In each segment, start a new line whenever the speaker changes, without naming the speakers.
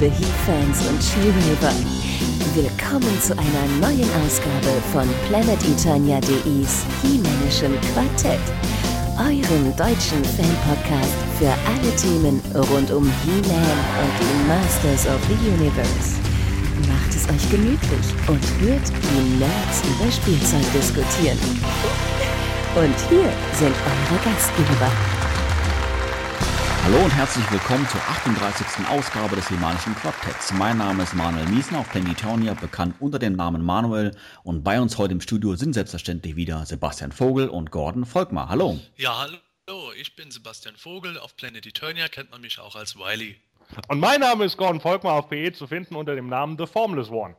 liebe He-Fans und She-Raver. Willkommen zu einer neuen Ausgabe von PlanetEternia.de's He-Manischen Quartett, eurem deutschen Fan-Podcast für alle Themen rund um He-Man und die Masters of the Universe. Macht es euch gemütlich und hört die Nerds über Spielzeug diskutieren. Und hier sind eure Gastgeber.
Hallo und herzlich willkommen zur 38. Ausgabe des Himalischen Quartetts. Mein Name ist Manuel Miesner, auf Planetonia bekannt unter dem Namen Manuel. Und bei uns heute im Studio sind selbstverständlich wieder Sebastian Vogel und Gordon Volkmar. Hallo.
Ja, hallo, ich bin Sebastian Vogel. Auf Planet Eternia kennt man mich auch als Wiley.
Und mein Name ist Gordon Volkmar, auf PE zu finden unter dem Namen The Formless One.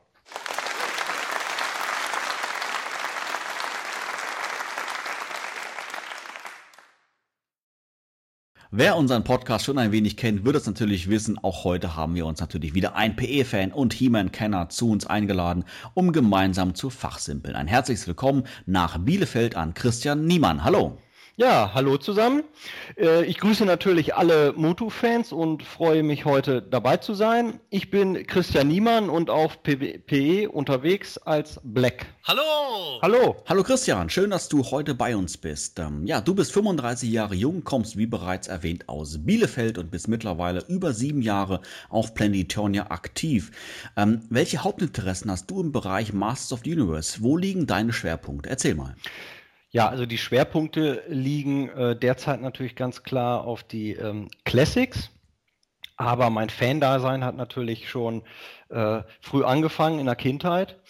Wer unseren Podcast schon ein wenig kennt, wird es natürlich wissen. Auch heute haben wir uns natürlich wieder ein PE-Fan und He-Man-Kenner zu uns eingeladen, um gemeinsam zu fachsimpeln. Ein herzliches Willkommen nach Bielefeld an Christian Niemann. Hallo.
Ja, hallo zusammen. Äh, ich grüße natürlich alle Motu-Fans und freue mich heute dabei zu sein. Ich bin Christian Niemann und auf PE unterwegs als Black.
Hallo!
Hallo! Hallo Christian, schön, dass du heute bei uns bist. Ähm, ja, du bist 35 Jahre jung, kommst wie bereits erwähnt aus Bielefeld und bist mittlerweile über sieben Jahre auf Planetonia aktiv. Ähm, welche Hauptinteressen hast du im Bereich Masters of the Universe? Wo liegen deine Schwerpunkte? Erzähl mal.
Ja, also die Schwerpunkte liegen äh, derzeit natürlich ganz klar auf die ähm, Classics. Aber mein Fan-Dasein hat natürlich schon äh, früh angefangen in der Kindheit.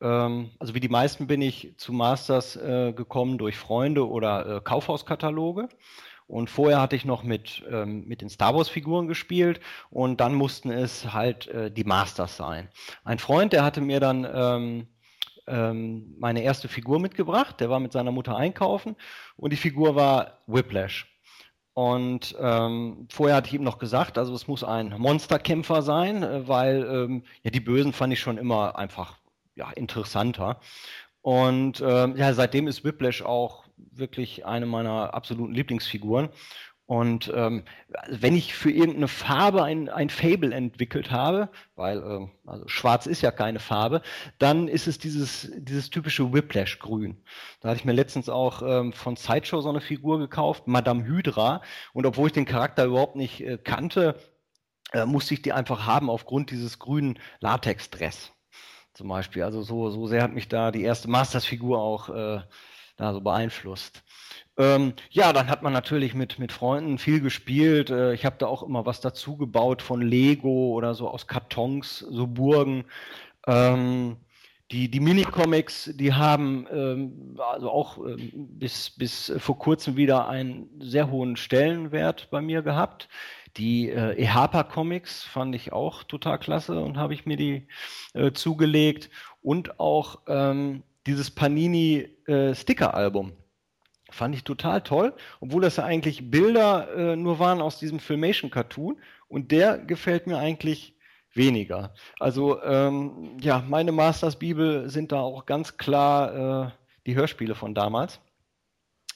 Ähm, also wie die meisten bin ich zu Masters äh, gekommen durch Freunde oder äh, Kaufhauskataloge. Und vorher hatte ich noch mit, ähm, mit den Star Wars-Figuren gespielt und dann mussten es halt äh, die Masters sein. Ein Freund, der hatte mir dann ähm, ähm, meine erste Figur mitgebracht. Der war mit seiner Mutter einkaufen und die Figur war Whiplash. Und ähm, vorher hatte ich ihm noch gesagt, also es muss ein Monsterkämpfer sein, äh, weil ähm, ja die Bösen fand ich schon immer einfach ja, interessanter. Und ähm, ja, seitdem ist Whiplash auch wirklich eine meiner absoluten Lieblingsfiguren. Und ähm, wenn ich für irgendeine Farbe ein, ein Fable entwickelt habe, weil ähm, also schwarz ist ja keine Farbe, dann ist es dieses, dieses typische Whiplash-Grün. Da hatte ich mir letztens auch ähm, von Sideshow so eine Figur gekauft, Madame Hydra. Und obwohl ich den Charakter überhaupt nicht äh, kannte, äh, musste ich die einfach haben aufgrund dieses grünen Latex-Dress. Zum Beispiel. Also so, so sehr hat mich da die erste Masters-Figur auch äh, da so beeinflusst. Ähm, ja, dann hat man natürlich mit, mit Freunden viel gespielt. Äh, ich habe da auch immer was dazu gebaut von Lego oder so aus Kartons, so Burgen. Ähm, die, die Minicomics, die haben ähm, also auch ähm, bis, bis vor kurzem wieder einen sehr hohen Stellenwert bei mir gehabt. Die äh, EHAPA Comics fand ich auch total klasse und habe ich mir die äh, zugelegt. Und auch ähm, dieses Panini äh, Sticker Album Fand ich total toll, obwohl das ja eigentlich Bilder äh, nur waren aus diesem Filmation-Cartoon. Und der gefällt mir eigentlich weniger. Also ähm, ja, meine Masters-Bibel sind da auch ganz klar äh, die Hörspiele von damals.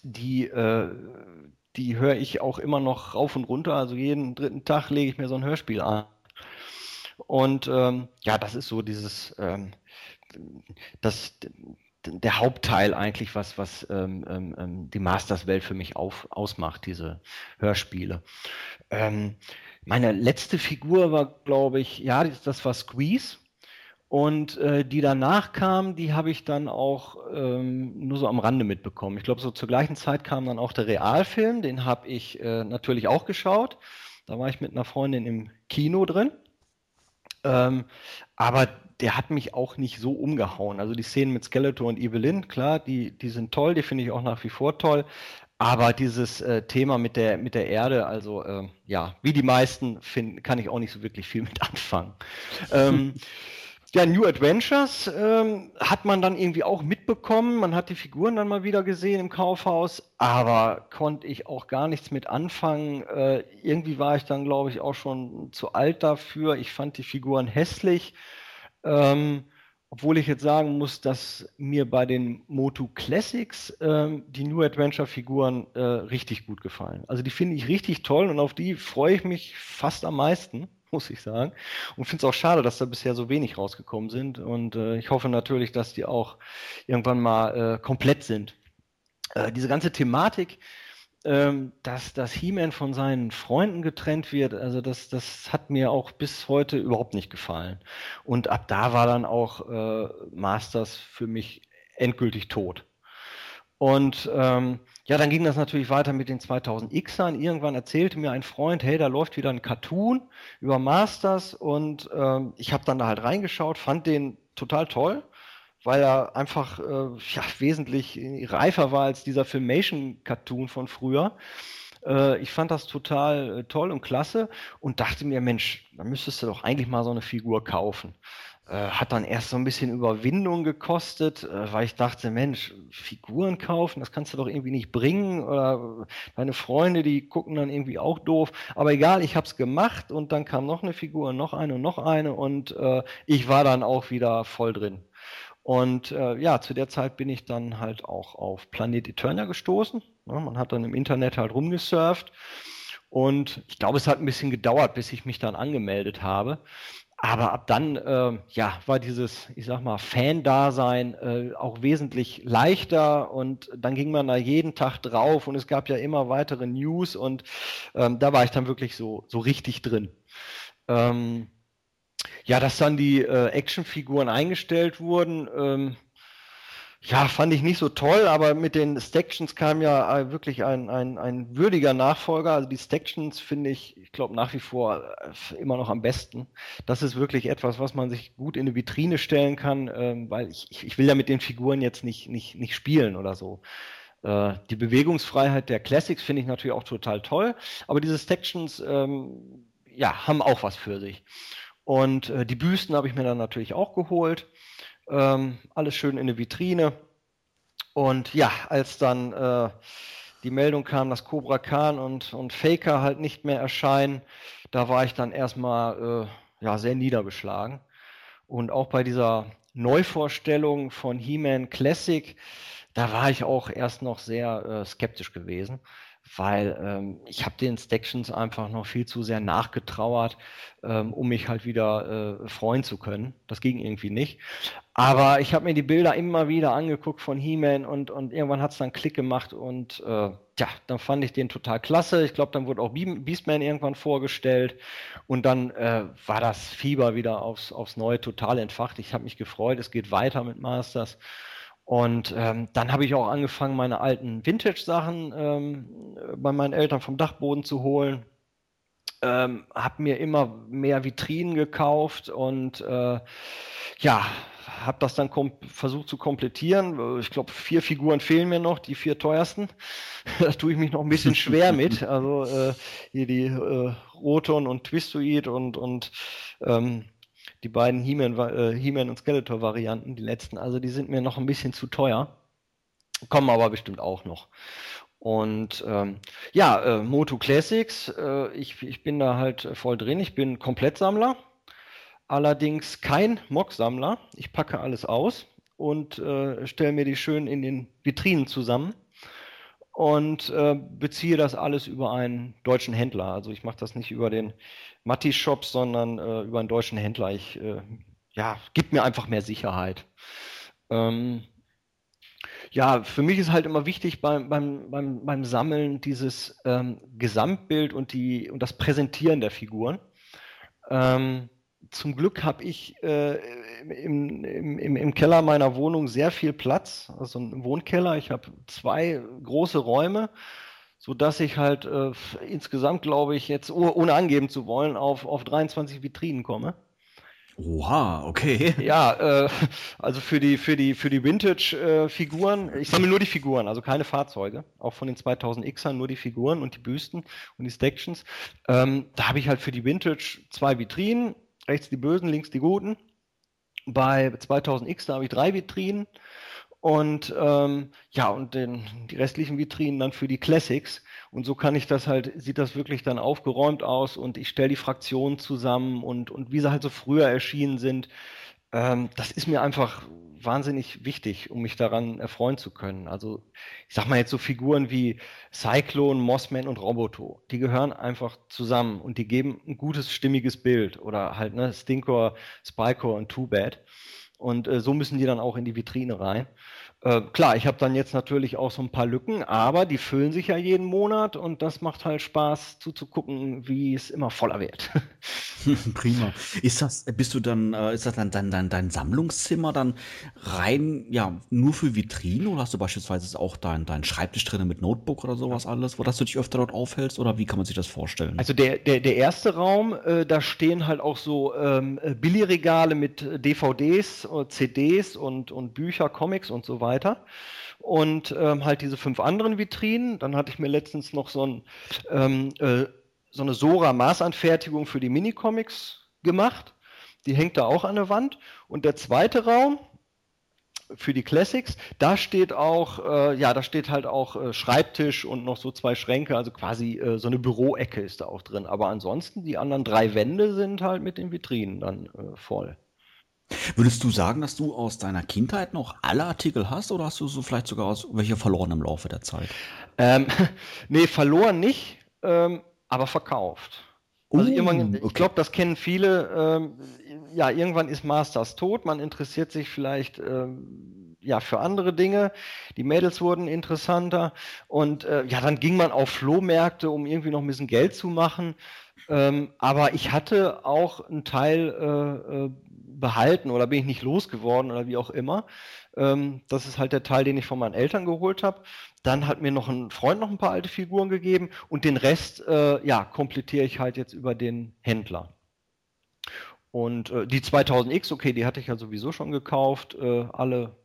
Die, äh, die höre ich auch immer noch rauf und runter. Also jeden dritten Tag lege ich mir so ein Hörspiel an. Und ähm, ja, das ist so dieses, ähm, das, der Hauptteil eigentlich, was, was ähm, ähm, ähm, die Masters-Welt für mich auf, ausmacht, diese Hörspiele. Ähm, meine letzte Figur war, glaube ich, ja, das, war Squeeze. Und äh, die danach kam, die habe ich dann auch ähm, nur so am Rande mitbekommen. Ich glaube, so zur gleichen Zeit kam dann auch der Realfilm, den habe ich äh, natürlich auch geschaut. Da war ich mit einer Freundin im Kino drin. Ähm, aber der hat mich auch nicht so umgehauen. Also die Szenen mit Skeletor und Evelyn, klar, die, die sind toll, die finde ich auch nach wie vor toll. Aber dieses äh, Thema mit der, mit der Erde, also äh, ja, wie die meisten, find, kann ich auch nicht so wirklich viel mit anfangen. ähm, ja, New Adventures ähm, hat man dann irgendwie auch mitbekommen. Man hat die Figuren dann mal wieder gesehen im Kaufhaus, aber konnte ich auch gar nichts mit anfangen. Äh, irgendwie war ich dann, glaube ich, auch schon zu alt dafür. Ich fand die Figuren hässlich. Ähm, obwohl ich jetzt sagen muss, dass mir bei den Motu Classics ähm, die New Adventure Figuren äh, richtig gut gefallen. Also die finde ich richtig toll und auf die freue ich mich fast am meisten, muss ich sagen. Und finde es auch schade, dass da bisher so wenig rausgekommen sind. Und äh, ich hoffe natürlich, dass die auch irgendwann mal äh, komplett sind. Äh, diese ganze Thematik, ähm, dass das He-Man von seinen Freunden getrennt wird, also das, das hat mir auch bis heute überhaupt nicht gefallen. Und ab da war dann auch äh, Masters für mich endgültig tot. Und ähm, ja, dann ging das natürlich weiter mit den 2000Xern. Irgendwann erzählte mir ein Freund, hey, da läuft wieder ein Cartoon über Masters und ähm, ich habe dann da halt reingeschaut, fand den total toll, weil er einfach äh, ja, wesentlich reifer war als dieser Filmation-Cartoon von früher. Äh, ich fand das total äh, toll und klasse und dachte mir, Mensch, da müsstest du doch eigentlich mal so eine Figur kaufen. Äh, hat dann erst so ein bisschen Überwindung gekostet, äh, weil ich dachte, Mensch, Figuren kaufen, das kannst du doch irgendwie nicht bringen. Oder deine Freunde, die gucken dann irgendwie auch doof. Aber egal, ich habe es gemacht und dann kam noch eine Figur, noch eine und noch eine und äh, ich war dann auch wieder voll drin. Und äh, ja, zu der Zeit bin ich dann halt auch auf Planet Eternia gestoßen. Ja, man hat dann im Internet halt rumgesurft. Und ich glaube, es hat ein bisschen gedauert, bis ich mich dann angemeldet habe. Aber ab dann, äh, ja, war dieses, ich sag mal, Fan-Dasein äh, auch wesentlich leichter und dann ging man da jeden Tag drauf und es gab ja immer weitere News und ähm, da war ich dann wirklich so, so richtig drin. Ähm, ja, dass dann die äh, Actionfiguren eingestellt wurden, ähm, ja, fand ich nicht so toll, aber mit den Stactions kam ja äh, wirklich ein, ein, ein würdiger Nachfolger. Also die Stactions finde ich, ich glaube, nach wie vor äh, immer noch am besten. Das ist wirklich etwas, was man sich gut in eine Vitrine stellen kann, ähm, weil ich, ich will ja mit den Figuren jetzt nicht, nicht, nicht spielen oder so. Äh, die Bewegungsfreiheit der Classics finde ich natürlich auch total toll, aber diese Stactions, ähm, ja, haben auch was für sich. Und äh, die Büsten habe ich mir dann natürlich auch geholt. Ähm, alles schön in der Vitrine. Und ja, als dann äh, die Meldung kam, dass Cobra Khan und, und Faker halt nicht mehr erscheinen, da war ich dann erstmal äh, ja, sehr niedergeschlagen. Und auch bei dieser Neuvorstellung von He-Man Classic, da war ich auch erst noch sehr äh, skeptisch gewesen weil ähm, ich habe den Stactions einfach noch viel zu sehr nachgetrauert, ähm, um mich halt wieder äh, freuen zu können. Das ging irgendwie nicht. Aber ich habe mir die Bilder immer wieder angeguckt von He-Man und, und irgendwann hat es dann Klick gemacht und äh, ja, dann fand ich den total klasse. Ich glaube, dann wurde auch Beastman irgendwann vorgestellt und dann äh, war das Fieber wieder aufs, aufs Neue total entfacht. Ich habe mich gefreut, es geht weiter mit Masters. Und ähm, dann habe ich auch angefangen, meine alten Vintage-Sachen ähm, bei meinen Eltern vom Dachboden zu holen. Ähm, habe mir immer mehr Vitrinen gekauft und äh, ja, habe das dann versucht zu komplettieren. Ich glaube, vier Figuren fehlen mir noch, die vier teuersten. da tue ich mich noch ein bisschen schwer mit. Also äh, hier die äh, Roton und Twistoid und, und ähm, die beiden He-Man äh, He und Skeletor-Varianten, die letzten, also die sind mir noch ein bisschen zu teuer. Kommen aber bestimmt auch noch. Und ähm, ja, äh, Moto Classics, äh, ich, ich bin da halt voll drin. Ich bin Komplettsammler, allerdings kein Mock-Sammler. Ich packe alles aus und äh, stelle mir die schön in den Vitrinen zusammen und äh, beziehe das alles über einen deutschen Händler. Also ich mache das nicht über den Matti-Shop, sondern äh, über einen deutschen Händler. Ich, äh, ja, gibt mir einfach mehr Sicherheit. Ähm, ja, für mich ist halt immer wichtig beim, beim, beim, beim Sammeln dieses ähm, Gesamtbild und, die, und das Präsentieren der Figuren. Ähm, zum Glück habe ich äh, im, im, im, Keller meiner Wohnung sehr viel Platz, also ein Wohnkeller. Ich habe zwei große Räume so dass ich halt äh, insgesamt, glaube ich, jetzt oh, ohne angeben zu wollen, auf, auf 23 Vitrinen komme.
Oha, okay.
Ja, äh, also für die, für die, für die Vintage-Figuren, äh, ich sammle nur die Figuren, also keine Fahrzeuge, auch von den 2000Xern nur die Figuren und die Büsten und die Stactions. Ähm, da habe ich halt für die Vintage zwei Vitrinen, rechts die Bösen, links die Guten. Bei 2000X, da habe ich drei Vitrinen und ähm, ja, und den, die restlichen Vitrinen dann für die Classics. Und so kann ich das halt, sieht das wirklich dann aufgeräumt aus und ich stelle die Fraktionen zusammen und, und wie sie halt so früher erschienen sind. ähm, das ist mir einfach wahnsinnig wichtig, um mich daran erfreuen zu können. Also ich sag mal jetzt so Figuren wie Cyclone, Mossman und Roboto, die gehören einfach zusammen und die geben ein gutes, stimmiges Bild. Oder halt ne, Stinkor, Spycore und Too Bad. Und äh, so müssen die dann auch in die Vitrine rein. Äh, klar, ich habe dann jetzt natürlich auch so ein paar Lücken, aber die füllen sich ja jeden Monat und das macht halt Spaß zuzugucken, wie es immer voller wird.
Prima. Ist das, bist du dann, äh, ist das dann dein, dein, dein Sammlungszimmer dann rein, ja, nur für Vitrinen oder hast du beispielsweise auch deinen dein Schreibtisch drin mit Notebook oder sowas alles, wo dass du dich öfter dort aufhältst oder wie kann man sich das vorstellen?
Also der, der, der erste Raum, äh, da stehen halt auch so ähm, Billigregale mit DVDs, CDs und, und Bücher, Comics und so weiter und ähm, halt diese fünf anderen Vitrinen. Dann hatte ich mir letztens noch so ein ähm, äh, so eine Sora-Maßanfertigung für die Minicomics gemacht. Die hängt da auch an der Wand. Und der zweite Raum für die Classics, da steht auch, äh, ja, da steht halt auch äh, Schreibtisch und noch so zwei Schränke, also quasi äh, so eine Büroecke ist da auch drin. Aber ansonsten, die anderen drei Wände sind halt mit den Vitrinen dann äh, voll.
Würdest du sagen, dass du aus deiner Kindheit noch alle Artikel hast oder hast du so vielleicht sogar aus welche verloren im Laufe der Zeit?
Ähm, nee, verloren nicht. Ähm, aber verkauft. Also uh, irgendwann, ich glaube, das kennen viele. Ähm, ja, irgendwann ist Masters tot. Man interessiert sich vielleicht ähm, ja für andere Dinge. Die Mädels wurden interessanter und äh, ja, dann ging man auf Flohmärkte, um irgendwie noch ein bisschen Geld zu machen. Ähm, aber ich hatte auch einen Teil äh, äh behalten oder bin ich nicht losgeworden oder wie auch immer. Ähm, das ist halt der Teil, den ich von meinen Eltern geholt habe. Dann hat mir noch ein Freund noch ein paar alte Figuren gegeben und den Rest, äh, ja, komplettiere ich halt jetzt über den Händler. Und äh, die 2000X, okay, die hatte ich ja sowieso schon gekauft, äh, alle.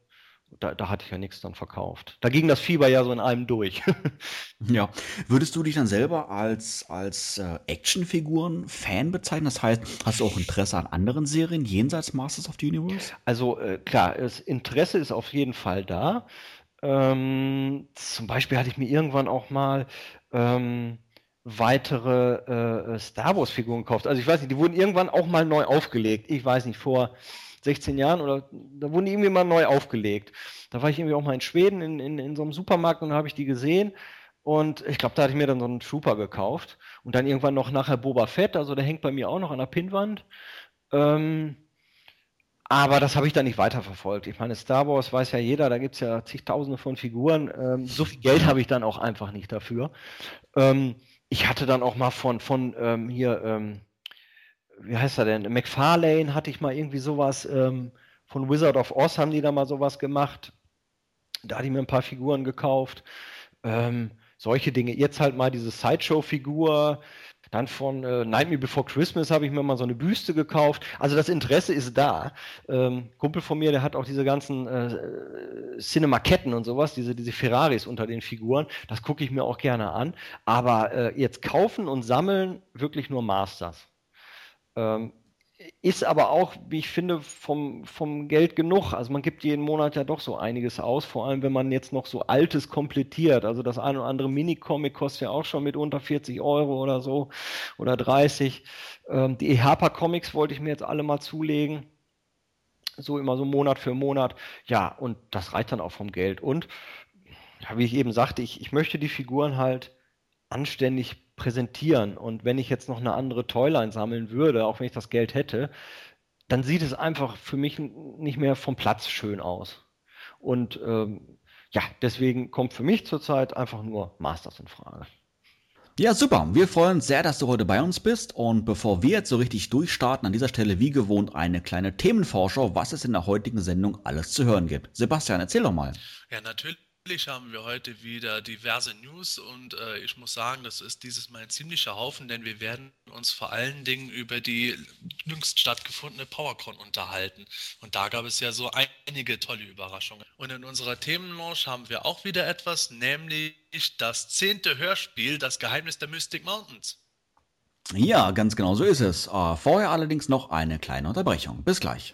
Da, da, hatte ich ja nichts dann verkauft. Da ging das Fieber ja so in einem durch.
ja. Würdest du dich dann selber als, als äh, Actionfiguren-Fan bezeichnen? Das heißt, hast du auch Interesse an anderen Serien jenseits Masters of the Universe?
Also äh, klar, das Interesse ist auf jeden Fall da. Ähm, zum Beispiel hatte ich mir irgendwann auch mal ähm, weitere äh, Star Wars-Figuren gekauft. Also ich weiß nicht, die wurden irgendwann auch mal neu aufgelegt. Ich weiß nicht, vor 16 Jahren oder da wurden die irgendwie mal neu aufgelegt. Da war ich irgendwie auch mal in Schweden in, in, in so einem Supermarkt und da habe ich die gesehen. Und ich glaube, da hatte ich mir dann so einen Trooper gekauft. Und dann irgendwann noch nachher Boba Fett, also der hängt bei mir auch noch an der Pinnwand. Ähm, aber das habe ich dann nicht weiterverfolgt. Ich meine, Star Wars weiß ja jeder, da gibt es ja zigtausende von Figuren. Ähm, so viel Geld habe ich dann auch einfach nicht dafür. Ähm, ich hatte dann auch mal von, von ähm, hier, ähm, wie heißt er denn? McFarlane hatte ich mal irgendwie sowas. Ähm, von Wizard of Oz haben die da mal sowas gemacht. Da hatte ich mir ein paar Figuren gekauft. Ähm, solche Dinge. Jetzt halt mal diese Sideshow-Figur. Dann von äh, Nightmare Before Christmas habe ich mir mal so eine Büste gekauft. Also das Interesse ist da. Ähm, Kumpel von mir, der hat auch diese ganzen äh, Cinemaketten und sowas, diese, diese Ferraris unter den Figuren. Das gucke ich mir auch gerne an. Aber äh, jetzt kaufen und sammeln wirklich nur Masters. Ähm, ist aber auch, wie ich finde, vom, vom Geld genug. Also man gibt jeden Monat ja doch so einiges aus, vor allem wenn man jetzt noch so Altes komplettiert. Also das eine oder andere Minicomic kostet ja auch schon mit unter 40 Euro oder so oder 30. Ähm, die EHPA Comics wollte ich mir jetzt alle mal zulegen. So immer so Monat für Monat. Ja, und das reicht dann auch vom Geld. Und ja, wie ich eben sagte, ich, ich möchte die Figuren halt anständig präsentieren. Und wenn ich jetzt noch eine andere Toyline sammeln würde, auch wenn ich das Geld hätte, dann sieht es einfach für mich nicht mehr vom Platz schön aus. Und ähm, ja, deswegen kommt für mich zurzeit einfach nur Masters in Frage.
Ja, super. Wir freuen uns sehr, dass du heute bei uns bist. Und bevor wir jetzt so richtig durchstarten, an dieser Stelle wie gewohnt eine kleine Themenvorschau, was es in der heutigen Sendung alles zu hören gibt. Sebastian, erzähl doch mal.
Ja, natürlich Natürlich haben wir heute wieder diverse News und äh, ich muss sagen, das ist dieses Mal ein ziemlicher Haufen, denn wir werden uns vor allen Dingen über die jüngst stattgefundene PowerCon unterhalten. Und da gab es ja so einige tolle Überraschungen. Und in unserer Themenlaunch haben wir auch wieder etwas, nämlich das zehnte Hörspiel, das Geheimnis der Mystic Mountains.
Ja, ganz genau so ist es. Äh, vorher allerdings noch eine kleine Unterbrechung. Bis gleich.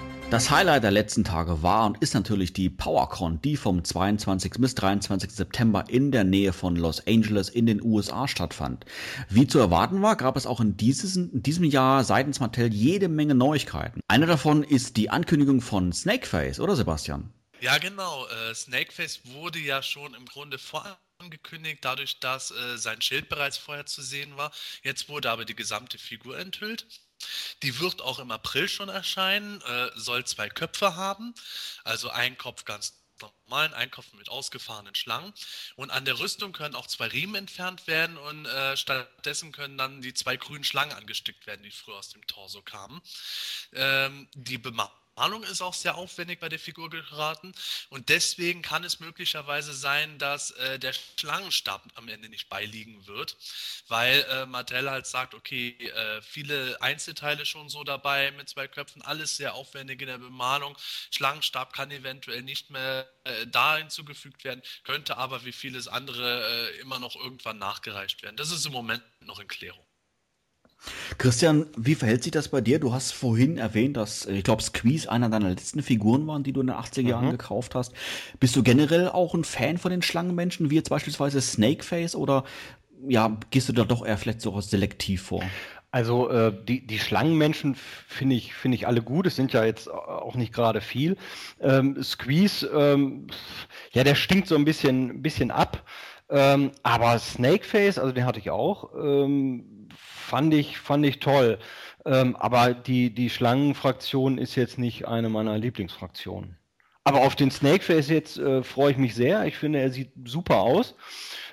Das Highlight der letzten Tage war und ist natürlich die PowerCon, die vom 22. bis 23. September in der Nähe von Los Angeles in den USA stattfand. Wie zu erwarten war, gab es auch in, dieses, in diesem Jahr seitens Mattel jede Menge Neuigkeiten. Eine davon ist die Ankündigung von Snakeface, oder Sebastian?
Ja, genau. Äh, Snakeface wurde ja schon im Grunde vorangekündigt, dadurch, dass äh, sein Schild bereits vorher zu sehen war. Jetzt wurde aber die gesamte Figur enthüllt. Die wird auch im April schon erscheinen, äh, soll zwei Köpfe haben, also ein Kopf ganz normalen ein Kopf mit ausgefahrenen Schlangen. Und an der Rüstung können auch zwei Riemen entfernt werden und äh, stattdessen können dann die zwei grünen Schlangen angestickt werden, die früher aus dem Torso kamen. Ähm, die Bemalung Malung ist auch sehr aufwendig bei der Figur geraten und deswegen kann es möglicherweise sein, dass äh, der Schlangenstab am Ende nicht beiliegen wird, weil äh, Mattel halt sagt, okay, äh, viele Einzelteile schon so dabei mit zwei Köpfen, alles sehr aufwendig in der Bemalung. Schlangenstab kann eventuell nicht mehr äh, da hinzugefügt werden, könnte aber wie vieles andere äh, immer noch irgendwann nachgereicht werden. Das ist im Moment noch in Klärung.
Christian, wie verhält sich das bei dir? Du hast vorhin erwähnt, dass, äh, ich glaube, Squeeze einer deiner letzten Figuren waren, die du in den 80er Jahren mhm. gekauft hast. Bist du generell auch ein Fan von den Schlangenmenschen, wie jetzt beispielsweise Snakeface, oder ja, gehst du da doch eher vielleicht so selektiv vor?
Also äh, die, die Schlangenmenschen finde ich, finde ich alle gut. Es sind ja jetzt auch nicht gerade viel. Ähm, Squeeze, ähm, ja, der stinkt so ein bisschen, bisschen ab. Ähm, aber Snakeface, also den hatte ich auch. Ähm, fand ich, fand ich toll. Ähm, aber die, die Schlangenfraktion ist jetzt nicht eine meiner Lieblingsfraktionen. Aber auf den Snakeface jetzt äh, freue ich mich sehr. Ich finde, er sieht super aus.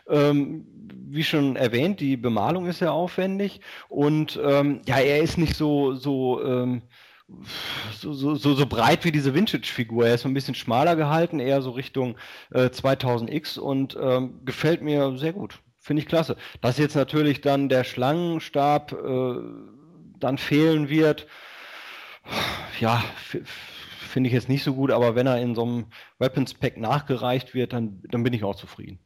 Ähm, wie schon erwähnt, die Bemalung ist sehr aufwendig und ähm, ja, er ist nicht so, so, ähm, so, so, so, so, breit wie diese Vintage-Figur. Er ist ein bisschen schmaler gehalten, eher so Richtung äh, 2000X und ähm, gefällt mir sehr gut. Finde ich klasse. Dass jetzt natürlich dann der Schlangenstab äh, dann fehlen wird, ja, finde ich jetzt nicht so gut, aber wenn er in so einem Weapons Pack nachgereicht wird, dann, dann bin ich auch zufrieden.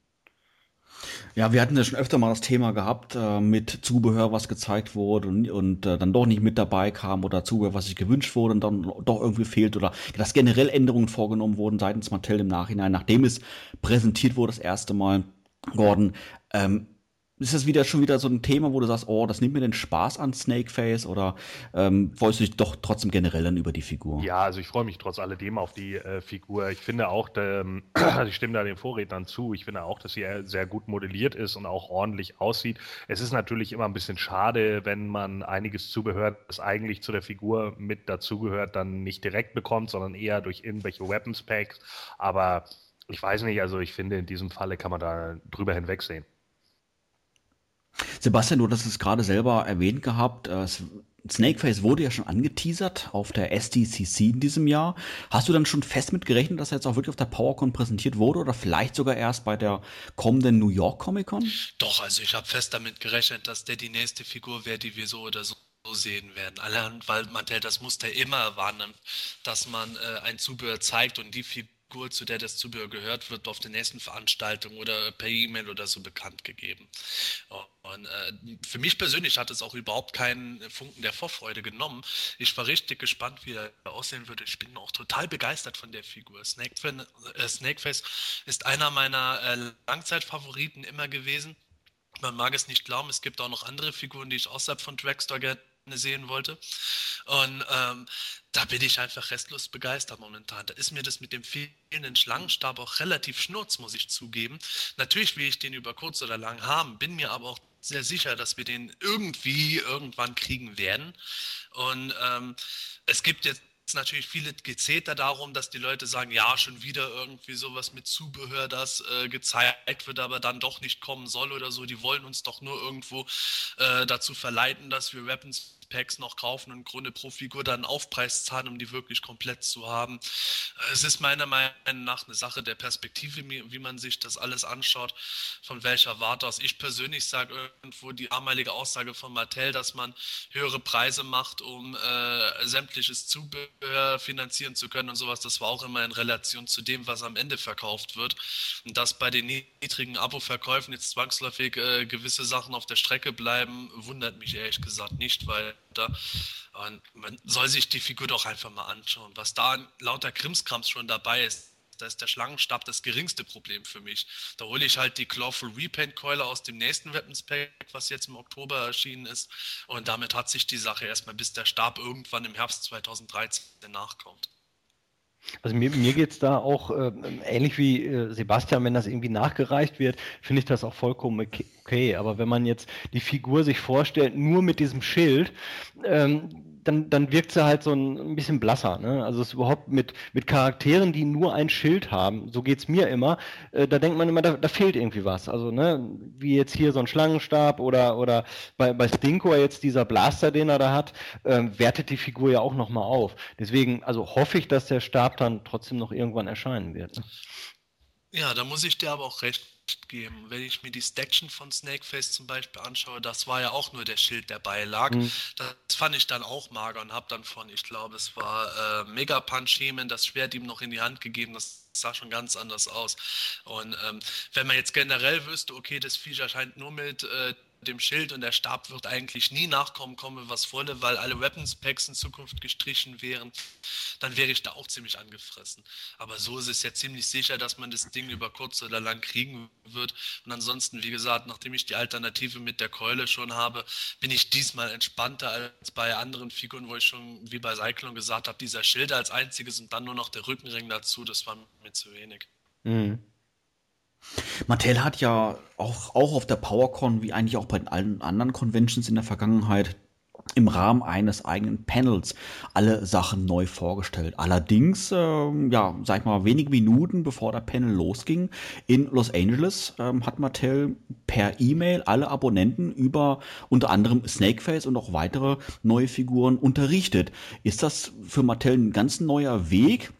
Ja, wir hatten ja schon öfter mal das Thema gehabt äh, mit Zubehör, was gezeigt wurde und, und äh, dann doch nicht mit dabei kam oder Zubehör, was sich gewünscht wurde und dann doch irgendwie fehlt oder dass generell Änderungen vorgenommen wurden seitens Mattel im Nachhinein, nachdem es präsentiert wurde das erste Mal. Gordon, ähm, ist das wieder schon wieder so ein Thema, wo du sagst, oh, das nimmt mir den Spaß an Snakeface oder ähm, freust du dich doch trotzdem generell dann über die Figur?
Ja, also ich freue mich trotz alledem auf die äh, Figur. Ich finde auch, ähm, ich stimme da den Vorrednern zu, ich finde auch, dass sie sehr gut modelliert ist und auch ordentlich aussieht. Es ist natürlich immer ein bisschen schade, wenn man einiges Zubehör, das eigentlich zu der Figur mit dazugehört, dann nicht direkt bekommt, sondern eher durch irgendwelche Weapons Packs. Aber ich weiß nicht, also ich finde, in diesem Falle kann man da drüber hinwegsehen.
Sebastian, du hast es gerade selber erwähnt gehabt. Äh, Snakeface wurde ja schon angeteasert auf der SDCC in diesem Jahr. Hast du dann schon fest mit gerechnet, dass er jetzt auch wirklich auf der PowerCon präsentiert wurde oder vielleicht sogar erst bei der kommenden New York Comic Con?
Doch, also ich habe fest damit gerechnet, dass der die nächste Figur wäre, die wir so oder so sehen werden. Allein, weil man das Muster immer wahrnimmt, dass man äh, ein Zubehör zeigt und die Figur Figur, zu der das Zubehör gehört, wird auf der nächsten Veranstaltung oder per E-Mail oder so bekannt gegeben. Und äh, für mich persönlich hat es auch überhaupt keinen Funken der Vorfreude genommen. Ich war richtig gespannt, wie er aussehen würde. Ich bin auch total begeistert von der Figur. Snakeface, äh, Snakeface ist einer meiner äh, Langzeitfavoriten immer gewesen. Man mag es nicht glauben, es gibt auch noch andere Figuren, die ich außerhalb von Dragstore sehen wollte. Und ähm, da bin ich einfach restlos begeistert momentan. Da ist mir das mit dem fehlenden Schlangenstab auch relativ schnurz, muss ich zugeben. Natürlich will ich den über kurz oder lang haben, bin mir aber auch sehr sicher, dass wir den irgendwie irgendwann kriegen werden. Und ähm, es gibt jetzt natürlich viele Gezeter darum, dass die Leute sagen, ja, schon wieder irgendwie sowas mit Zubehör, das äh, gezeigt wird, aber dann doch nicht kommen soll oder so. Die wollen uns doch nur irgendwo äh, dazu verleiten, dass wir Weapons Packs noch kaufen und im Grunde pro Figur dann Aufpreis zahlen, um die wirklich komplett zu haben. Es ist meiner Meinung nach eine Sache der Perspektive, wie man sich das alles anschaut, von welcher Warte aus. Ich persönlich sage irgendwo die damalige Aussage von Mattel, dass man höhere Preise macht, um äh, sämtliches Zubehör finanzieren zu können und sowas. Das war auch immer in Relation zu dem, was am Ende verkauft wird. Und dass bei den niedrigen Abo-Verkäufen jetzt zwangsläufig äh, gewisse Sachen auf der Strecke bleiben, wundert mich ehrlich gesagt nicht, weil und man soll sich die Figur doch einfach mal anschauen. Was da lauter Krimskrams schon dabei ist, da ist der Schlangenstab das geringste Problem für mich. Da hole ich halt die Clawful Repaint Keule aus dem nächsten Weapons Pack, was jetzt im Oktober erschienen ist. Und damit hat sich die Sache erstmal, bis der Stab irgendwann im Herbst 2013 nachkommt.
Also mir, mir geht es da auch äh, ähnlich wie äh, Sebastian, wenn das irgendwie nachgereicht wird, finde ich das auch vollkommen okay. Aber wenn man jetzt die Figur sich vorstellt, nur mit diesem Schild, ähm, dann, dann wirkt sie halt so ein, ein bisschen blasser. Ne? Also es ist überhaupt mit, mit Charakteren, die nur ein Schild haben, so geht es mir immer, äh, da denkt man immer, da, da fehlt irgendwie was. Also, ne, wie jetzt hier so ein Schlangenstab oder, oder bei, bei Stinkor jetzt dieser Blaster, den er da hat, äh, wertet die Figur ja auch nochmal auf. Deswegen, also hoffe ich, dass der Stab dann trotzdem noch irgendwann erscheinen wird. Ne?
Ja, da muss ich dir aber auch recht geben. Wenn ich mir die Staction von Snakeface zum Beispiel anschaue, das war ja auch nur der Schild, der beilag. Mhm. Das fand ich dann auch mager und habe dann von, ich glaube, es war äh, Mega Punch Heman, das Schwert ihm noch in die Hand gegeben. Das sah schon ganz anders aus. Und ähm, wenn man jetzt generell wüsste, okay, das Viech erscheint nur mit äh, dem Schild und der Stab wird eigentlich nie nachkommen, komme was wolle, weil alle Weapons Packs in Zukunft gestrichen wären, dann wäre ich da auch ziemlich angefressen. Aber so ist es ja ziemlich sicher, dass man das Ding über kurz oder lang kriegen wird. Und ansonsten, wie gesagt, nachdem ich die Alternative mit der Keule schon habe, bin ich diesmal entspannter als bei anderen Figuren, wo ich schon wie bei Cyclone gesagt habe, dieser Schild als einziges und dann nur noch der Rückenring dazu, das war mir zu wenig. Mhm.
Mattel hat ja auch, auch auf der PowerCon, wie eigentlich auch bei allen anderen Conventions in der Vergangenheit, im Rahmen eines eigenen Panels alle Sachen neu vorgestellt. Allerdings, ähm, ja, sag ich mal, wenige Minuten bevor der Panel losging, in Los Angeles ähm, hat Mattel per E-Mail alle Abonnenten über unter anderem Snakeface und auch weitere neue Figuren unterrichtet. Ist das für Mattel ein ganz neuer Weg?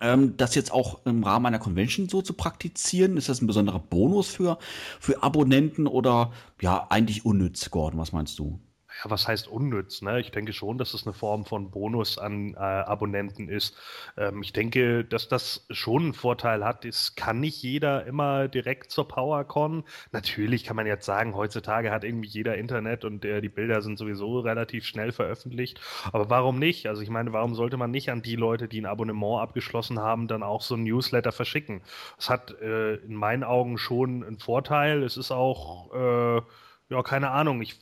Ähm, das jetzt auch im Rahmen einer Convention so zu praktizieren? Ist das ein besonderer Bonus für, für Abonnenten oder ja, eigentlich unnütz, Gordon? Was meinst du?
Was heißt unnütz? Ne? Ich denke schon, dass es eine Form von Bonus an äh, Abonnenten ist. Ähm, ich denke, dass das schon einen Vorteil hat. Es kann nicht jeder immer direkt zur PowerCon. Natürlich kann man jetzt sagen, heutzutage hat irgendwie jeder Internet und äh, die Bilder sind sowieso relativ schnell veröffentlicht. Aber warum nicht? Also ich meine, warum sollte man nicht an die Leute, die ein Abonnement abgeschlossen haben, dann auch so ein Newsletter verschicken? Es hat äh, in meinen Augen schon einen Vorteil. Es ist auch äh, ja, keine Ahnung. Ich,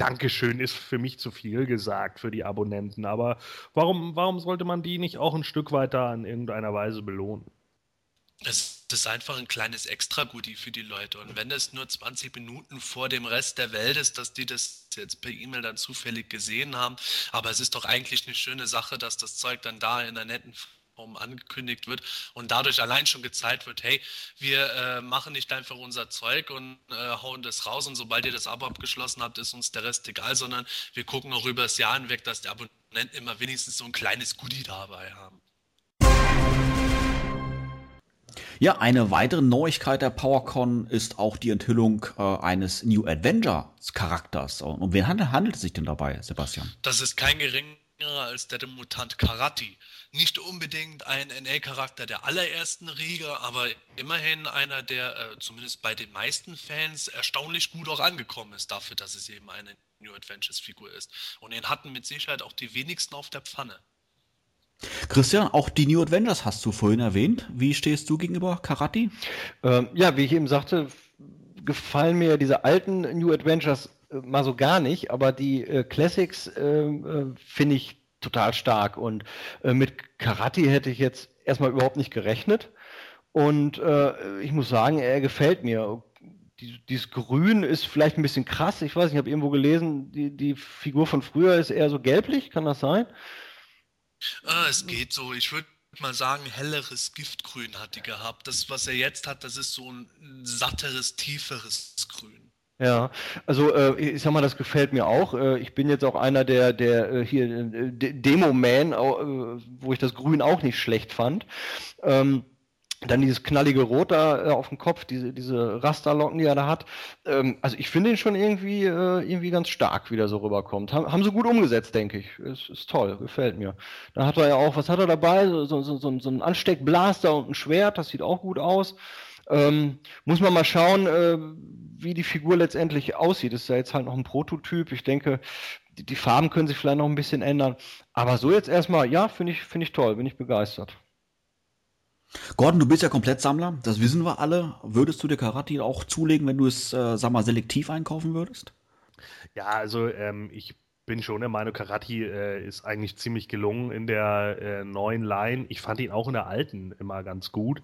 Dankeschön ist für mich zu viel gesagt für die Abonnenten, aber warum, warum sollte man die nicht auch ein Stück weiter in irgendeiner Weise belohnen?
Es ist einfach ein kleines Extra-Goodie für die Leute. Und wenn es nur 20 Minuten vor dem Rest der Welt ist, dass die das jetzt per E-Mail dann zufällig gesehen haben, aber es ist doch eigentlich eine schöne Sache, dass das Zeug dann da in einer netten Form angekündigt wird und dadurch allein schon gezeigt wird, hey, wir äh, machen nicht einfach unser Zeug und äh, hauen das raus und sobald ihr das Abo abgeschlossen habt, ist uns der Rest egal, sondern wir gucken auch über das Jahr hinweg, dass die Abonnenten immer wenigstens so ein kleines Goodie dabei haben.
Ja, eine weitere Neuigkeit der PowerCon ist auch die Enthüllung äh, eines New Avengers Charakters. Und um wen handelt, handelt es sich denn dabei, Sebastian?
Das ist kein geringerer als der Mutant Karate nicht unbedingt ein NA-Charakter der allerersten Riege, aber immerhin einer, der äh, zumindest bei den meisten Fans erstaunlich gut auch angekommen ist, dafür, dass es eben eine New Adventures-Figur ist. Und den hatten mit Sicherheit auch die wenigsten auf der Pfanne.
Christian, auch die New Adventures hast du vorhin erwähnt. Wie stehst du gegenüber Karate?
Ähm, ja, wie ich eben sagte, gefallen mir diese alten New Adventures äh, mal so gar nicht, aber die äh, Classics ähm, äh, finde ich total stark. Und äh, mit Karate hätte ich jetzt erstmal überhaupt nicht gerechnet. Und äh, ich muss sagen, er gefällt mir. die, dieses Grün ist vielleicht ein bisschen krass. Ich weiß ich habe irgendwo gelesen, die, die Figur von früher ist eher so gelblich, kann das sein?
Ah, es geht so. Ich würde mal sagen, helleres Giftgrün hat die gehabt. Das, was er jetzt hat, das ist so ein satteres, tieferes Grün.
Ja, also äh, ich sag mal, das gefällt mir auch. Äh, ich bin jetzt auch einer der, der äh, hier äh, Demo-Man, äh, wo ich das Grün auch nicht schlecht fand. Ähm, dann dieses knallige Rot da äh, auf dem Kopf, diese, diese Rasterlocken, die er da hat. Ähm, also ich finde ihn schon irgendwie, irgendwie ganz stark, wie der so rüberkommt. Haben, haben sie gut umgesetzt, denke ich. Ist, ist toll, gefällt mir. Dann hat er ja auch, was hat er dabei? So, so, so, so ein Ansteckblaster und ein Schwert, das sieht auch gut aus. Ähm, muss man mal schauen, äh, wie die Figur letztendlich aussieht. Das ist ja jetzt halt noch ein Prototyp. Ich denke, die, die Farben können sich vielleicht noch ein bisschen ändern. Aber so jetzt erstmal, ja, finde ich, finde ich toll, bin ich begeistert.
Gordon, du bist ja Komplettsammler, das wissen wir alle. Würdest du dir Karate auch zulegen, wenn du es, äh, sag mal, selektiv einkaufen würdest?
Ja, also ähm, ich bin schon der Meinung, Karate äh, ist eigentlich ziemlich gelungen in der äh, neuen Line. Ich fand ihn auch in der alten immer ganz gut.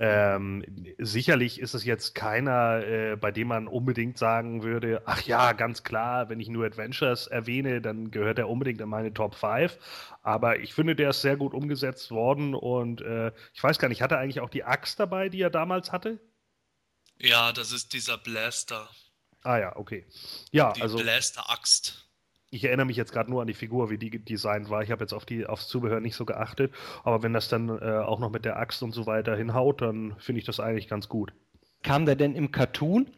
Ähm, sicherlich ist es jetzt keiner, äh, bei dem man unbedingt sagen würde, ach ja, ganz klar, wenn ich nur Adventures erwähne, dann gehört er unbedingt in meine Top 5. Aber ich finde, der ist sehr gut umgesetzt worden und äh, ich weiß gar nicht, hat er eigentlich auch die Axt dabei, die er damals hatte?
Ja, das ist dieser Blaster.
Ah ja, okay. Ja,
die
also.
Blaster-Axt
ich erinnere mich jetzt gerade nur an die Figur, wie die designt war. Ich habe jetzt auf die, aufs Zubehör nicht so geachtet. Aber wenn das dann äh, auch noch mit der Axt und so weiter hinhaut, dann finde ich das eigentlich ganz gut.
Kam der denn im Cartoon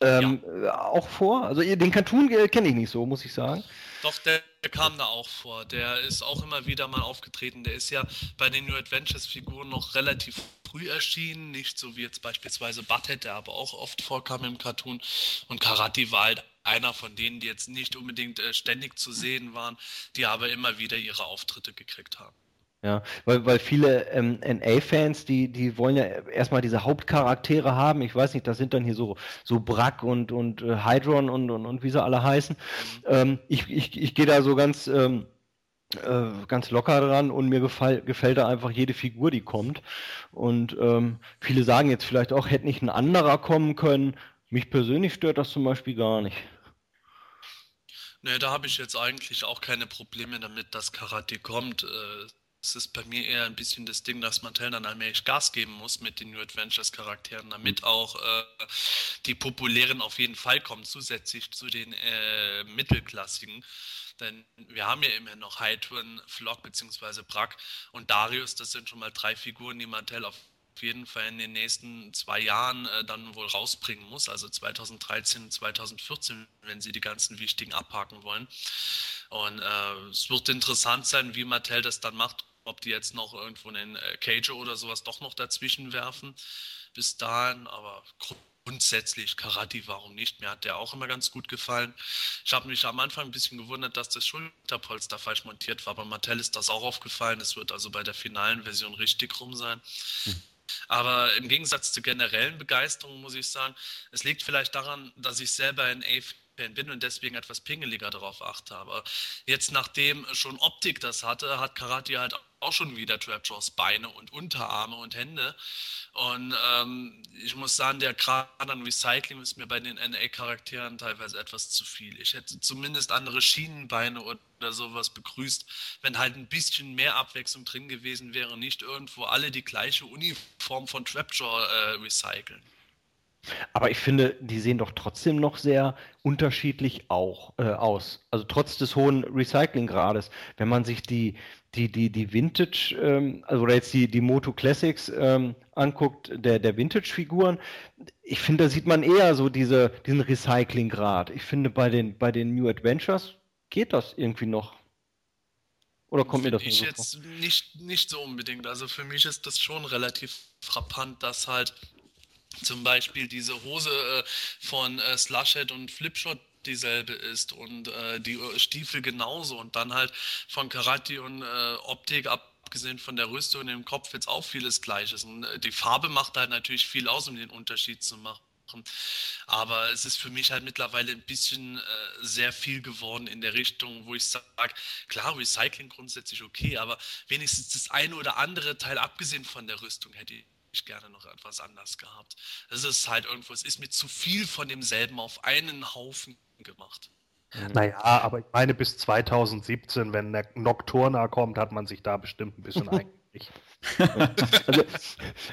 ähm, ja. auch vor? Also den Cartoon äh, kenne ich nicht so, muss ich sagen.
Doch, der, der, kam da auch vor. Der ist auch immer wieder mal aufgetreten. Der ist ja bei den New Adventures Figuren noch relativ früh erschienen, nicht so wie jetzt beispielsweise Butthead, der aber auch oft vorkam im Cartoon. Und Karate war halt einer von denen, die jetzt nicht unbedingt äh, ständig zu sehen waren, die aber immer wieder ihre Auftritte gekriegt haben.
Ja, weil, weil viele ähm, NA-Fans, die, die wollen ja erstmal diese Hauptcharaktere haben. Ich weiß nicht, das sind dann hier so, so Brack und, und äh, Hydron und, und, und wie sie alle heißen. Mhm. Ähm, ich ich, ich gehe da so ganz, ähm, äh, ganz locker dran und mir gefall, gefällt da einfach jede Figur, die kommt. Und ähm, viele sagen jetzt vielleicht auch, hätte nicht ein anderer kommen können. Mich persönlich stört das zum Beispiel gar nicht.
Ne, da habe ich jetzt eigentlich auch keine Probleme damit, dass Karate kommt. Äh, es ist bei mir eher ein bisschen das Ding, dass Mattel dann allmählich Gas geben muss mit den New Adventures Charakteren, damit auch äh, die populären auf jeden Fall kommen, zusätzlich zu den äh, mittelklassigen. Denn wir haben ja immerhin noch Hydron, Flock bzw. Brack und Darius, das sind schon mal drei Figuren, die Mattel auf jeden Fall in den nächsten zwei Jahren äh, dann wohl rausbringen muss, also 2013, 2014, wenn sie die ganzen wichtigen abhaken wollen. Und äh, es wird interessant sein, wie Mattel das dann macht, ob die jetzt noch irgendwo einen äh, Cage oder sowas doch noch dazwischen werfen bis dahin, aber grundsätzlich Karate, warum nicht? Mir hat der auch immer ganz gut gefallen. Ich habe mich am Anfang ein bisschen gewundert, dass das Schulterpolster falsch montiert war, aber Mattel ist das auch aufgefallen. Es wird also bei der finalen Version richtig rum sein. Aber im Gegensatz zur generellen Begeisterung muss ich sagen, es liegt vielleicht daran, dass ich selber ein A-Fan bin und deswegen etwas pingeliger darauf achte. Aber jetzt, nachdem schon Optik das hatte, hat Karate halt auch schon wieder Trapjaws Beine und Unterarme und Hände. Und ähm, ich muss sagen, der Grad an Recycling ist mir bei den NA-Charakteren teilweise etwas zu viel. Ich hätte zumindest andere Schienenbeine oder sowas begrüßt, wenn halt ein bisschen mehr Abwechslung drin gewesen wäre, nicht irgendwo alle die gleiche Uniform von Trapjaw äh, recyceln.
Aber ich finde, die sehen doch trotzdem noch sehr unterschiedlich auch, äh, aus. Also trotz des hohen Recyclinggrades. Wenn man sich die, die, die, die Vintage, ähm, also oder jetzt die, die Moto Classics ähm, anguckt, der, der Vintage-Figuren, ich finde, da sieht man eher so diese, diesen Recyclinggrad. Ich finde, bei den, bei den New Adventures geht das irgendwie noch. Oder kommt mir das
ich so jetzt vor? nicht nicht so unbedingt. Also für mich ist das schon relativ frappant, dass halt zum Beispiel diese Hose äh, von äh, Slushhead und Flipshot dieselbe ist und äh, die Stiefel genauso und dann halt von Karate und äh, Optik abgesehen von der Rüstung und dem Kopf jetzt auch vieles Gleiches. Und äh, die Farbe macht halt natürlich viel aus, um den Unterschied zu machen. Aber es ist für mich halt mittlerweile ein bisschen äh, sehr viel geworden in der Richtung, wo ich sage, klar, Recycling grundsätzlich okay, aber wenigstens das eine oder andere Teil, abgesehen von der Rüstung, hätte ich ich gerne noch etwas anders gehabt. Es ist halt irgendwo, es ist mir zu viel von demselben auf einen Haufen gemacht.
Naja, aber ich meine, bis 2017, wenn der Nocturna kommt, hat man sich da bestimmt ein bisschen eingelegt.
also,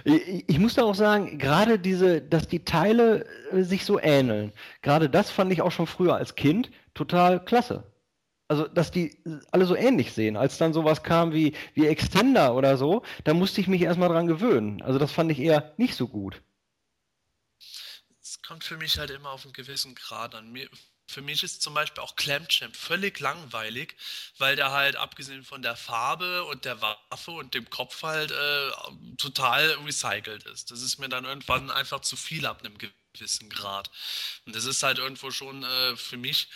ich, ich, muss da auch sagen, gerade diese, dass die Teile äh, sich so ähneln, gerade das fand ich auch schon früher als Kind total klasse. Also, dass die alle so ähnlich sehen. Als dann sowas kam wie, wie Extender oder so, da musste ich mich erstmal dran gewöhnen. Also, das fand ich eher nicht so gut.
Es kommt für mich halt immer auf einen gewissen Grad an. Mir, für mich ist zum Beispiel auch Clamchamp völlig langweilig, weil der halt abgesehen von der Farbe und der Waffe und dem Kopf halt äh, total recycelt ist. Das ist mir dann irgendwann einfach zu viel ab einem gewissen Grad. Und das ist halt irgendwo schon äh, für mich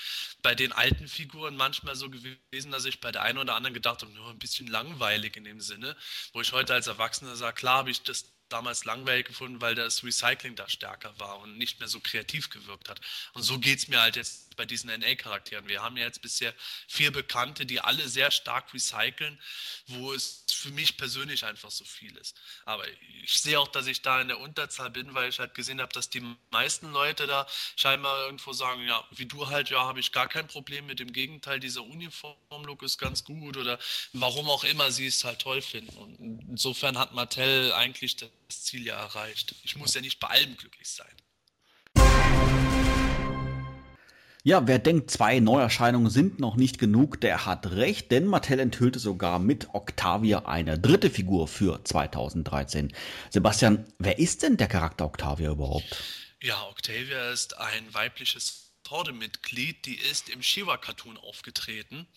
bei den alten Figuren manchmal so gewesen, dass ich bei der einen oder anderen gedacht habe, nur ein bisschen langweilig in dem Sinne, wo ich heute als Erwachsener sage, klar habe ich das damals langweilig gefunden, weil das Recycling da stärker war und nicht mehr so kreativ gewirkt hat. Und so geht es mir halt jetzt bei diesen NA-Charakteren. Wir haben ja jetzt bisher vier Bekannte, die alle sehr stark recyceln, wo es für mich persönlich einfach so viel ist. Aber ich sehe auch, dass ich da in der Unterzahl bin, weil ich halt gesehen habe, dass die meisten Leute da scheinbar irgendwo sagen, ja, wie du halt, ja, habe ich gar kein Problem mit dem Gegenteil, dieser Uniform-Look ist ganz gut oder warum auch immer sie es halt toll finden. Und insofern hat Mattel eigentlich das Ziel ja erreicht. Ich muss ja nicht bei allem glücklich sein.
Ja, wer denkt, zwei Neuerscheinungen sind noch nicht genug, der hat recht, denn Mattel enthüllte sogar mit Octavia eine dritte Figur für 2013. Sebastian, wer ist denn der Charakter Octavia überhaupt?
Ja, Octavia ist ein weibliches Horde-Mitglied, die ist im Shiva-Cartoon aufgetreten.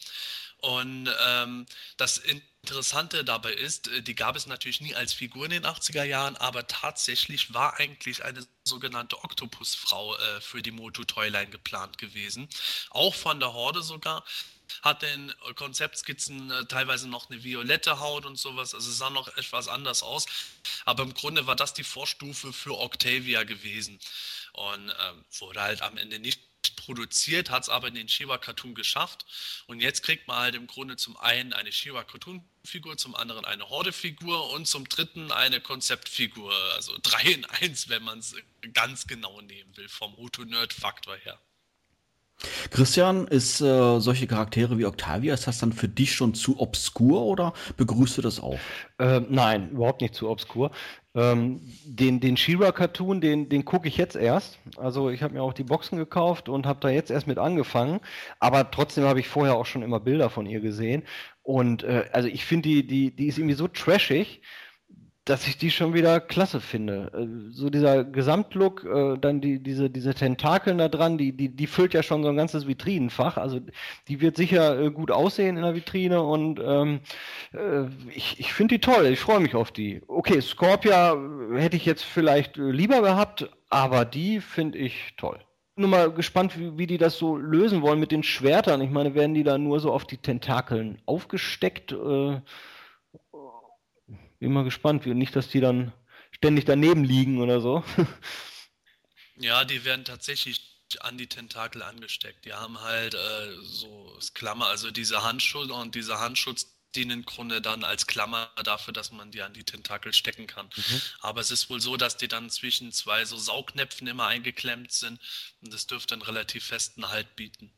Und ähm, das Interessante dabei ist, äh, die gab es natürlich nie als Figur in den 80er Jahren, aber tatsächlich war eigentlich eine sogenannte Oktopusfrau äh, für die Moto Toyline geplant gewesen. Auch von der Horde sogar hat in Konzeptskizzen äh, teilweise noch eine violette Haut und sowas, also sah noch etwas anders aus. Aber im Grunde war das die Vorstufe für Octavia gewesen und ähm, wurde halt am Ende nicht produziert, hat es aber in den Shiva Cartoon geschafft. Und jetzt kriegt man halt im Grunde zum einen eine Shiva Cartoon Figur, zum anderen eine Horde-Figur und zum dritten eine Konzeptfigur. Also drei in eins, wenn man es ganz genau nehmen will, vom Roto-Nerd-Faktor her.
Christian, ist äh, solche Charaktere wie Octavia, ist das dann für dich schon zu obskur oder begrüßt du das auch?
Äh, nein, überhaupt nicht zu obskur. Ähm, den den She-Ra-Cartoon, den, den gucke ich jetzt erst. Also ich habe mir auch die Boxen gekauft und habe da jetzt erst mit angefangen. Aber trotzdem habe ich vorher auch schon immer Bilder von ihr gesehen. Und äh, also ich finde, die, die, die ist irgendwie so trashig dass ich die schon wieder klasse finde. Äh, so dieser Gesamtlook, äh, dann die, diese, diese Tentakeln da dran, die, die, die füllt ja schon so ein ganzes Vitrinenfach. Also die wird sicher äh, gut aussehen in der Vitrine und ähm, äh, ich, ich finde die toll. Ich freue mich auf die. Okay, Scorpia hätte ich jetzt vielleicht lieber gehabt, aber die finde ich toll. Nur mal gespannt, wie, wie die das so lösen wollen mit den Schwertern. Ich meine, werden die da nur so auf die Tentakeln aufgesteckt? Äh, bin mal gespannt, nicht, dass die dann ständig daneben liegen oder so.
Ja, die werden tatsächlich an die Tentakel angesteckt. Die haben halt äh, so Klammer, also diese Handschutz und dieser Handschutz dienen im Grunde dann als Klammer dafür, dass man die an die Tentakel stecken kann. Mhm. Aber es ist wohl so, dass die dann zwischen zwei so Saugnäpfen immer eingeklemmt sind und das dürfte einen relativ festen Halt bieten.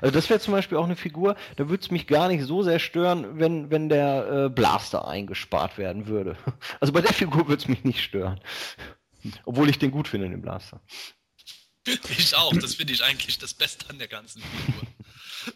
Also das wäre zum Beispiel auch eine Figur, da würde es mich gar nicht so sehr stören, wenn, wenn der äh, Blaster eingespart werden würde. Also bei der Figur würde es mich nicht stören. Obwohl ich den gut finde, den Blaster.
Ich auch, das finde ich eigentlich das Beste an der ganzen Figur.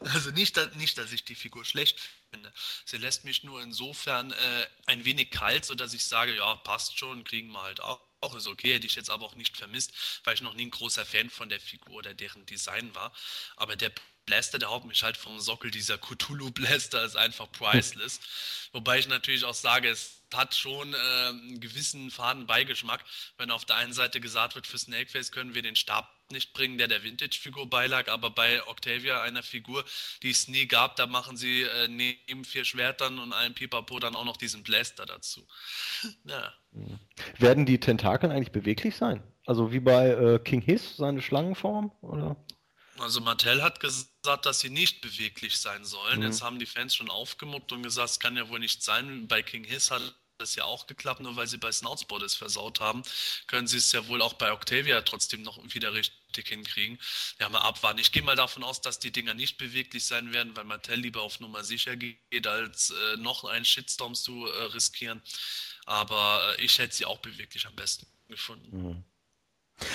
Also nicht, nicht, dass ich die Figur schlecht finde. Sie lässt mich nur insofern äh, ein wenig kalt, sodass ich sage, ja, passt schon, kriegen wir halt auch auch ist okay, hätte ich jetzt aber auch nicht vermisst, weil ich noch nie ein großer Fan von der Figur oder deren Design war. Aber der Blaster, der haut mich halt vom Sockel, dieser Cthulhu Blaster ist einfach priceless. Wobei ich natürlich auch sage, es hat schon äh, einen gewissen faden Beigeschmack, wenn auf der einen Seite gesagt wird, für Snakeface können wir den Stab nicht bringen, der der Vintage-Figur beilag, aber bei Octavia, einer Figur, die es nie gab, da machen sie äh, neben vier Schwertern und einem Pipapo dann auch noch diesen Blaster dazu.
ja. Werden die Tentakeln eigentlich beweglich sein? Also wie bei äh, King Hiss, seine Schlangenform? Oder?
Also Mattel hat gesagt, dass sie nicht beweglich sein sollen. Mhm. Jetzt haben die Fans schon aufgemuckt und gesagt, es kann ja wohl nicht sein. Bei King Hiss hat das ja auch geklappt, nur weil sie bei Snoutspot es versaut haben, können sie es ja wohl auch bei Octavia trotzdem noch wieder richtig hinkriegen. Ja, mal abwarten. Ich gehe mal davon aus, dass die Dinger nicht beweglich sein werden, weil Mattel lieber auf Nummer sicher geht, als äh, noch einen Shitstorm zu äh, riskieren. Aber äh, ich hätte sie auch beweglich am besten gefunden. Mhm.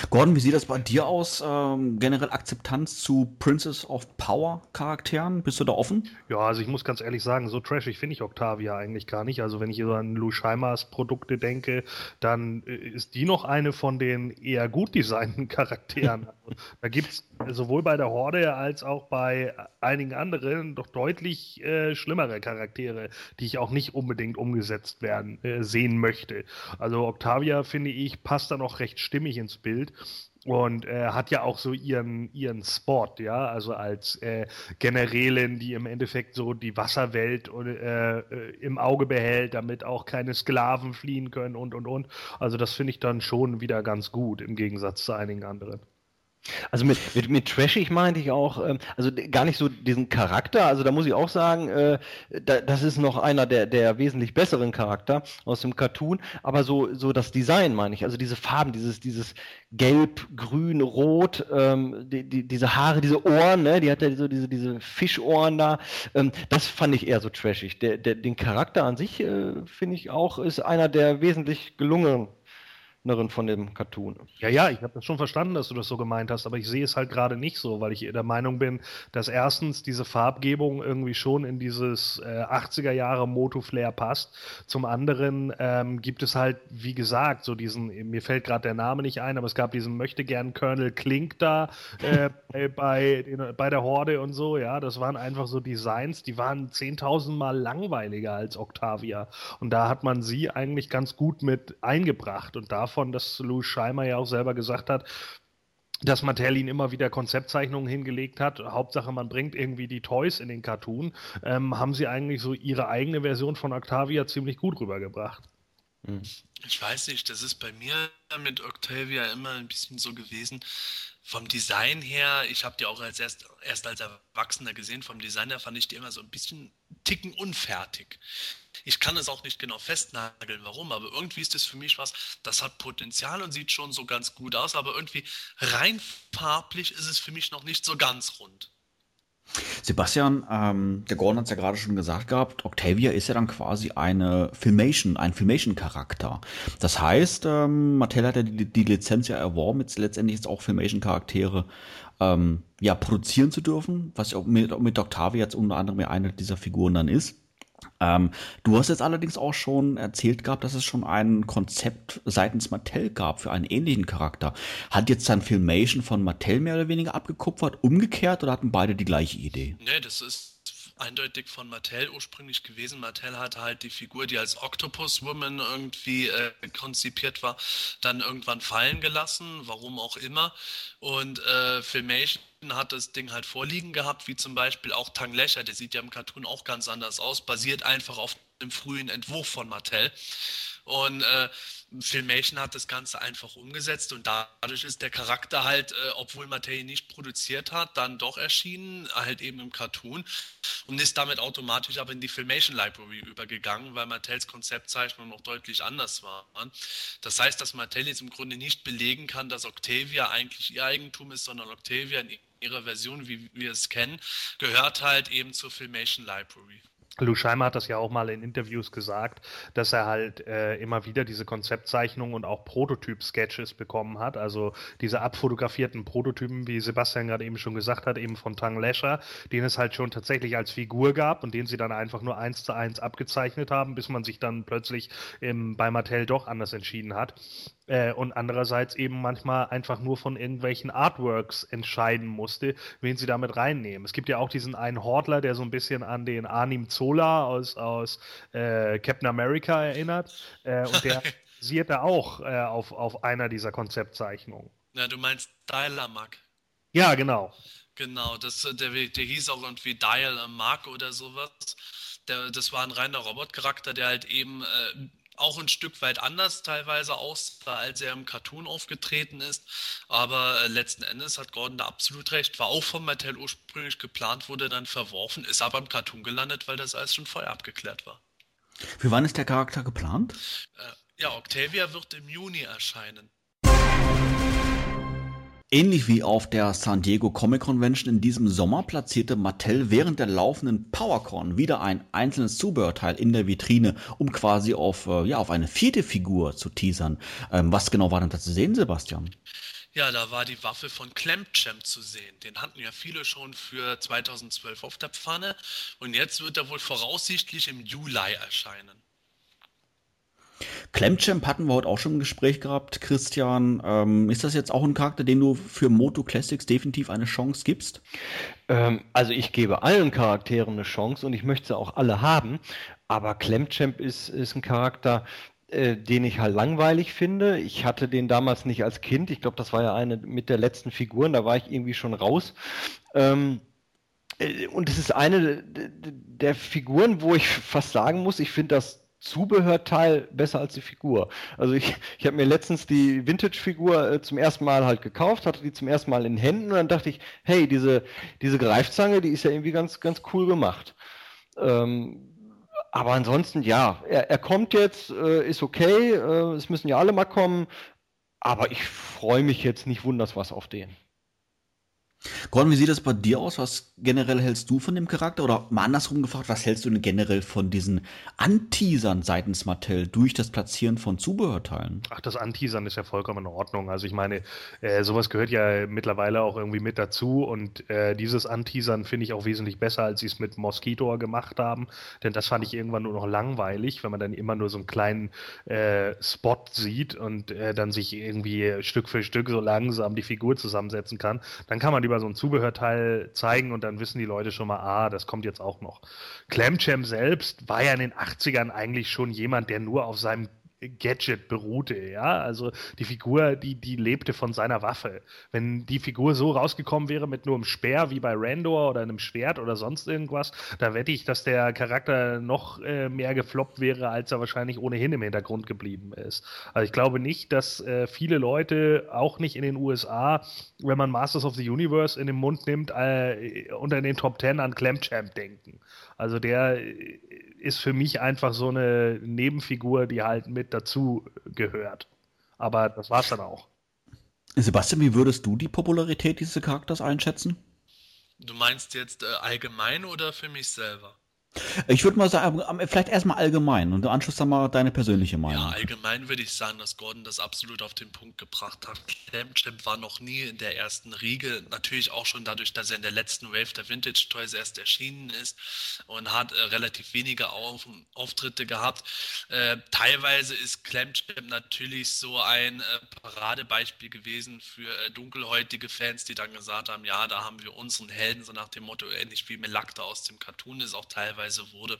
Gordon, wie sieht das bei dir aus? Ähm, generell Akzeptanz zu Princess of Power Charakteren? Bist du da offen?
Ja, also ich muss ganz ehrlich sagen, so trashig finde ich Octavia eigentlich gar nicht. Also wenn ich so an Lou Scheimers Produkte denke, dann äh, ist die noch eine von den eher gut designten Charakteren. also, da gibt es sowohl bei der Horde als auch bei einigen anderen doch deutlich äh, schlimmere Charaktere, die ich auch nicht unbedingt umgesetzt werden äh, sehen möchte. Also Octavia, finde ich, passt da noch recht stimmig ins Bild. Bild und äh, hat ja auch so ihren, ihren Spot, ja, also als äh, Generälin, die im Endeffekt so die Wasserwelt äh, äh, im Auge behält, damit auch keine Sklaven fliehen können und und und. Also das finde ich dann schon wieder ganz gut im Gegensatz zu einigen anderen.
Also mit, mit, mit trashig meinte ich auch, ähm, also gar nicht so diesen Charakter, also da muss ich auch sagen, äh, da, das ist noch einer der, der wesentlich besseren Charakter aus dem Cartoon, aber so, so das Design meine ich, also diese Farben, dieses, dieses Gelb, Grün, Rot, ähm, die, die, diese Haare, diese Ohren, ne, die hat ja so diese, diese Fischohren da, ähm, das fand ich eher so trashig. Der, der, den Charakter an sich, äh, finde ich auch, ist einer der wesentlich gelungenen von dem Cartoon.
Ja, ja, ich habe das schon verstanden, dass du das so gemeint hast, aber ich sehe es halt gerade nicht so, weil ich der Meinung bin, dass erstens diese Farbgebung irgendwie schon in dieses äh, 80er Jahre Moto-Flair passt. Zum anderen ähm, gibt es halt, wie gesagt, so diesen, mir fällt gerade der Name nicht ein, aber es gab diesen möchte gern Colonel Klink da äh, bei, den, bei der Horde und so, ja, das waren einfach so Designs, die waren 10.000 Mal langweiliger als Octavia. Und da hat man sie eigentlich ganz gut mit eingebracht und davon davon, dass Louis Scheimer ja auch selber gesagt hat, dass Mattel ihn immer wieder Konzeptzeichnungen hingelegt hat. Hauptsache, man bringt irgendwie die Toys in den Cartoon. Ähm, haben sie eigentlich so ihre eigene Version von Octavia ziemlich gut rübergebracht.
Hm. Ich weiß nicht, das ist bei mir mit Octavia immer ein bisschen so gewesen. Vom Design her, ich habe die auch als erst, erst als Erwachsener gesehen, vom Design her fand ich die immer so ein bisschen ticken unfertig. Ich kann es auch nicht genau festnageln, warum, aber irgendwie ist es für mich was, das hat Potenzial und sieht schon so ganz gut aus, aber irgendwie rein farblich ist es für mich noch nicht so ganz rund.
Sebastian, ähm, der Gordon hat es ja gerade schon gesagt gehabt, Octavia ist ja dann quasi eine Filmation, ein Filmation-Charakter. Das heißt, ähm, Mattel hat ja die, die Lizenz ja erworben, jetzt letztendlich jetzt auch Filmation-Charaktere ähm, ja, produzieren zu dürfen, was ja auch mit, mit Octavia jetzt unter anderem eine dieser Figuren dann ist. Ähm, du hast jetzt allerdings auch schon erzählt gehabt, dass es schon ein Konzept seitens Mattel gab für einen ähnlichen Charakter. Hat jetzt dann Filmation von Mattel mehr oder weniger abgekupfert, umgekehrt oder hatten beide die gleiche Idee?
Nee, das ist eindeutig von Mattel ursprünglich gewesen. Mattel hat halt die Figur, die als Octopus Woman irgendwie äh, konzipiert war, dann irgendwann fallen gelassen, warum auch immer. Und äh, Filmation hat das Ding halt vorliegen gehabt, wie zum Beispiel auch Tang Lecher, der sieht ja im Cartoon auch ganz anders aus, basiert einfach auf dem frühen Entwurf von Mattel. Und äh, Filmation hat das Ganze einfach umgesetzt und dadurch ist der Charakter halt, äh, obwohl Mattel nicht produziert hat, dann doch erschienen, halt eben im Cartoon und ist damit automatisch aber in die Filmation Library übergegangen, weil Mattels Konzeptzeichnungen noch deutlich anders waren. Das heißt, dass Mattel jetzt im Grunde nicht belegen kann, dass Octavia eigentlich ihr Eigentum ist, sondern Octavia in ihrer Version, wie wir es kennen, gehört halt eben zur Filmation Library.
Lou Scheimer hat das ja auch mal in Interviews gesagt, dass er halt äh, immer wieder diese Konzeptzeichnungen und auch Prototyp-Sketches bekommen hat. Also diese abfotografierten Prototypen, wie Sebastian gerade eben schon gesagt hat, eben von Tang Lescher, den es halt schon tatsächlich als Figur gab und den sie dann einfach nur eins zu eins abgezeichnet haben, bis man sich dann plötzlich im, bei Mattel doch anders entschieden hat. Äh, und andererseits eben manchmal einfach nur von irgendwelchen Artworks entscheiden musste, wen sie damit reinnehmen. Es gibt ja auch diesen einen Hortler, der so ein bisschen an den Arnim Zola aus, aus äh, Captain America erinnert. Äh, und der basiert da auch äh, auf, auf einer dieser Konzeptzeichnungen.
Ja, du meinst Dial-Mark.
Ja, genau.
Genau, das, äh, der, der hieß auch irgendwie Dial Mark oder sowas. Der, das war ein reiner Robotcharakter, der halt eben äh, auch ein Stück weit anders teilweise aussah, als er im Cartoon aufgetreten ist. Aber äh, letzten Endes hat Gordon da absolut recht. War auch von Mattel ursprünglich geplant, wurde dann verworfen, ist aber im Cartoon gelandet, weil das alles schon vorher abgeklärt war.
Für wann ist der Charakter geplant?
Äh, ja, Octavia wird im Juni erscheinen.
Ähnlich wie auf der San Diego Comic Convention in diesem Sommer platzierte Mattel während der laufenden PowerCon wieder ein einzelnes Zubehörteil in der Vitrine, um quasi auf, äh, ja, auf eine vierte Figur zu teasern. Ähm, was genau war denn da zu sehen, Sebastian?
Ja, da war die Waffe von Clamchamp zu sehen. Den hatten ja viele schon für 2012 auf der Pfanne und jetzt wird er wohl voraussichtlich im Juli erscheinen.
Clemchamp hatten wir heute auch schon im Gespräch gehabt, Christian. Ähm, ist das jetzt auch ein Charakter, den du für Moto Classics definitiv eine Chance gibst?
Ähm, also ich gebe allen Charakteren eine Chance und ich möchte sie auch alle haben. Aber Clemchamp ist, ist ein Charakter, äh, den ich halt langweilig finde. Ich hatte den damals nicht als Kind. Ich glaube, das war ja eine mit der letzten Figuren. Da war ich irgendwie schon raus. Ähm, äh, und es ist eine der Figuren, wo ich fast sagen muss, ich finde das Zubehörteil besser als die Figur. Also ich, ich habe mir letztens die Vintage-Figur äh, zum ersten Mal halt gekauft, hatte die zum ersten Mal in den Händen und dann dachte ich, hey, diese, diese Greifzange, die ist ja irgendwie ganz, ganz cool gemacht. Ähm, aber ansonsten, ja, er, er kommt jetzt, äh, ist okay, äh, es müssen ja alle mal kommen, aber ich freue mich jetzt nicht wunders was auf den.
Gordon, wie sieht das bei dir aus? Was generell hältst du von dem Charakter? Oder mal andersrum gefragt, was hältst du denn generell von diesen Anteasern seitens Mattel durch das Platzieren von Zubehörteilen?
Ach, das Anteasern ist ja vollkommen in Ordnung. Also ich meine, äh, sowas gehört ja mittlerweile auch irgendwie mit dazu und äh, dieses Anteasern finde ich auch wesentlich besser, als sie es mit Mosquito gemacht haben, denn das fand ich irgendwann nur noch langweilig, wenn man dann immer nur so einen kleinen äh, Spot sieht und äh, dann sich irgendwie Stück für Stück so langsam die Figur zusammensetzen kann. Dann kann man die lieber so ein Zubehörteil zeigen und dann wissen die Leute schon mal, ah, das kommt jetzt auch noch. Clamchamp selbst war ja in den 80ern eigentlich schon jemand, der nur auf seinem Gadget beruhte, ja. Also die Figur, die, die lebte von seiner Waffe. Wenn die Figur so rausgekommen wäre mit nur einem Speer wie bei Randor oder einem Schwert oder sonst irgendwas, da wette ich, dass der Charakter noch äh, mehr gefloppt wäre, als er wahrscheinlich ohnehin im Hintergrund geblieben ist. Also ich glaube nicht, dass äh, viele Leute, auch nicht in den USA, wenn man Masters of the Universe in den Mund nimmt, äh, unter den Top Ten an Clamchamp denken. Also der ist für mich einfach so eine Nebenfigur, die halt mit dazu gehört. Aber das war's dann auch.
Sebastian, wie würdest du die Popularität dieses Charakters einschätzen?
Du meinst jetzt äh, allgemein oder für mich selber?
Ich würde mal sagen, vielleicht erstmal allgemein und im Anschluss dann mal deine persönliche Meinung.
Ja, allgemein würde ich sagen, dass Gordon das absolut auf den Punkt gebracht hat. Clamchamp war noch nie in der ersten Riege. Natürlich auch schon dadurch, dass er in der letzten Wave der Vintage Toys erst erschienen ist und hat äh, relativ wenige Auf Auftritte gehabt. Äh, teilweise ist Clamchamp natürlich so ein äh, Paradebeispiel gewesen für äh, dunkelhäutige Fans, die dann gesagt haben, ja, da haben wir unseren Helden, so nach dem Motto, ähnlich wie Melakta aus dem Cartoon ist auch teilweise teilweise wurde.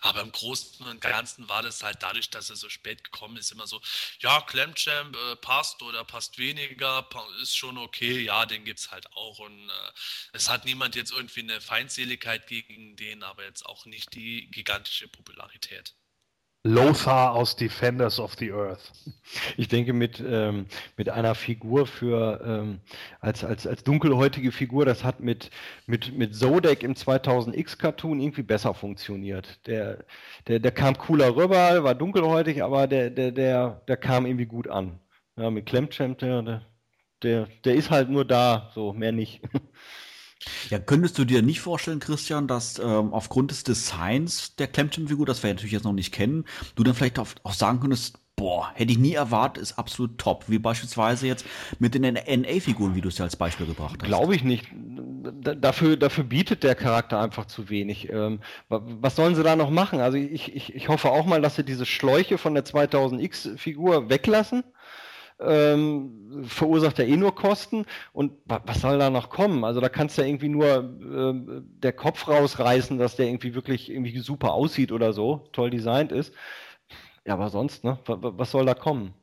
Aber im Großen und Ganzen war das halt dadurch, dass er so spät gekommen ist, immer so, ja, Clamchamp äh, passt oder passt weniger, ist schon okay, ja, den gibt es halt auch. Und äh, es hat niemand jetzt irgendwie eine Feindseligkeit gegen den, aber jetzt auch nicht die gigantische Popularität.
Lothar aus Defenders of the Earth.
Ich denke, mit, ähm, mit einer Figur für, ähm, als, als, als dunkelhäutige Figur, das hat mit, mit, mit Zodek im 2000X-Cartoon irgendwie besser funktioniert. Der, der, der kam cooler rüber, war dunkelhäutig, aber der, der, der, der kam irgendwie gut an. Ja, mit Clemchamp, der, der, der ist halt nur da, so, mehr nicht.
Ja, könntest du dir nicht vorstellen, Christian, dass ähm, aufgrund des Designs der Clemson-Figur, das wir natürlich jetzt noch nicht kennen, du dann vielleicht auch, sagen könntest, boah, hätte ich nie erwartet, ist absolut top. Wie beispielsweise jetzt mit den NA-Figuren, wie du es ja als Beispiel gebracht hast.
Glaube ich nicht. dafür, dafür bietet der Charakter einfach zu wenig. Ähm, was sollen sie da noch machen? Also ich, ich, ich hoffe auch mal, dass sie diese Schläuche von der 2000X-Figur weglassen ähm, verursacht ja eh nur Kosten. Und was soll da noch kommen? Also da kannst du ja irgendwie nur äh, der Kopf rausreißen, dass der irgendwie wirklich irgendwie super aussieht oder so, toll designt ist. Ja, aber sonst, ne? Was soll da kommen?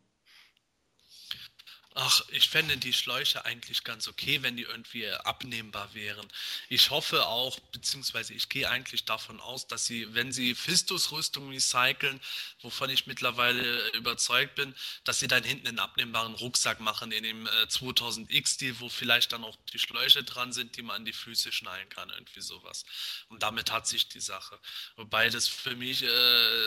Ach, ich fände die Schläuche eigentlich ganz okay, wenn die irgendwie abnehmbar wären. Ich hoffe auch, beziehungsweise ich gehe eigentlich davon aus, dass sie, wenn sie Fistus-Rüstung recyceln, wovon ich mittlerweile überzeugt bin, dass sie dann hinten einen abnehmbaren Rucksack machen in dem äh, 2000X-Stil, wo vielleicht dann auch die Schläuche dran sind, die man an die Füße schnallen kann, irgendwie sowas. Und damit hat sich die Sache. Wobei das für mich äh,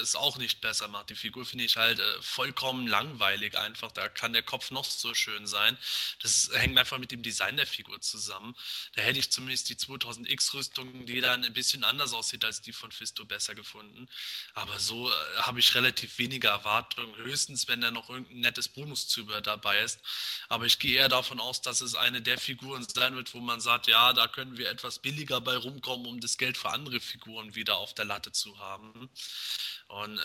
es auch nicht besser macht. Die Figur finde ich halt äh, vollkommen langweilig einfach. Da kann der Kopf noch so schön sein. Das hängt einfach mit dem Design der Figur zusammen. Da hätte ich zumindest die 2000X-Rüstung, die dann ein bisschen anders aussieht als die von Fisto, besser gefunden. Aber so äh, habe ich relativ wenige Erwartungen. Höchstens, wenn da noch irgendein nettes Bonuszubehör dabei ist. Aber ich gehe eher davon aus, dass es eine der Figuren sein wird, wo man sagt, ja, da können wir etwas billiger bei rumkommen, um das Geld für andere Figuren wieder auf der Latte zu haben. Und äh,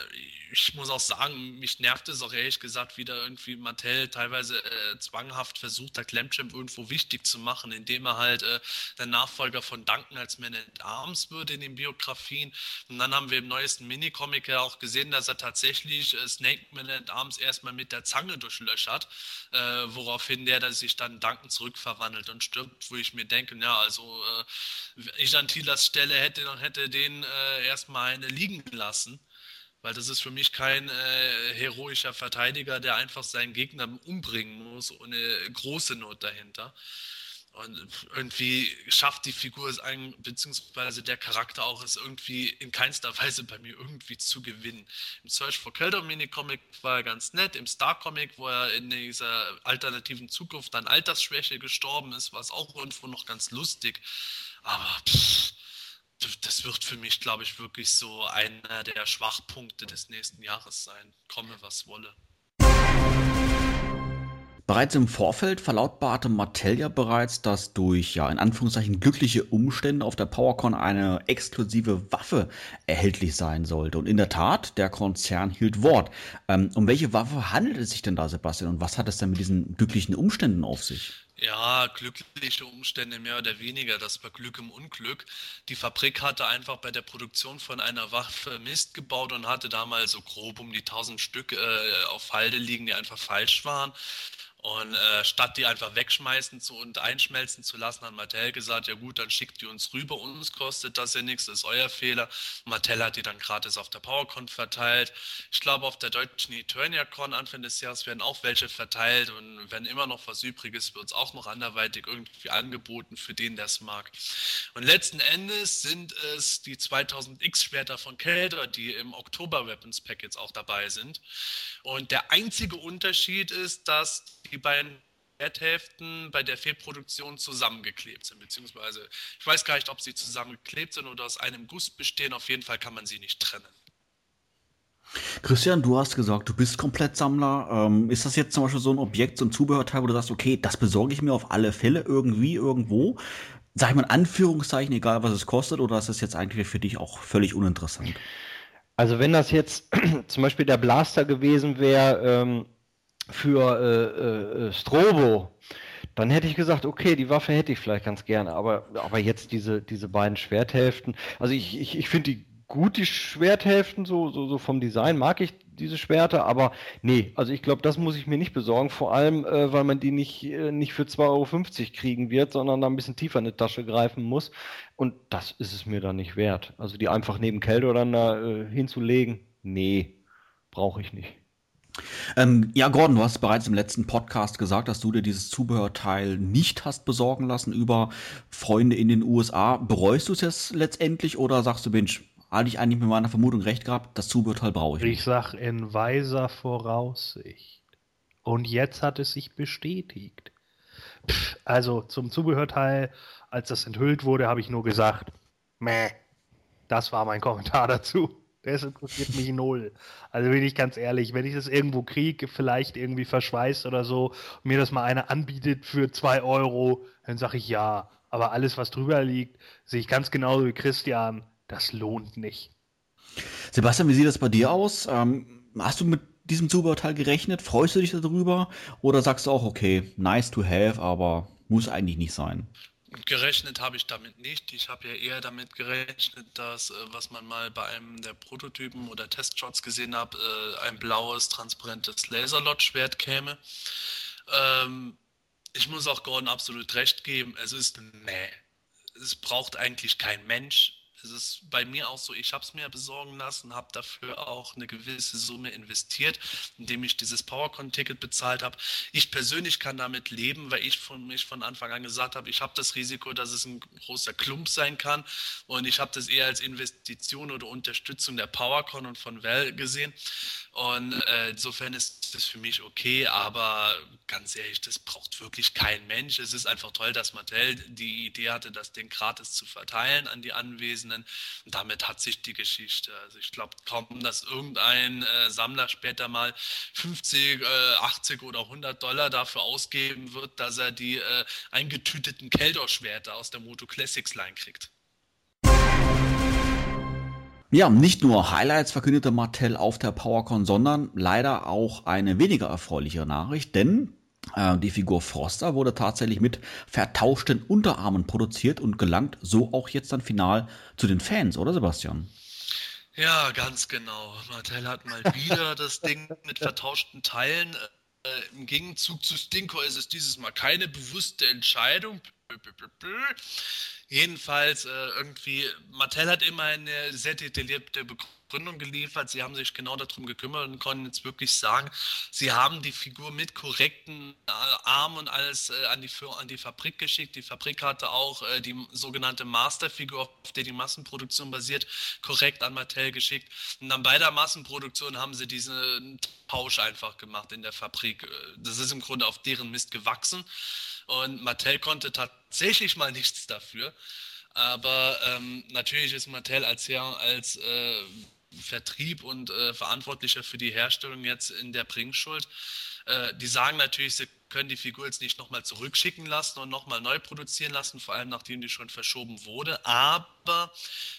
ich muss auch sagen, mich nervt es auch ehrlich gesagt wieder irgendwie Mattel teilweise äh, zwanghaft versucht, der Clamchamp irgendwo wichtig zu machen, indem er halt äh, der Nachfolger von Duncan als Man at Arms wird in den Biografien. Und dann haben wir im neuesten Minicomic ja auch gesehen, dass er tatsächlich äh, Snake Man at Arms erstmal mit der Zange durchlöchert, äh, woraufhin der, der sich dann Duncan zurückverwandelt und stirbt, wo ich mir denke, ja, also äh, ich an Tilas Stelle hätte, hätte den erstmal eine liegen lassen. Weil das ist für mich kein äh, heroischer Verteidiger, der einfach seinen Gegner umbringen muss, ohne große Not dahinter. Und irgendwie schafft die Figur es ein, beziehungsweise der Charakter auch es irgendwie in keinster Weise bei mir irgendwie zu gewinnen. Im Search for Kelder Minicomic war er ganz nett. Im Star Comic, wo er in dieser alternativen Zukunft an Altersschwäche gestorben ist, war es auch irgendwo noch ganz lustig. Aber pff, das wird für mich, glaube ich, wirklich so einer der Schwachpunkte des nächsten Jahres sein. Komme, was wolle.
Bereits im Vorfeld verlautbarte Mattel ja bereits, dass durch ja in Anführungszeichen glückliche Umstände auf der PowerCon eine exklusive Waffe erhältlich sein sollte. Und in der Tat, der Konzern hielt Wort. Ähm, um welche Waffe handelt es sich denn da, Sebastian? Und was hat es denn mit diesen glücklichen Umständen auf sich?
Ja, glückliche Umstände mehr oder weniger. Das war Glück im Unglück. Die Fabrik hatte einfach bei der Produktion von einer Waffe Mist gebaut und hatte damals so grob um die 1000 Stück äh, auf Halde liegen, die einfach falsch waren. Und äh, statt die einfach wegschmeißen zu und einschmelzen zu lassen, hat Mattel gesagt, ja gut, dann schickt die uns rüber, uns kostet das ja nichts, das ist euer Fehler. Mattel hat die dann gratis auf der PowerCon verteilt. Ich glaube, auf der deutschen EterniaCon Anfang des Jahres werden auch welche verteilt und wenn immer noch was übrig ist, wird es auch noch anderweitig irgendwie angeboten für den, der es mag. Und letzten Endes sind es die 2000X Schwerter von Kelder, die im Oktober Weapons Pack jetzt auch dabei sind. Und der einzige Unterschied ist, dass die beiden Erdhälften bei der Fehlproduktion zusammengeklebt sind, beziehungsweise ich weiß gar nicht, ob sie zusammengeklebt sind oder aus einem Guss bestehen. Auf jeden Fall kann man sie nicht trennen.
Christian, du hast gesagt, du bist komplett Sammler. Ähm, ist das jetzt zum Beispiel so ein Objekt, so ein Zubehörteil, wo du sagst, okay, das besorge ich mir auf alle Fälle irgendwie irgendwo? Sag ich mal in Anführungszeichen, egal was es kostet, oder ist das jetzt eigentlich für dich auch völlig uninteressant?
Also wenn das jetzt zum Beispiel der Blaster gewesen wäre, ähm, für äh, äh, Strobo, dann hätte ich gesagt, okay, die Waffe hätte ich vielleicht ganz gerne, aber, aber jetzt diese, diese beiden Schwerthälften, also ich, ich, ich finde die gut, die Schwerthälften, so, so, so vom Design mag ich diese Schwerter, aber nee, also ich glaube, das muss ich mir nicht besorgen, vor allem, äh, weil man die nicht, äh, nicht für 2,50 Euro kriegen wird, sondern da ein bisschen tiefer in die Tasche greifen muss. Und das ist es mir dann nicht wert. Also die einfach neben Kälte dann da äh, hinzulegen, nee, brauche ich nicht.
Ähm, ja, Gordon, du hast bereits im letzten Podcast gesagt, dass du dir dieses Zubehörteil nicht hast besorgen lassen über Freunde in den USA. Bereust du es jetzt letztendlich oder sagst du, Mensch, hatte ich eigentlich mit meiner Vermutung recht gehabt, das Zubehörteil brauche ich
nicht? Ich sag in weiser Voraussicht. Und jetzt hat es sich bestätigt. Pff, also zum Zubehörteil, als das enthüllt wurde, habe ich nur gesagt, meh. Das war mein Kommentar dazu. Das interessiert mich null. Also bin ich ganz ehrlich, wenn ich das irgendwo kriege, vielleicht irgendwie verschweißt oder so, mir das mal einer anbietet für zwei Euro, dann sage ich ja. Aber alles, was drüber liegt, sehe ich ganz genauso wie Christian, das lohnt nicht.
Sebastian, wie sieht das bei dir aus? Ähm, hast du mit diesem Zubehörteil gerechnet? Freust du dich darüber? Oder sagst du auch, okay, nice to have, aber muss eigentlich nicht sein?
Gerechnet habe ich damit nicht. Ich habe ja eher damit gerechnet, dass, äh, was man mal bei einem der Prototypen oder Testshots gesehen hat, äh, ein blaues, transparentes Laserlot-Schwert käme. Ähm, ich muss auch Gordon absolut recht geben. Es ist, nee, es braucht eigentlich kein Mensch es ist bei mir auch so, ich habe es mir besorgen lassen, habe dafür auch eine gewisse Summe investiert, indem ich dieses PowerCon-Ticket bezahlt habe. Ich persönlich kann damit leben, weil ich von mich von Anfang an gesagt habe, ich habe das Risiko, dass es ein großer Klump sein kann und ich habe das eher als Investition oder Unterstützung der PowerCon und von Well gesehen. Und äh, insofern ist das für mich okay, aber ganz ehrlich, das braucht wirklich kein Mensch. Es ist einfach toll, dass Mattel die Idee hatte, das Ding gratis zu verteilen an die Anwesenden. Und damit hat sich die Geschichte. Also ich glaube kaum, dass irgendein äh, Sammler später mal 50, äh, 80 oder 100 Dollar dafür ausgeben wird, dass er die äh, eingetüteten Keldor-Schwerter aus der Moto Classics Line kriegt.
Ja, nicht nur Highlights verkündete Mattel auf der PowerCon, sondern leider auch eine weniger erfreuliche Nachricht, denn die Figur Froster wurde tatsächlich mit vertauschten Unterarmen produziert und gelangt so auch jetzt dann final zu den Fans, oder Sebastian?
Ja, ganz genau. Mattel hat mal wieder das Ding mit vertauschten Teilen. Äh, Im Gegenzug zu Stinko ist es dieses Mal keine bewusste Entscheidung. Jedenfalls äh, irgendwie, Mattel hat immer eine sehr detaillierte Begründung geliefert. Sie haben sich genau darum gekümmert und konnten jetzt wirklich sagen, sie haben die Figur mit korrekten äh, Armen und alles äh, an, die, an die Fabrik geschickt. Die Fabrik hatte auch äh, die sogenannte Masterfigur, auf der die Massenproduktion basiert, korrekt an Mattel geschickt. Und dann bei der Massenproduktion haben sie diesen Tausch einfach gemacht in der Fabrik. Äh, das ist im Grunde auf deren Mist gewachsen. Und Mattel konnte tatsächlich mal nichts dafür. Aber ähm, natürlich ist Mattel als, Herr, als äh, Vertrieb und äh, Verantwortlicher für die Herstellung jetzt in der Bringschuld. Äh, die sagen natürlich, sie können die Figur jetzt nicht nochmal zurückschicken lassen und nochmal neu produzieren lassen, vor allem nachdem die schon verschoben wurde. Aber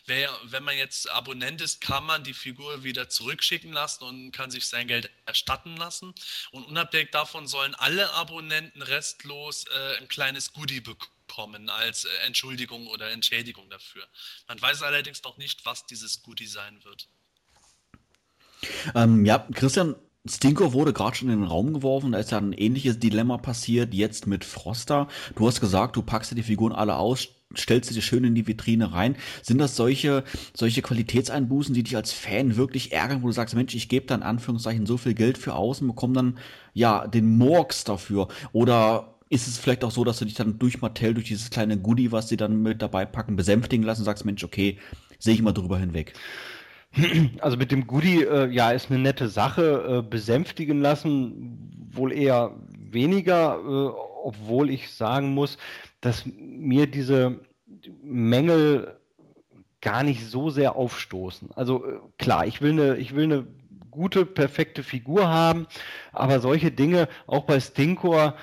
wer, wenn man jetzt Abonnent ist, kann man die Figur wieder zurückschicken lassen und kann sich sein Geld erstatten lassen. Und unabhängig davon sollen alle Abonnenten restlos äh, ein kleines Goodie bekommen als äh, Entschuldigung oder Entschädigung dafür. Man weiß allerdings noch nicht, was dieses Goodie sein wird.
Ähm, ja, Christian, Stinko wurde gerade schon in den Raum geworfen, da ist ja ein ähnliches Dilemma passiert, jetzt mit Froster. Du hast gesagt, du packst dir die Figuren alle aus, stellst sie dir schön in die Vitrine rein. Sind das solche, solche Qualitätseinbußen, die dich als Fan wirklich ärgern, wo du sagst, Mensch, ich gebe in Anführungszeichen so viel Geld für aus und bekomme dann ja den Morgs dafür? Oder ist es vielleicht auch so, dass du dich dann durch Mattel, durch dieses kleine Goodie, was sie dann mit dabei packen, besänftigen lassen und sagst, Mensch, okay, sehe ich mal drüber hinweg?
Also mit dem Goodie, äh, ja, ist eine nette Sache. Äh, besänftigen lassen wohl eher weniger, äh, obwohl ich sagen muss, dass mir diese Mängel gar nicht so sehr aufstoßen. Also äh, klar, ich will eine, ich will eine gute, perfekte Figur haben, aber solche Dinge, auch bei Stinkor,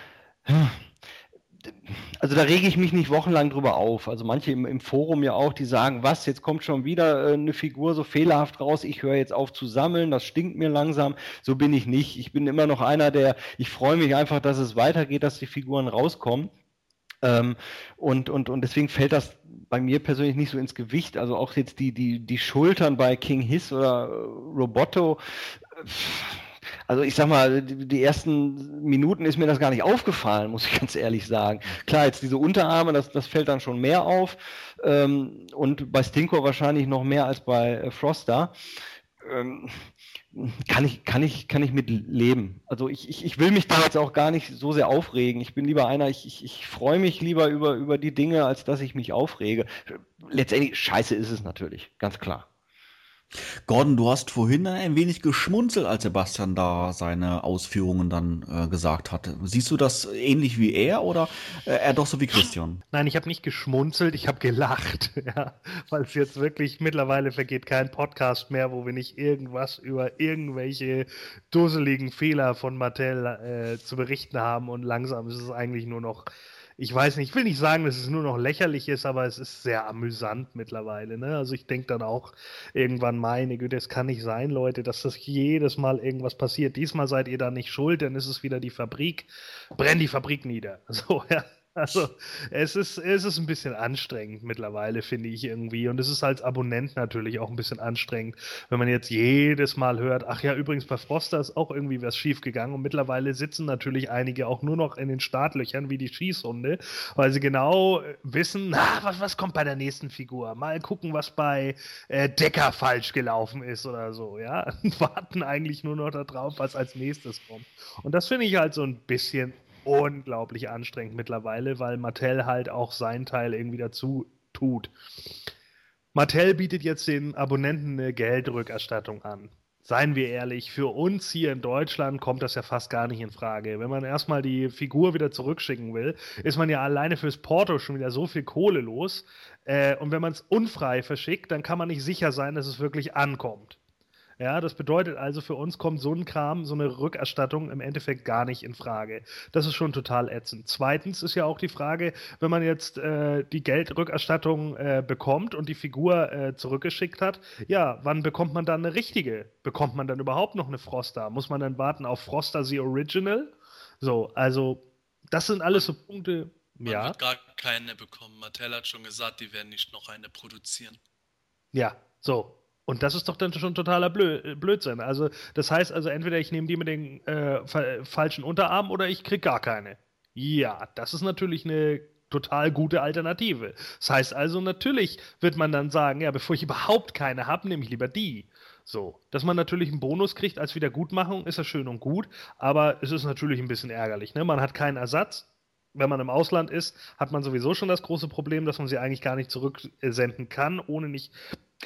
also da rege ich mich nicht wochenlang drüber auf. Also manche im, im, Forum ja auch, die sagen, was, jetzt kommt schon wieder äh, eine Figur so fehlerhaft raus, ich höre jetzt auf zu sammeln, das stinkt mir langsam. So bin ich nicht. Ich bin immer noch einer, der, ich freue mich einfach, dass es weitergeht, dass die Figuren rauskommen. Ähm, und, und, und deswegen fällt das bei mir persönlich nicht so ins Gewicht. Also auch jetzt die, die, die Schultern bei King Hiss oder äh, Roboto. Äh, also ich sag mal, die, ersten Minuten ist mir das gar nicht aufgefallen, muss ich ganz ehrlich sagen. Klar, jetzt diese Unterarme, das, das fällt dann schon mehr auf. Ähm, und bei Stinkor wahrscheinlich noch mehr als bei äh, Froster. Ähm, kann ich, kann ich, kann ich mit leben. Also ich, ich, ich will mich da jetzt auch gar nicht so sehr aufregen. Ich bin lieber einer, ich, ich, ich freue mich lieber über, über die Dinge, als dass ich mich aufrege. Letztendlich, scheiße ist es natürlich, ganz klar.
Gordon, du hast vorhin ein wenig geschmunzelt, als Sebastian da seine Ausführungen dann äh, gesagt hatte. Siehst du das ähnlich wie er oder äh, er doch so wie Christian?
Nein, ich habe nicht geschmunzelt, ich habe gelacht, ja, weil es jetzt wirklich mittlerweile vergeht kein Podcast mehr, wo wir nicht irgendwas über irgendwelche dusseligen Fehler von Mattel äh, zu berichten haben und langsam ist es eigentlich nur noch ich weiß nicht, ich will nicht sagen, dass es nur noch lächerlich ist, aber es ist sehr amüsant mittlerweile. Ne? Also ich denke dann auch irgendwann, meine Güte, es kann nicht sein, Leute, dass das jedes Mal irgendwas passiert. Diesmal seid ihr da nicht schuld, dann ist es wieder die Fabrik. Brenn die Fabrik nieder. So, ja. Also es ist, es ist ein bisschen anstrengend mittlerweile, finde ich irgendwie. Und es ist als Abonnent natürlich auch ein bisschen anstrengend, wenn man jetzt jedes Mal hört, ach ja, übrigens bei Froster ist auch irgendwie was schiefgegangen. Und mittlerweile sitzen natürlich einige auch nur noch in den Startlöchern wie die Schießhunde, weil sie genau wissen, na, was, was kommt bei der nächsten Figur? Mal gucken, was bei äh, Decker falsch gelaufen ist oder so, ja. Und warten eigentlich nur noch darauf, was als nächstes kommt. Und das finde ich halt so ein bisschen unglaublich anstrengend mittlerweile, weil Mattel halt auch seinen Teil irgendwie dazu tut. Mattel bietet jetzt den Abonnenten eine Geldrückerstattung an. Seien wir ehrlich, für uns hier in Deutschland kommt das ja fast gar nicht in Frage. Wenn man erstmal die Figur wieder zurückschicken will, ist man ja alleine fürs Porto schon wieder so viel Kohle los. Äh, und wenn man es unfrei verschickt, dann kann man nicht sicher sein, dass es wirklich ankommt. Ja, das bedeutet also, für uns kommt so ein Kram, so eine Rückerstattung im Endeffekt gar nicht in Frage. Das ist schon total ätzend. Zweitens ist ja auch die Frage, wenn man jetzt äh, die Geldrückerstattung äh, bekommt und die Figur äh, zurückgeschickt hat, ja, wann bekommt man dann eine richtige? Bekommt man dann überhaupt noch eine Froster? Muss man dann warten auf Froster The Original? So, also, das sind alles so Punkte.
Man ja. wird gar keine bekommen. Mattel hat schon gesagt, die werden nicht noch eine produzieren.
Ja, so. Und das ist doch dann schon totaler Blö Blödsinn. Also, das heißt also, entweder ich nehme die mit den äh, fa falschen Unterarmen oder ich kriege gar keine. Ja, das ist natürlich eine total gute Alternative. Das heißt also, natürlich wird man dann sagen, ja, bevor ich überhaupt keine habe, nehme ich lieber die. So, dass man natürlich einen Bonus kriegt als Wiedergutmachung, ist ja schön und gut, aber es ist natürlich ein bisschen ärgerlich. Ne? Man hat keinen Ersatz. Wenn man im Ausland ist, hat man sowieso schon das große Problem, dass man sie eigentlich gar nicht zurücksenden kann, ohne nicht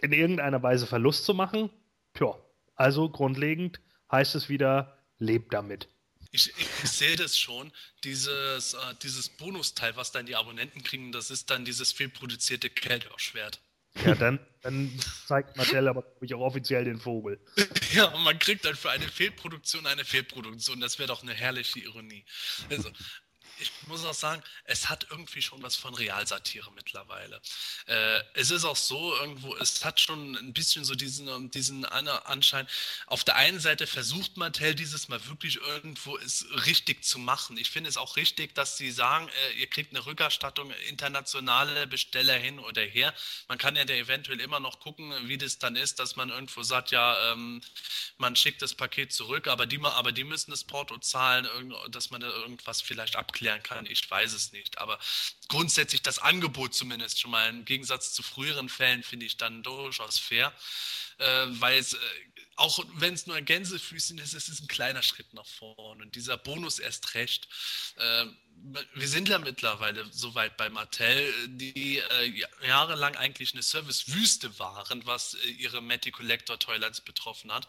in irgendeiner Weise Verlust zu machen. Tja, also grundlegend heißt es wieder, lebt damit.
Ich, ich, sehe das schon, dieses, äh, dieses Bonusteil, was dann die Abonnenten kriegen, das ist dann dieses fehlproduzierte Kelderschwert.
Ja, dann, dann zeigt Mattel aber ich auch offiziell den Vogel.
Ja, und man kriegt dann für eine Fehlproduktion eine Fehlproduktion. Das wäre doch eine herrliche Ironie. Also, ich muss auch sagen, es hat irgendwie schon was von Realsatire mittlerweile. Äh, es ist auch so irgendwo, es hat schon ein bisschen so diesen, diesen Anschein. Auf der einen Seite versucht Mattel dieses Mal wirklich irgendwo es richtig zu machen. Ich finde es auch richtig, dass sie sagen, äh, ihr kriegt eine Rückerstattung, internationale Besteller hin oder her. Man kann ja eventuell immer noch gucken, wie das dann ist, dass man irgendwo sagt, ja, ähm, man schickt das Paket zurück, aber die, aber die müssen das Porto zahlen, dass man da irgendwas vielleicht abklärt erklären kann, ich weiß es nicht. Aber grundsätzlich das Angebot zumindest schon mal im Gegensatz zu früheren Fällen finde ich dann durchaus fair, äh, weil es, äh, auch wenn es nur ein Gänsefüßchen ist, es ist ein kleiner Schritt nach vorne. Und dieser Bonus erst recht. Äh, wir sind ja mittlerweile so weit bei Mattel, die äh, jahrelang eigentlich eine Servicewüste waren, was äh, ihre Matty Collector Toilets betroffen hat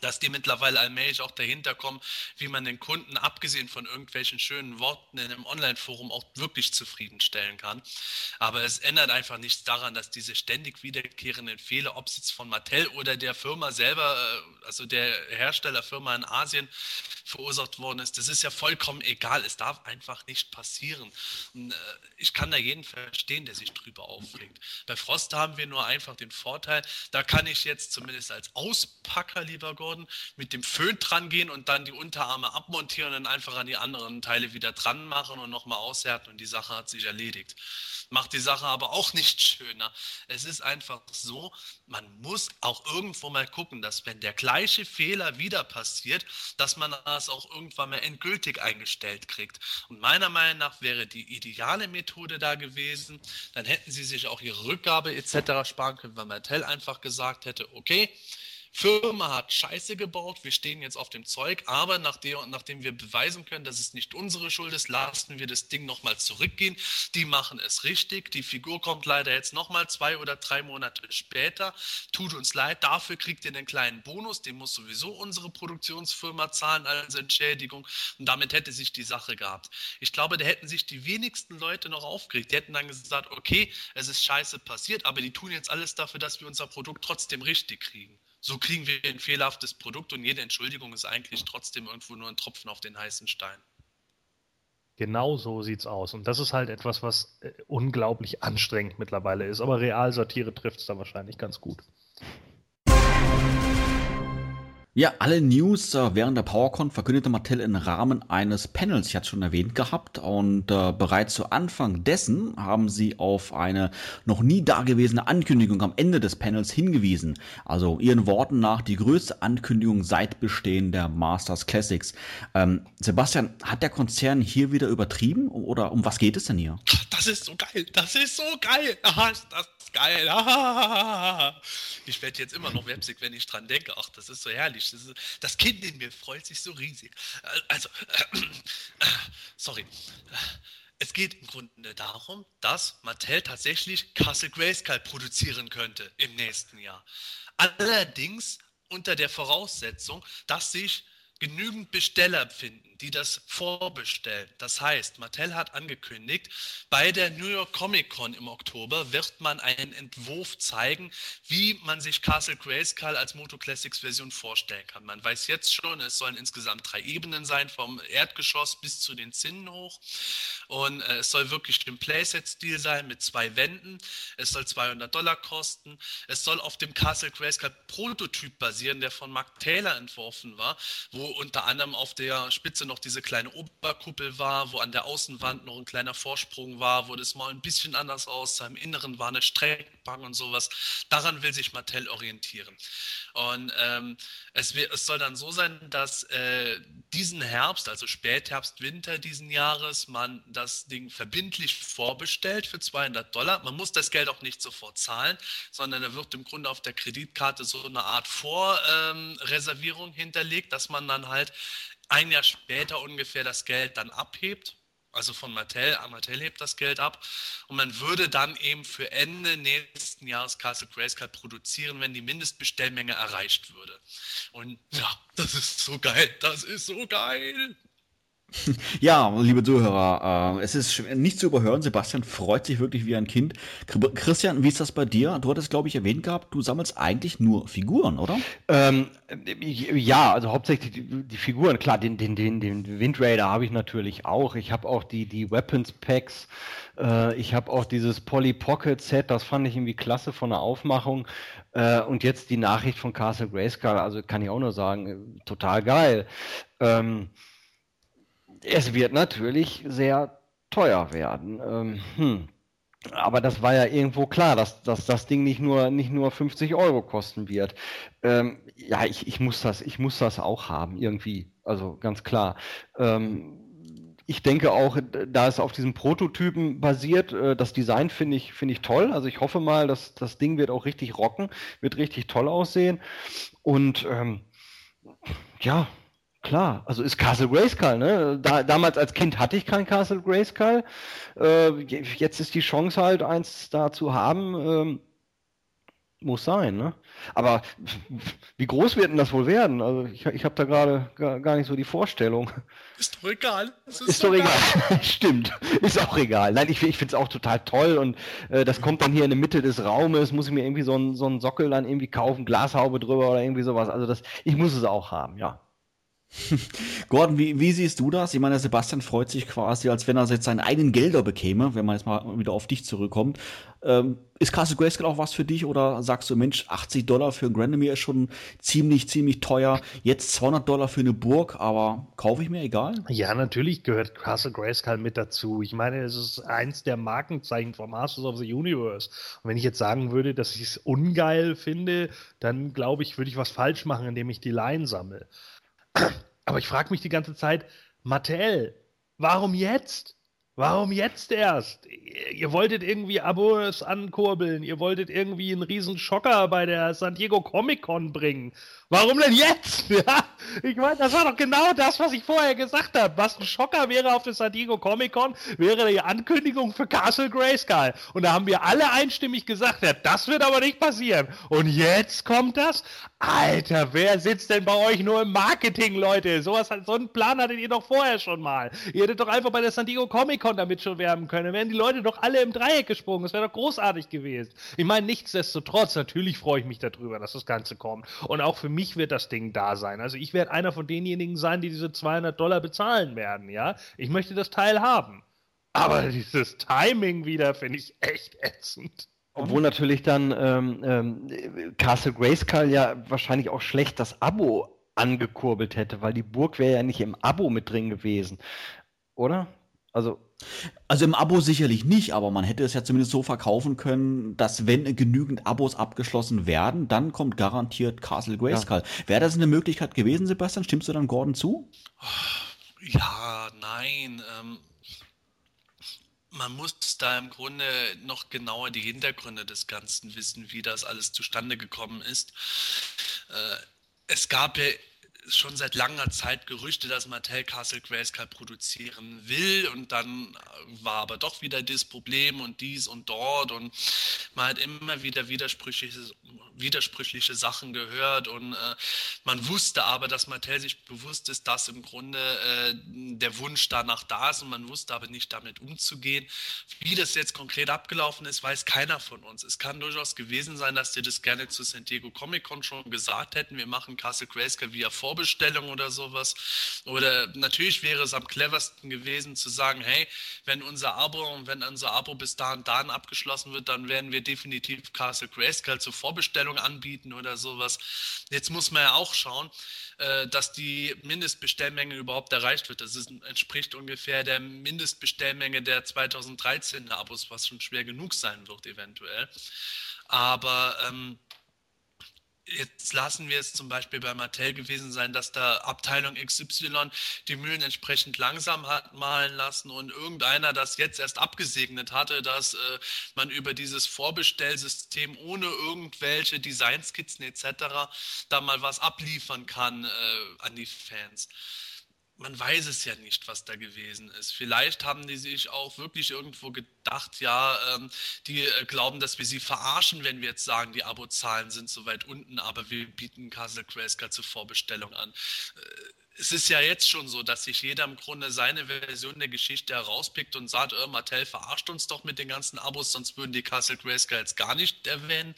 dass die mittlerweile allmählich auch dahinter kommen, wie man den Kunden, abgesehen von irgendwelchen schönen Worten in einem Online-Forum, auch wirklich zufriedenstellen kann. Aber es ändert einfach nichts daran, dass diese ständig wiederkehrenden Fehler, ob es jetzt von Mattel oder der Firma selber, äh, also der Herstellerfirma in Asien, verursacht worden ist, das ist ja vollkommen egal. Es darf einfach nicht passieren. Äh, ich kann da jeden verstehen, der sich drüber aufregt. Bei Frost haben wir nur einfach den Vorteil, da kann ich jetzt zumindest als Auspacker, lieber Gott, worden, mit dem Föhn dran gehen und dann die Unterarme abmontieren und dann einfach an die anderen Teile wieder dran machen und nochmal aushärten und die Sache hat sich erledigt. Macht die Sache aber auch nicht schöner. Es ist einfach so, man muss auch irgendwo mal gucken, dass wenn der gleiche Fehler wieder passiert, dass man das auch irgendwann mal endgültig eingestellt kriegt. Und meiner Meinung nach wäre die ideale Methode da gewesen, dann hätten sie sich auch ihre Rückgabe etc. sparen können, weil Mattel einfach gesagt hätte, okay, Firma hat Scheiße gebaut, wir stehen jetzt auf dem Zeug, aber nachdem, nachdem wir beweisen können, dass es nicht unsere Schuld ist, lassen wir das Ding nochmal zurückgehen. Die machen es richtig. Die Figur kommt leider jetzt nochmal zwei oder drei Monate später. Tut uns leid, dafür kriegt ihr einen kleinen Bonus, den muss sowieso unsere Produktionsfirma zahlen als Entschädigung. Und damit hätte sich die Sache gehabt. Ich glaube, da hätten sich die wenigsten Leute noch aufgeregt. Die hätten dann gesagt, okay, es ist scheiße passiert, aber die tun jetzt alles dafür, dass wir unser Produkt trotzdem richtig kriegen so kriegen wir ein fehlerhaftes Produkt und jede Entschuldigung ist eigentlich trotzdem irgendwo nur ein Tropfen auf den heißen Stein.
Genau so sieht's aus. Und das ist halt etwas, was äh, unglaublich anstrengend mittlerweile ist. Aber Realsatire trifft es da wahrscheinlich ganz gut.
Ja, alle News äh, während der PowerCon verkündete Mattel im Rahmen eines Panels, ich hatte es schon erwähnt gehabt, und äh, bereits zu Anfang dessen haben sie auf eine noch nie dagewesene Ankündigung am Ende des Panels hingewiesen. Also ihren Worten nach die größte Ankündigung seit Bestehen der Masters Classics. Ähm, Sebastian, hat der Konzern hier wieder übertrieben oder um was geht es denn hier?
Das ist so geil, das ist so geil, das ist geil. Ich werde jetzt immer noch websig, wenn ich dran denke. Ach, das ist so herrlich. Das, ist, das, Kind in mir freut sich so riesig. Also, sorry. Es geht im Grunde darum, dass Mattel tatsächlich Castle Grayskull produzieren könnte im nächsten Jahr. Allerdings unter der Voraussetzung, dass sich genügend Besteller finden die das vorbestellen. Das heißt, Mattel hat angekündigt, bei der New York Comic Con im Oktober wird man einen Entwurf zeigen, wie man sich Castle Grayskull als Moto Classics Version vorstellen kann. Man weiß jetzt schon, es sollen insgesamt drei Ebenen sein, vom Erdgeschoss bis zu den Zinnen hoch. Und äh, es soll wirklich im Playset-Stil sein mit zwei Wänden. Es soll 200 Dollar kosten. Es soll auf dem Castle Grayskull Prototyp basieren, der von Mark Taylor entworfen war, wo unter anderem auf der Spitze noch diese kleine Oberkuppel war, wo an der Außenwand noch ein kleiner Vorsprung war, wo das mal ein bisschen anders aussah. Im Inneren war eine Streckbank und sowas. Daran will sich Mattel orientieren. Und ähm, es, es, soll dann so sein, dass äh, diesen Herbst, also Spätherbst, Winter diesen Jahres, man das Ding verbindlich vorbestellt für 200 Dollar. Man muss das Geld auch nicht sofort zahlen, sondern da wird im Grunde auf der Kreditkarte so eine Art Vorreservierung ähm, hinterlegt, dass man dann halt ein Jahr später ungefähr das Geld dann abhebt. Also von Mattel, Mattel hebt das Geld ab und man würde dann eben für Ende nächsten Jahres Castle Grayskull produzieren, wenn die Mindestbestellmenge erreicht würde. Und ja, das ist so geil, das ist so geil.
Ja, liebe Zuhörer, äh, es ist nicht zu überhören. Sebastian freut sich wirklich wie ein Kind. Christian, wie ist das bei dir? Du hattest, glaube ich, erwähnt gehabt, du sammelst eigentlich nur Figuren, oder?
Ähm, ja, also hauptsächlich die, die, Figuren. Klar, den, den, den, den Wind Raider habe ich natürlich auch. Ich habe auch die, die Weapons Packs. Äh, ich habe auch dieses Polly Pocket Set. Das fand ich irgendwie klasse von der Aufmachung. Äh, und jetzt die Nachricht von Castle Grayskull. Also kann ich auch nur sagen, total geil. Ähm, es wird natürlich sehr teuer werden. Ähm, hm. Aber das war ja irgendwo klar, dass, dass das Ding nicht nur, nicht nur 50 Euro kosten wird. Ähm, ja, ich, ich, muss das, ich muss das auch haben, irgendwie. Also ganz klar. Ähm, ich denke auch, da es auf diesen Prototypen basiert, äh, das Design finde ich, finde ich toll. Also ich hoffe mal, dass das Ding wird auch richtig rocken, wird richtig toll aussehen. Und ähm, ja, Klar, also ist Castle Grayskull, ne? Da, damals als Kind hatte ich kein Castle Grayskull. Äh, jetzt ist die Chance halt, eins da zu haben. Ähm, muss sein, ne? Aber wie groß wird denn das wohl werden? Also ich, ich habe da gerade gar, gar, nicht so die Vorstellung.
Ist doch egal.
Ist, ist doch egal. Stimmt. Ist auch egal. Nein, ich, ich finde es auch total toll und äh, das kommt dann hier in der Mitte des Raumes, muss ich mir irgendwie so einen so Sockel dann irgendwie kaufen, Glashaube drüber oder irgendwie sowas. Also das, ich muss es auch haben, ja.
Gordon, wie, wie, siehst du das? Ich meine, Sebastian freut sich quasi, als wenn er jetzt seinen eigenen Gelder bekäme, wenn man jetzt mal wieder auf dich zurückkommt. Ähm, ist Castle Grayskull auch was für dich oder sagst du, Mensch, 80 Dollar für ein Grandemir ist schon ziemlich, ziemlich teuer. Jetzt 200 Dollar für eine Burg, aber kaufe ich mir egal?
Ja, natürlich gehört Castle Grayskull mit dazu. Ich meine, es ist eins der Markenzeichen von Masters of the Universe. Und wenn ich jetzt sagen würde, dass ich es ungeil finde, dann glaube ich, würde ich was falsch machen, indem ich die Line sammle. Aber ich frage mich die ganze Zeit, Mattel, warum jetzt? Warum jetzt erst? Ihr wolltet irgendwie Abos ankurbeln, ihr wolltet irgendwie einen riesen Schocker bei der San Diego Comic Con bringen. Warum denn jetzt? Ja, ich meine, das war doch genau das, was ich vorher gesagt habe. Was ein Schocker wäre auf der San Diego Comic Con, wäre die Ankündigung für Castle Grayskull. Und da haben wir alle einstimmig gesagt, ja, das wird aber nicht passieren. Und jetzt kommt das? Alter, wer sitzt denn bei euch nur im Marketing, Leute? So, was, so einen Plan hattet ihr doch vorher schon mal. Ihr hättet doch einfach bei der San Diego Comic Con damit schon werben können. Dann wären die Leute doch alle im Dreieck gesprungen. Das wäre doch großartig gewesen. Ich meine, nichtsdestotrotz, natürlich freue ich mich darüber, dass das Ganze kommt. Und auch für mich wird das Ding da sein. Also ich werde einer von denjenigen sein, die diese 200 Dollar bezahlen werden, ja. Ich möchte das Teil haben. Aber dieses Timing wieder finde ich echt ätzend.
Obwohl natürlich dann ähm, ähm, Castle Grayskull ja wahrscheinlich auch schlecht das Abo angekurbelt hätte, weil die Burg wäre ja nicht im Abo mit drin gewesen, oder? Also
also im Abo sicherlich nicht, aber man hätte es ja zumindest so verkaufen können, dass wenn genügend Abos abgeschlossen werden, dann kommt garantiert Castle Grayskull. Ja. Wäre das eine Möglichkeit gewesen, Sebastian? Stimmst du dann Gordon zu?
Ja, nein. Ähm, man muss da im Grunde noch genauer die Hintergründe des Ganzen wissen, wie das alles zustande gekommen ist. Äh, es gab ja schon seit langer Zeit Gerüchte, dass Mattel Castle Grayskull produzieren will. Und dann war aber doch wieder das Problem und dies und dort. Und man hat immer wieder widersprüchliche, widersprüchliche Sachen gehört. Und äh, man wusste aber, dass Mattel sich bewusst ist, dass im Grunde äh, der Wunsch danach da ist. Und man wusste aber nicht damit umzugehen. Wie das jetzt konkret abgelaufen ist, weiß keiner von uns. Es kann durchaus gewesen sein, dass die das gerne zu San Diego Comic Con schon gesagt hätten, wir machen Castle Grayskull via Vorbestellung oder sowas. Oder natürlich wäre es am cleversten gewesen zu sagen, hey, wenn unser Abo und wenn unser Abo bis dahin dann abgeschlossen wird, dann werden wir definitiv Castle Grayskull zur Vorbestellung Bestellung anbieten oder sowas. Jetzt muss man ja auch schauen, äh, dass die Mindestbestellmenge überhaupt erreicht wird. Das ist, entspricht ungefähr der Mindestbestellmenge der 2013er Abos, was schon schwer genug sein wird eventuell. Aber ähm, Jetzt lassen wir es zum Beispiel bei Mattel gewesen sein, dass da Abteilung XY die Mühlen entsprechend langsam hat malen lassen und irgendeiner das jetzt erst abgesegnet hatte, dass äh, man über dieses Vorbestellsystem ohne irgendwelche Designskizzen etc. da mal was abliefern kann äh, an die Fans man weiß es ja nicht, was da gewesen ist. Vielleicht haben die sich auch wirklich irgendwo gedacht, ja, ähm, die äh, glauben, dass wir sie verarschen, wenn wir jetzt sagen, die Abozahlen sind so weit unten, aber wir bieten Castle Grayskull zur Vorbestellung an. Äh, es ist ja jetzt schon so, dass sich jeder im Grunde seine Version der Geschichte herauspickt und sagt, äh, Mattel verarscht uns doch mit den ganzen Abos, sonst würden die Castle Grayskulls gar nicht erwähnen.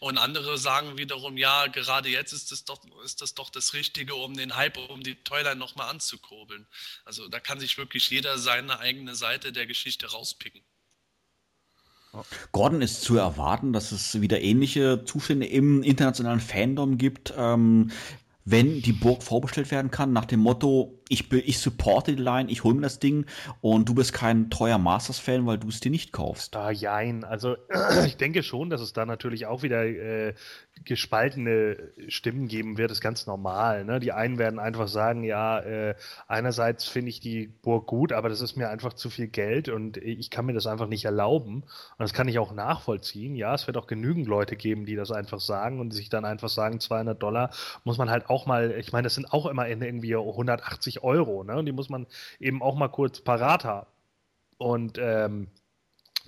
Und andere sagen wiederum, ja, gerade jetzt ist das doch, ist das, doch das Richtige, um den Hype, um die Toyline nochmal anzukurbeln. Also da kann sich wirklich jeder seine eigene Seite der Geschichte rauspicken.
Gordon ist zu erwarten, dass es wieder ähnliche Zustände im internationalen Fandom gibt. Ähm, wenn die Burg vorbestellt werden kann, nach dem Motto, ich, ich supporte die Line, ich hole mir das Ding und du bist kein treuer Masters-Fan, weil du es dir nicht kaufst.
Ah, jein. Also ich denke schon, dass es da natürlich auch wieder äh, gespaltene Stimmen geben wird, ist ganz normal. Ne? Die einen werden einfach sagen, ja, äh, einerseits finde ich die Burg gut, aber das ist mir einfach zu viel Geld und ich kann mir das einfach nicht erlauben. Und das kann ich auch nachvollziehen. Ja, es wird auch genügend Leute geben, die das einfach sagen und sich dann einfach sagen, 200 Dollar muss man halt auch mal, ich meine, das sind auch immer irgendwie 180 Euro, ne? Und die muss man eben auch mal kurz parat haben. Und ähm,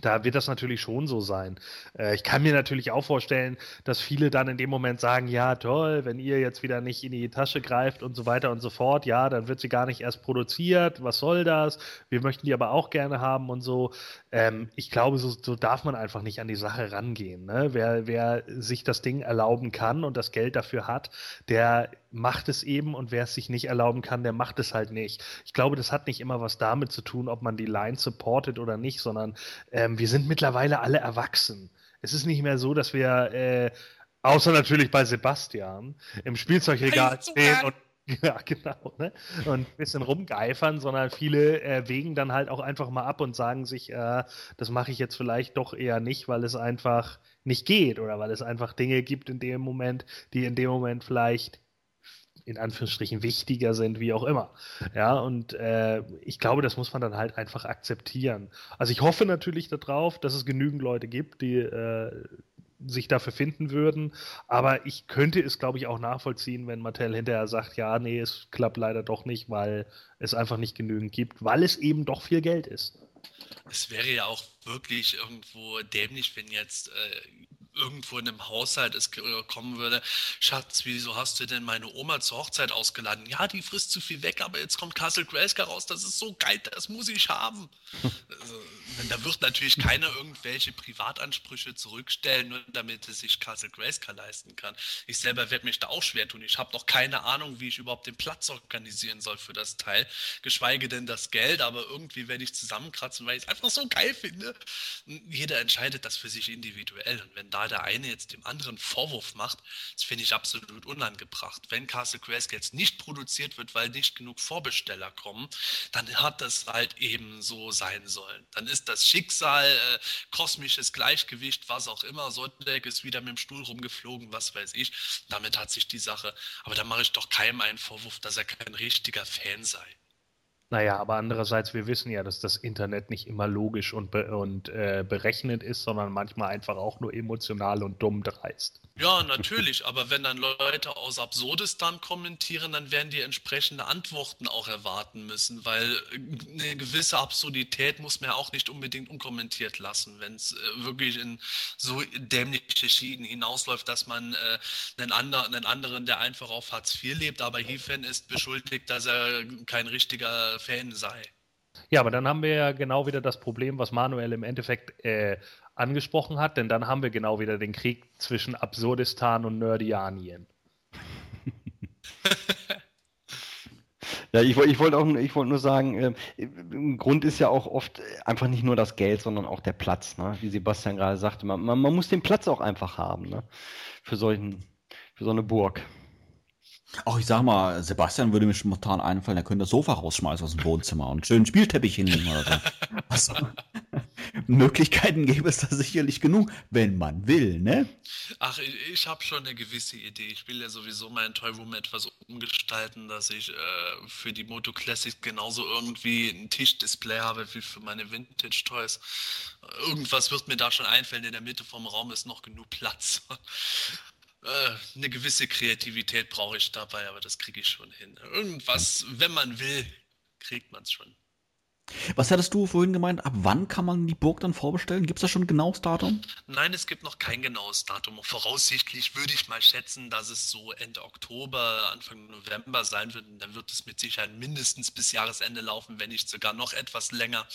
da wird das natürlich schon so sein. Äh, ich kann mir natürlich auch vorstellen, dass viele dann in dem Moment sagen, ja toll, wenn ihr jetzt wieder nicht in die Tasche greift und so weiter und so fort, ja, dann wird sie gar nicht erst produziert, was soll das? Wir möchten die aber auch gerne haben und so. Ähm, ich glaube, so, so, darf man einfach nicht an die Sache rangehen. Ne? Wer, wer sich das Ding erlauben kann und das Geld dafür hat, der macht es eben und wer es sich nicht erlauben kann, der macht es halt nicht. Ich glaube, das hat nicht immer was damit zu tun, ob man die Line supportet oder nicht, sondern ähm, wir sind mittlerweile alle erwachsen. Es ist nicht mehr so, dass wir, äh, außer natürlich bei Sebastian, im Spielzeugregal stehen und ja, genau. Ne? Und ein bisschen rumgeifern, sondern viele äh, wägen dann halt auch einfach mal ab und sagen sich, äh, das mache ich jetzt vielleicht doch eher nicht, weil es einfach nicht geht oder weil es einfach Dinge gibt in dem Moment, die in dem Moment vielleicht in Anführungsstrichen wichtiger sind, wie auch immer. Ja, und äh, ich glaube, das muss man dann halt einfach akzeptieren. Also ich hoffe natürlich darauf, dass es genügend Leute gibt, die äh, sich dafür finden würden. Aber ich könnte es, glaube ich, auch nachvollziehen, wenn Mattel hinterher sagt, ja, nee, es klappt leider doch nicht, weil es einfach nicht genügend gibt, weil es eben doch viel Geld ist.
Es wäre ja auch wirklich irgendwo dämlich, wenn jetzt äh, irgendwo in einem Haushalt es kommen würde, Schatz, wieso hast du denn meine Oma zur Hochzeit ausgeladen? Ja, die frisst zu viel weg, aber jetzt kommt Castle Grayskull raus, das ist so geil, das muss ich haben. also, da wird natürlich keiner irgendwelche Privatansprüche zurückstellen, nur damit es sich Castle Grayskull leisten kann. Ich selber werde mich da auch schwer tun. Ich habe noch keine Ahnung, wie ich überhaupt den Platz organisieren soll für das Teil, geschweige denn das Geld, aber irgendwie werde ich zusammenkratzen, weil ich es einfach so geil finde. Jeder entscheidet das für sich individuell und wenn da weil der eine jetzt dem anderen Vorwurf macht, das finde ich absolut unangebracht. Wenn Castle Grayskull jetzt nicht produziert wird, weil nicht genug Vorbesteller kommen, dann hat das halt eben so sein sollen. Dann ist das Schicksal, äh, kosmisches Gleichgewicht, was auch immer, Sotdeck ist wieder mit dem Stuhl rumgeflogen, was weiß ich. Damit hat sich die Sache. Aber da mache ich doch keinem einen Vorwurf, dass er kein richtiger Fan sei.
Naja, aber andererseits, wir wissen ja, dass das Internet nicht immer logisch und, be und äh, berechnet ist, sondern manchmal einfach auch nur emotional und dumm dreist.
Ja, natürlich, aber wenn dann Leute aus Absurdistan kommentieren, dann werden die entsprechende Antworten auch erwarten müssen, weil eine gewisse Absurdität muss man ja auch nicht unbedingt unkommentiert lassen, wenn es äh, wirklich in so dämliche Schienen hinausläuft, dass man äh, einen, andre, einen anderen, der einfach auf Hartz IV lebt, aber Hiefen ist beschuldigt, dass er kein richtiger Fan sei.
Ja, aber dann haben wir ja genau wieder das Problem, was Manuel im Endeffekt äh, angesprochen hat, denn dann haben wir genau wieder den Krieg zwischen Absurdistan und Nerdianien.
Ja, ich, ich wollte auch, ich wollte nur sagen, äh, im Grund ist ja auch oft einfach nicht nur das Geld, sondern auch der Platz, ne? wie Sebastian gerade sagte. Man, man, man, muss den Platz auch einfach haben, ne? für, solchen, für so eine Burg.
Auch ich sag mal, Sebastian würde mir spontan einfallen, er könnte das Sofa rausschmeißen aus dem Wohnzimmer und einen schönen Spielteppich hinlegen oder so. Also, Möglichkeiten gäbe es da sicherlich genug, wenn man will, ne?
Ach, ich, ich habe schon eine gewisse Idee. Ich will ja sowieso mein Toy Room etwas umgestalten, dass ich äh, für die Moto Classics genauso irgendwie ein Tischdisplay habe wie für meine Vintage Toys. Irgendwas wird mir da schon einfallen. In der Mitte vom Raum ist noch genug Platz. Äh, eine gewisse Kreativität brauche ich dabei, aber das kriege ich schon hin. Irgendwas, wenn man will, kriegt man es schon.
Was hattest du vorhin gemeint? Ab wann kann man die Burg dann vorbestellen? Gibt es da schon ein genaues Datum?
Nein, es gibt noch kein genaues Datum. Voraussichtlich würde ich mal schätzen, dass es so Ende Oktober, Anfang November sein wird. Und dann wird es mit Sicherheit mindestens bis Jahresende laufen, wenn nicht sogar noch etwas länger.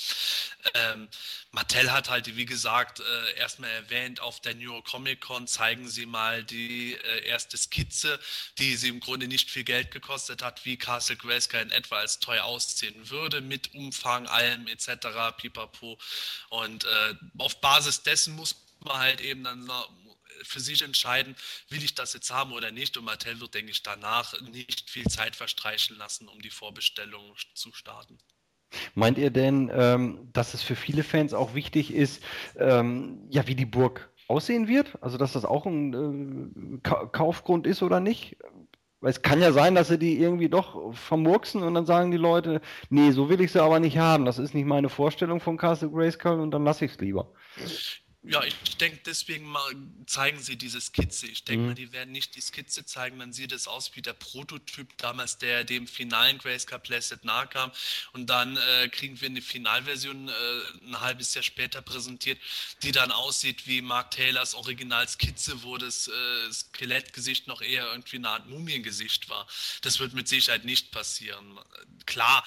Ähm, Mattel hat halt, wie gesagt, äh, erstmal erwähnt, auf der New York Comic Con zeigen sie mal die äh, erste Skizze, die sie im Grunde nicht viel Geld gekostet hat, wie Castle Grayskull in etwa als Toy aussehen würde, mit Umfang Anfang allem etc. pipapo. Und äh, auf Basis dessen muss man halt eben dann für sich entscheiden, will ich das jetzt haben oder nicht. Und Mattel wird, denke ich, danach nicht viel Zeit verstreichen lassen, um die Vorbestellung zu starten.
Meint ihr denn, ähm, dass es für viele Fans auch wichtig ist, ähm, ja, wie die Burg aussehen wird? Also, dass das auch ein äh, Ka Kaufgrund ist oder nicht? Weil es kann ja sein, dass sie die irgendwie doch vermurksen und dann sagen die Leute, nee, so will ich sie aber nicht haben. Das ist nicht meine Vorstellung von Castle Grayskull und dann lasse ich es lieber.
Ja, ich denke, deswegen mal zeigen sie diese Skizze. Ich denke mhm. mal, die werden nicht die Skizze zeigen, dann sieht es aus wie der Prototyp damals, der dem finalen Grayscale Playset nahe kam. Und dann äh, kriegen wir eine Finalversion äh, ein halbes Jahr später präsentiert, die dann aussieht wie Mark Taylors Originalskizze, wo das äh, Skelettgesicht noch eher irgendwie eine Art Mumiengesicht war. Das wird mit Sicherheit nicht passieren. Klar,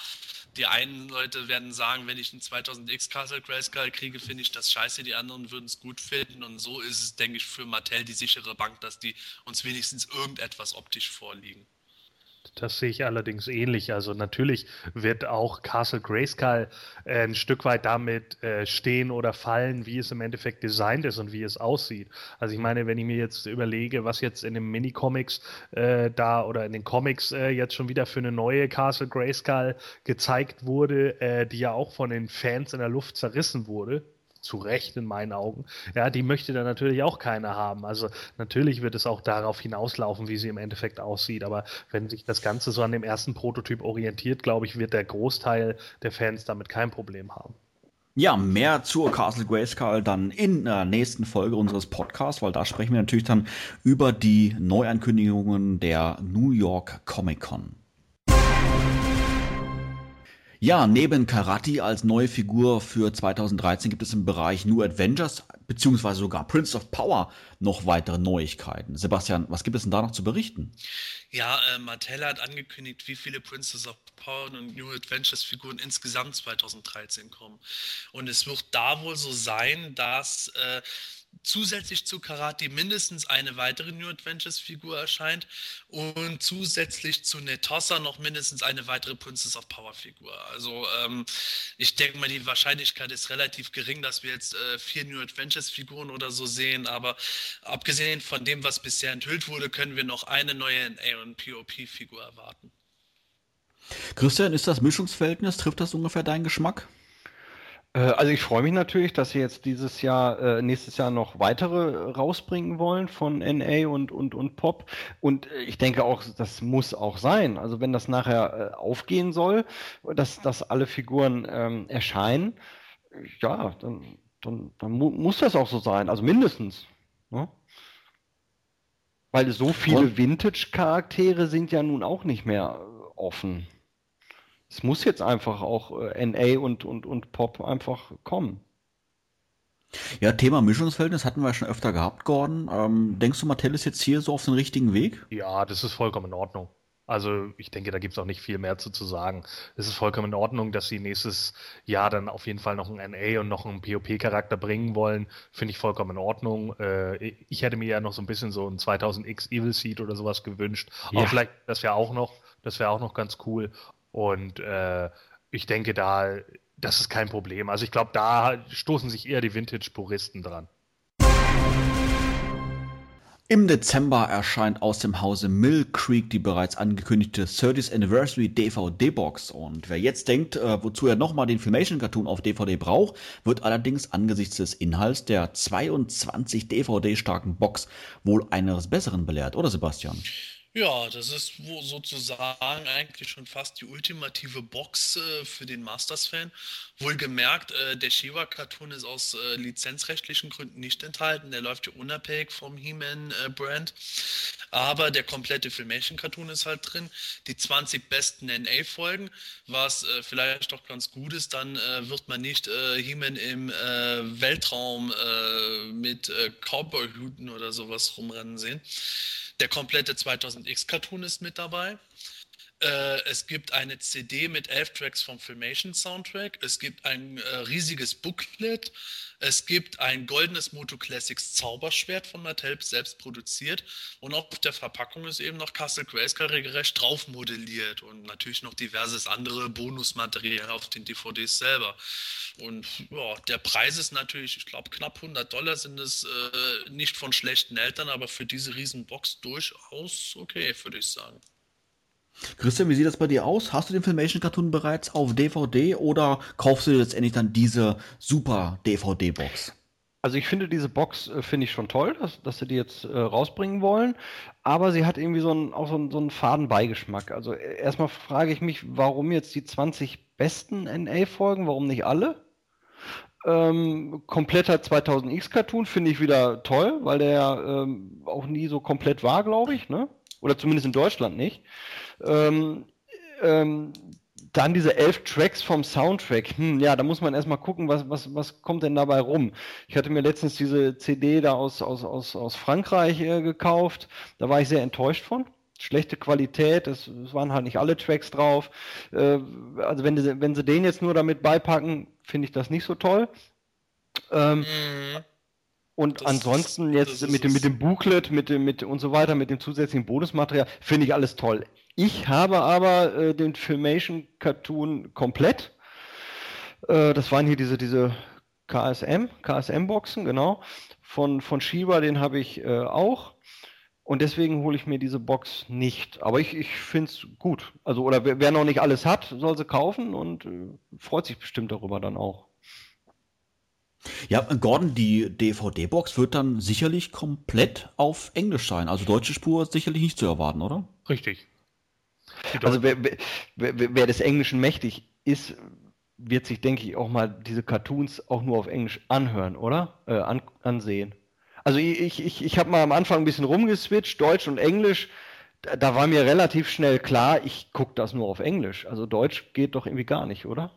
die einen Leute werden sagen, wenn ich einen 2000X Castle Grayskull kriege, finde ich das scheiße, die anderen würden es gut finden und so ist es, denke ich, für Mattel die sichere Bank, dass die uns wenigstens irgendetwas optisch vorliegen.
Das sehe ich allerdings ähnlich. Also natürlich wird auch Castle Grayskull äh, ein Stück weit damit äh, stehen oder fallen, wie es im Endeffekt designt ist und wie es aussieht. Also ich meine, wenn ich mir jetzt überlege, was jetzt in den Mini-Comics äh, da oder in den Comics äh, jetzt schon wieder für eine neue Castle Grayskull gezeigt wurde, äh, die ja auch von den Fans in der Luft zerrissen wurde, zu Recht in meinen Augen, ja, die möchte dann natürlich auch keiner haben. Also natürlich wird es auch darauf hinauslaufen, wie sie im Endeffekt aussieht. Aber wenn sich das Ganze so an dem ersten Prototyp orientiert, glaube ich, wird der Großteil der Fans damit kein Problem haben.
Ja, mehr zur Castle Grayskull dann in der nächsten Folge unseres Podcasts, weil da sprechen wir natürlich dann über die Neuankündigungen der New York Comic Con. Ja, neben Karate als neue Figur für 2013 gibt es im Bereich New Adventures beziehungsweise sogar Prince of Power noch weitere Neuigkeiten. Sebastian, was gibt es denn da noch zu berichten?
Ja, äh, Mattel hat angekündigt, wie viele Princess of Power und New Adventures Figuren insgesamt 2013 kommen. Und es wird da wohl so sein, dass äh, zusätzlich zu Karate mindestens eine weitere New Adventures Figur erscheint und zusätzlich zu Netossa noch mindestens eine weitere Princess of Power Figur. Also ähm, ich denke mal, die Wahrscheinlichkeit ist relativ gering, dass wir jetzt äh, vier New Adventures Figuren oder so sehen, aber abgesehen von dem, was bisher enthüllt wurde, können wir noch eine neue NA und POP Figur erwarten.
Christian, ist das Mischungsverhältnis, trifft das ungefähr deinen Geschmack?
Äh, also ich freue mich natürlich, dass sie jetzt dieses Jahr, äh, nächstes Jahr noch weitere rausbringen wollen von NA und, und, und Pop. Und äh, ich denke auch, das muss auch sein. Also wenn das nachher äh, aufgehen soll, dass, dass alle Figuren ähm, erscheinen, ja, dann, dann, dann mu muss das auch so sein. Also mindestens. Ne? Weil so viele Vintage-Charaktere sind ja nun auch nicht mehr äh, offen es muss jetzt einfach auch äh, NA und, und, und Pop einfach kommen.
Ja, Thema Mischungsverhältnis hatten wir schon öfter gehabt, Gordon. Ähm, denkst du, Mattel ist jetzt hier so auf den richtigen Weg?
Ja, das ist vollkommen in Ordnung. Also ich denke, da gibt es auch nicht viel mehr zu, zu sagen. Es ist vollkommen in Ordnung, dass sie nächstes Jahr dann auf jeden Fall noch einen NA und noch einen POP-Charakter bringen wollen. Finde ich vollkommen in Ordnung. Äh, ich hätte mir ja noch so ein bisschen so ein 2000X Evil Seed oder sowas gewünscht. Ja. Aber vielleicht, das wäre auch noch, das wäre auch noch ganz cool. Und äh, ich denke, da, das ist kein Problem. Also ich glaube, da stoßen sich eher die Vintage-Puristen dran.
Im Dezember erscheint aus dem Hause Mill Creek die bereits angekündigte 30th Anniversary DVD-Box. Und wer jetzt denkt, äh, wozu er nochmal den Filmation-Cartoon auf DVD braucht, wird allerdings angesichts des Inhalts der 22 DVD-starken Box wohl eines Besseren belehrt, oder Sebastian?
Ja, das ist sozusagen eigentlich schon fast die ultimative Box äh, für den Masters-Fan. Wohlgemerkt, äh, der Shiva-Cartoon ist aus äh, lizenzrechtlichen Gründen nicht enthalten. Der läuft ja unabhängig vom He-Man-Brand. Aber der komplette Filmation-Cartoon ist halt drin. Die 20 besten NA-Folgen, was äh, vielleicht auch ganz gut ist, dann äh, wird man nicht äh, He-Man im Weltraum mit Cowboy-Hüten oder sowas rumrennen sehen. Der komplette 2000X-Cartoon ist mit dabei. Äh, es gibt eine CD mit elf Tracks vom Filmation Soundtrack. Es gibt ein äh, riesiges Booklet. Es gibt ein goldenes Moto Classics Zauberschwert von Mattel selbst produziert. Und auf der Verpackung ist eben noch Castle Grayskull regelrecht drauf modelliert. Und natürlich noch diverses andere Bonusmaterial auf den DVDs selber. Und ja, der Preis ist natürlich, ich glaube, knapp 100 Dollar sind es äh, nicht von schlechten Eltern, aber für diese Riesenbox durchaus okay, würde ich sagen.
Christian, wie sieht das bei dir aus? Hast du den Filmation Cartoon bereits auf DVD oder kaufst du letztendlich dann diese super DVD-Box?
Also ich finde diese Box äh, finde ich schon toll, dass, dass sie die jetzt äh, rausbringen wollen, aber sie hat irgendwie so einen, auch so einen, so einen faden Beigeschmack. Also äh, erstmal frage ich mich, warum jetzt die 20 besten NA-Folgen, warum nicht alle? Ähm, kompletter 2000X Cartoon finde ich wieder toll, weil der ähm, auch nie so komplett war, glaube ich, ne? Oder zumindest in Deutschland nicht. Ähm, ähm, dann diese elf Tracks vom Soundtrack. Hm, ja, da muss man erstmal gucken, was, was, was kommt denn dabei rum. Ich hatte mir letztens diese CD da aus, aus, aus, aus Frankreich äh, gekauft. Da war ich sehr enttäuscht von. Schlechte Qualität, es, es waren halt nicht alle Tracks drauf. Äh, also wenn, die, wenn sie den jetzt nur damit beipacken, finde ich das nicht so toll. Ähm, mhm. Und das ansonsten ist, jetzt mit dem, mit dem Booklet, mit dem, mit und so weiter, mit dem zusätzlichen Bonusmaterial, finde ich alles toll. Ich habe aber äh, den Filmation Cartoon komplett. Äh, das waren hier diese, diese KSM, KSM-Boxen, genau. Von, von Shiba, den habe ich äh, auch. Und deswegen hole ich mir diese Box nicht. Aber ich, ich finde es gut. Also, oder wer, wer, noch nicht alles hat, soll sie kaufen und äh, freut sich bestimmt darüber dann auch.
Ja, Gordon, die DVD-Box wird dann sicherlich komplett auf Englisch sein. Also deutsche Spur ist sicherlich nicht zu erwarten, oder?
Richtig.
Also wer, wer, wer, des Englischen mächtig ist, wird sich, denke ich, auch mal diese Cartoons auch nur auf Englisch anhören, oder? Äh, an, ansehen. Also ich, ich, ich habe mal am Anfang ein bisschen rumgeswitcht, Deutsch und Englisch. Da, da war mir relativ schnell klar, ich gucke das nur auf Englisch. Also Deutsch geht doch irgendwie gar nicht, oder?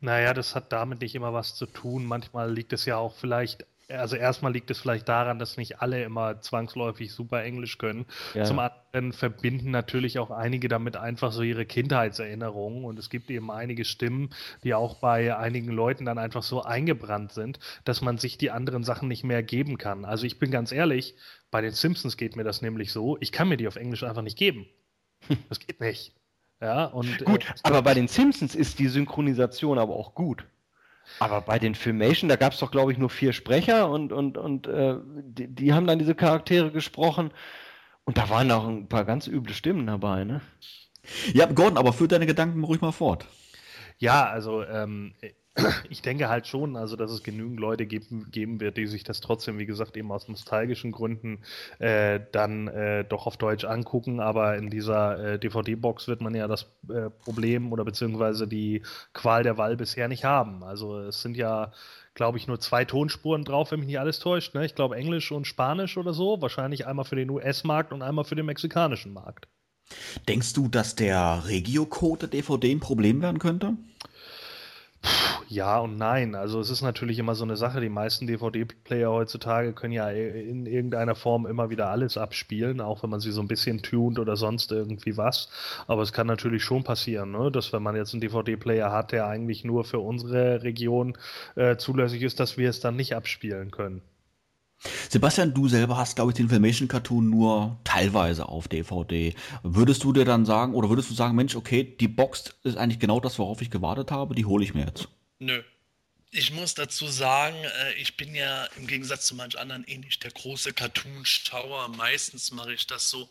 Naja, das hat damit nicht immer was zu tun. Manchmal liegt es ja auch vielleicht also erstmal liegt es vielleicht daran, dass nicht alle immer zwangsläufig super Englisch können. Ja. Zum anderen verbinden natürlich auch einige damit einfach so ihre Kindheitserinnerungen und es gibt eben einige Stimmen, die auch bei einigen Leuten dann einfach so eingebrannt sind, dass man sich die anderen Sachen nicht mehr geben kann. Also ich bin ganz ehrlich, bei den Simpsons geht mir das nämlich so, ich kann mir die auf Englisch einfach nicht geben. Das geht nicht. Ja, und,
gut, äh, aber bei den Simpsons ist die Synchronisation aber auch gut. Aber bei den Filmation, da gab es doch, glaube ich, nur vier Sprecher und, und, und äh, die, die, haben dann diese Charaktere gesprochen. Und da waren auch ein paar ganz üble Stimmen dabei, ne?
Ja, Gordon, aber führ deine Gedanken ruhig mal fort.
Ja, also ähm, ich denke halt schon, also dass es genügend Leute geben, geben wird, die sich das trotzdem, wie gesagt, eben aus nostalgischen Gründen äh, dann äh, doch auf Deutsch angucken. Aber in dieser äh, DVD-Box wird man ja das äh, Problem oder beziehungsweise die Qual der Wahl bisher nicht haben. Also es sind ja, glaube ich, nur zwei Tonspuren drauf, wenn mich nicht alles täuscht. Ne? Ich glaube Englisch und Spanisch oder so. Wahrscheinlich einmal für den US-Markt und einmal für den mexikanischen Markt.
Denkst du, dass der Regio-Code der DVD ein Problem werden könnte?
Ja und nein. Also es ist natürlich immer so eine Sache. Die meisten DVD-Player heutzutage können ja in irgendeiner Form immer wieder alles abspielen, auch wenn man sie so ein bisschen tunt oder sonst irgendwie was. Aber es kann natürlich schon passieren, ne? dass wenn man jetzt einen DVD-Player hat, der eigentlich nur für unsere Region äh, zulässig ist, dass wir es dann nicht abspielen können.
Sebastian, du selber hast, glaube ich, den Filmation Cartoon nur teilweise auf DVD. Würdest du dir dann sagen, oder würdest du sagen, Mensch, okay, die Box ist eigentlich genau das, worauf ich gewartet habe, die hole ich mir jetzt?
Nö. Ich muss dazu sagen, äh, ich bin ja im Gegensatz zu manch anderen eh nicht der große Cartoon-Schauer. Meistens mache ich das so,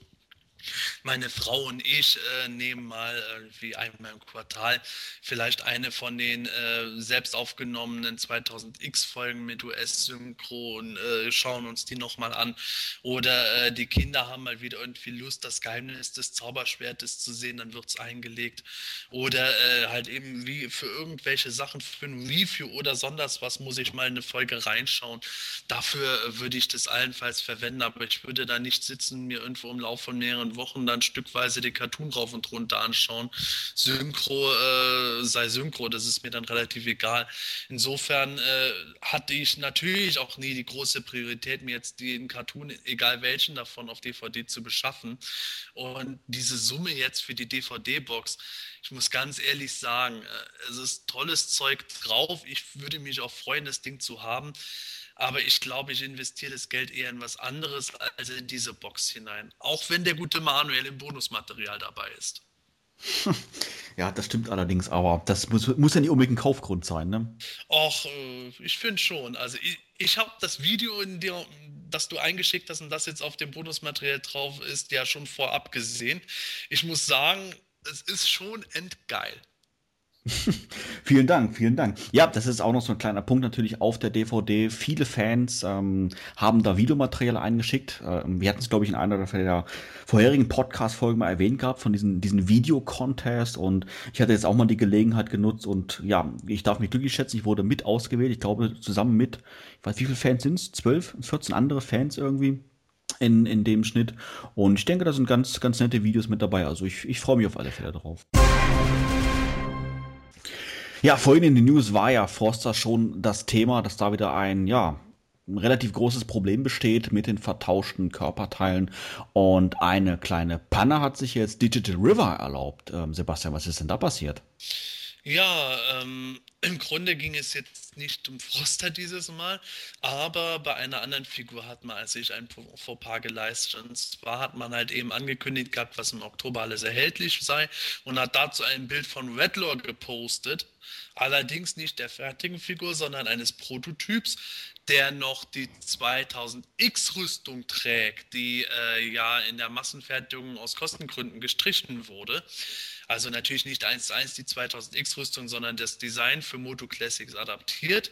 meine Frau und ich äh, nehmen mal wie einmal im Quartal vielleicht eine von den äh, selbst aufgenommenen 2000X-Folgen mit US-Synchro und äh, schauen uns die nochmal an. Oder äh, die Kinder haben mal wieder irgendwie Lust, das Geheimnis des Zauberschwertes zu sehen, dann wird es eingelegt. Oder äh, halt eben wie für irgendwelche Sachen, für ein Review oder sonders was muss ich mal eine Folge reinschauen. Dafür äh, würde ich das allenfalls verwenden, aber ich würde da nicht sitzen, mir irgendwo im Laufe von mehreren Wochen dann stückweise den Cartoon rauf und runter anschauen. Synchro äh, sei Synchro, das ist mir dann relativ egal. Insofern äh, hatte ich natürlich auch nie die große Priorität, mir jetzt den Cartoon, egal welchen davon, auf DVD zu beschaffen. Und diese Summe jetzt für die DVD-Box, ich muss ganz ehrlich sagen, äh, es ist tolles Zeug drauf. Ich würde mich auch freuen, das Ding zu haben. Aber ich glaube, ich investiere das Geld eher in was anderes als in diese Box hinein. Auch wenn der gute Manuel im Bonusmaterial dabei ist.
Ja, das stimmt allerdings, aber das muss, muss ja nicht unbedingt ein Kaufgrund sein, ne?
Och, äh, ich finde schon. Also ich, ich habe das Video, in dir, das du eingeschickt hast und das jetzt auf dem Bonusmaterial drauf ist, ja schon vorab gesehen. Ich muss sagen, es ist schon endgeil.
vielen Dank, vielen Dank. Ja, das ist auch noch so ein kleiner Punkt natürlich auf der DVD. Viele Fans ähm, haben da Videomaterial eingeschickt. Ähm, wir hatten es, glaube ich, in einer der vorherigen Podcast-Folgen mal erwähnt gehabt von diesen, diesen Video-Contest und ich hatte jetzt auch mal die Gelegenheit genutzt und ja, ich darf mich glücklich schätzen, ich wurde mit ausgewählt. Ich glaube, zusammen mit, ich weiß, wie viele Fans sind es? 12, 14 andere Fans irgendwie in, in dem Schnitt. Und ich denke, da sind ganz, ganz nette Videos mit dabei. Also ich, ich freue mich auf alle Fälle drauf. Ja, vorhin in den News war ja Forster schon das Thema, dass da wieder ein, ja, ein relativ großes Problem besteht mit den vertauschten Körperteilen und eine kleine Panne hat sich jetzt Digital River erlaubt. Ähm, Sebastian, was ist denn da passiert?
Ja, ähm, im Grunde ging es jetzt nicht um Froster dieses Mal, aber bei einer anderen Figur hat man sich ein Fauxpas geleistet. Und zwar hat man halt eben angekündigt gehabt, was im Oktober alles erhältlich sei und hat dazu ein Bild von Redlaw gepostet. Allerdings nicht der fertigen Figur, sondern eines Prototyps, der noch die 2000X-Rüstung trägt, die äh, ja in der Massenfertigung aus Kostengründen gestrichen wurde. Also natürlich nicht eins zu eins die 2000X-Rüstung, sondern das Design für Moto Classics adaptiert.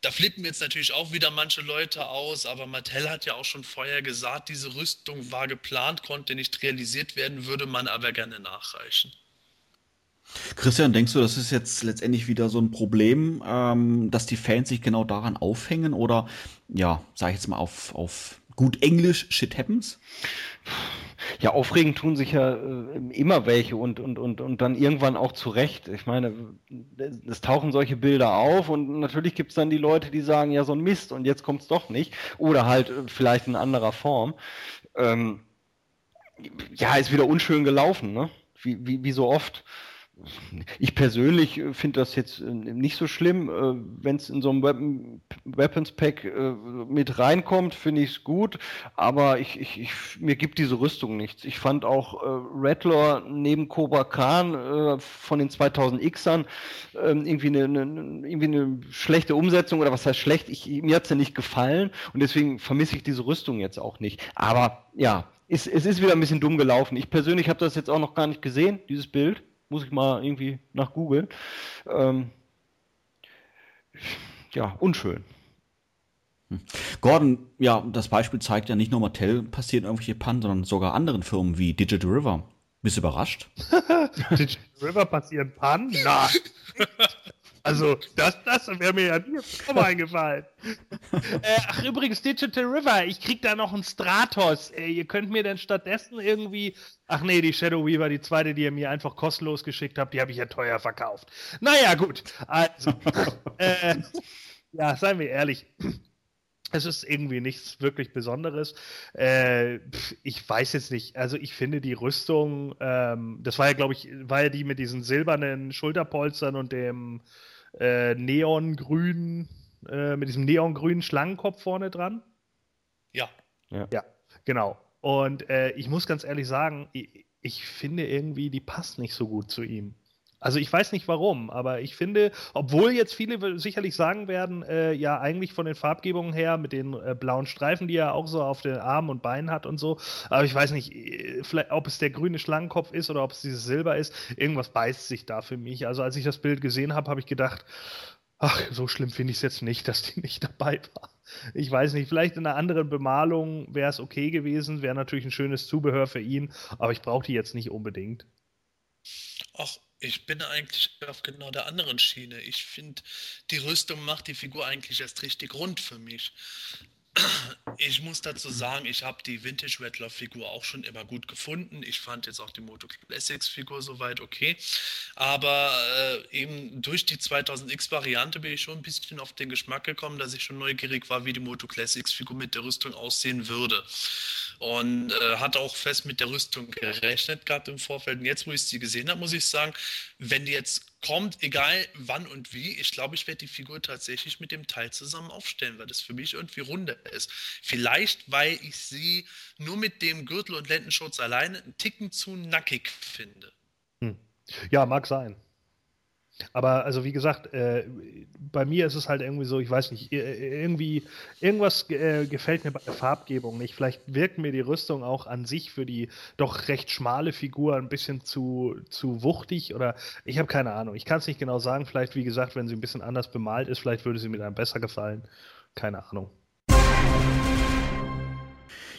Da flippen jetzt natürlich auch wieder manche Leute aus, aber Mattel hat ja auch schon vorher gesagt, diese Rüstung war geplant, konnte nicht realisiert werden, würde man aber gerne nachreichen.
Christian, denkst du, das ist jetzt letztendlich wieder so ein Problem, ähm, dass die Fans sich genau daran aufhängen oder, ja, sag ich jetzt mal auf, auf gut Englisch, shit happens?
Ja, aufregend tun sich ja äh, immer welche und, und, und, und dann irgendwann auch zurecht. Ich meine, es tauchen solche Bilder auf und natürlich gibt es dann die Leute, die sagen, ja, so ein Mist und jetzt kommt es doch nicht. Oder halt äh, vielleicht in anderer Form. Ähm, ja, ist wieder unschön gelaufen, ne? Wie, wie, wie so oft. Ich persönlich äh, finde das jetzt äh, nicht so schlimm. Äh, Wenn es in so einem Weapon, Weapons Pack mit reinkommt, finde ich es gut. Aber ich, ich, ich, mir gibt diese Rüstung nichts. Ich fand auch Rattler neben Cobra Khan von den 2000Xern äh, irgendwie, eine, eine, irgendwie eine schlechte Umsetzung oder was heißt schlecht. Ich, mir hat es ja nicht gefallen und deswegen vermisse ich diese Rüstung jetzt auch nicht. Aber ja, es ist wieder ein bisschen dumm gelaufen. Ich persönlich habe das jetzt auch noch gar nicht gesehen, dieses Bild. Muss ich mal irgendwie nach Google. Ähm, ja, unschön.
Hm. Gordon, ja, das Beispiel zeigt ja nicht nur Mattel passieren irgendwelche Pannen, sondern sogar anderen Firmen wie Digital River. Bist du überrascht?
Digital River passieren Pannen? Nein. Also, das, das wäre mir ja nie auch eingefallen. äh, ach, übrigens, Digital River, ich krieg da noch einen Stratos. Äh, ihr könnt mir denn stattdessen irgendwie. Ach nee, die Shadow Weaver, die zweite, die ihr mir einfach kostenlos geschickt habt, die habe ich ja teuer verkauft. Naja, gut. Also, äh, ja, seien wir ehrlich. Es ist irgendwie nichts wirklich Besonderes. Äh, ich weiß jetzt nicht. Also ich finde die Rüstung, ähm, das war ja, glaube ich, war ja die mit diesen silbernen Schulterpolstern und dem äh, neongrünen, äh, mit diesem neongrünen Schlangenkopf vorne dran.
Ja.
Ja, ja genau. Und äh, ich muss ganz ehrlich sagen, ich, ich, finde irgendwie, die passt nicht so gut zu ihm. Also ich weiß nicht warum, aber ich finde, obwohl jetzt viele sicherlich sagen werden, äh, ja eigentlich von den Farbgebungen her mit den äh, blauen Streifen, die er auch so auf den Armen und Beinen hat und so, aber ich weiß nicht, äh, ob es der grüne Schlangenkopf ist oder ob es dieses Silber ist, irgendwas beißt sich da für mich. Also als ich das Bild gesehen habe, habe ich gedacht, ach, so schlimm finde ich es jetzt nicht, dass die nicht dabei war. Ich weiß nicht, vielleicht in einer anderen Bemalung wäre es okay gewesen, wäre natürlich ein schönes Zubehör für ihn, aber ich brauche die jetzt nicht unbedingt.
Ach, ich bin eigentlich auf genau der anderen Schiene. Ich finde, die Rüstung macht die Figur eigentlich erst richtig rund für mich. Ich muss dazu sagen, ich habe die Vintage Rattler Figur auch schon immer gut gefunden. Ich fand jetzt auch die Moto Classics Figur soweit okay. Aber äh, eben durch die 2000X Variante bin ich schon ein bisschen auf den Geschmack gekommen, dass ich schon neugierig war, wie die Moto Classics Figur mit der Rüstung aussehen würde und äh, hat auch fest mit der Rüstung gerechnet gehabt im Vorfeld. Und jetzt, wo ich sie gesehen habe, muss ich sagen, wenn die jetzt kommt, egal wann und wie, ich glaube, ich werde die Figur tatsächlich mit dem Teil zusammen aufstellen, weil das für mich irgendwie runder ist. Vielleicht, weil ich sie nur mit dem Gürtel und Lendenschutz alleine einen Ticken zu nackig finde.
Hm. Ja, mag sein. Aber also wie gesagt, äh, bei mir ist es halt irgendwie so, ich weiß nicht, irgendwie, irgendwas äh, gefällt mir bei der Farbgebung nicht. Vielleicht wirkt mir die Rüstung auch an sich für die doch recht schmale Figur ein bisschen zu, zu wuchtig oder ich habe keine Ahnung. Ich kann es nicht genau sagen. Vielleicht, wie gesagt, wenn sie ein bisschen anders bemalt ist, vielleicht würde sie mir dann besser gefallen. Keine Ahnung.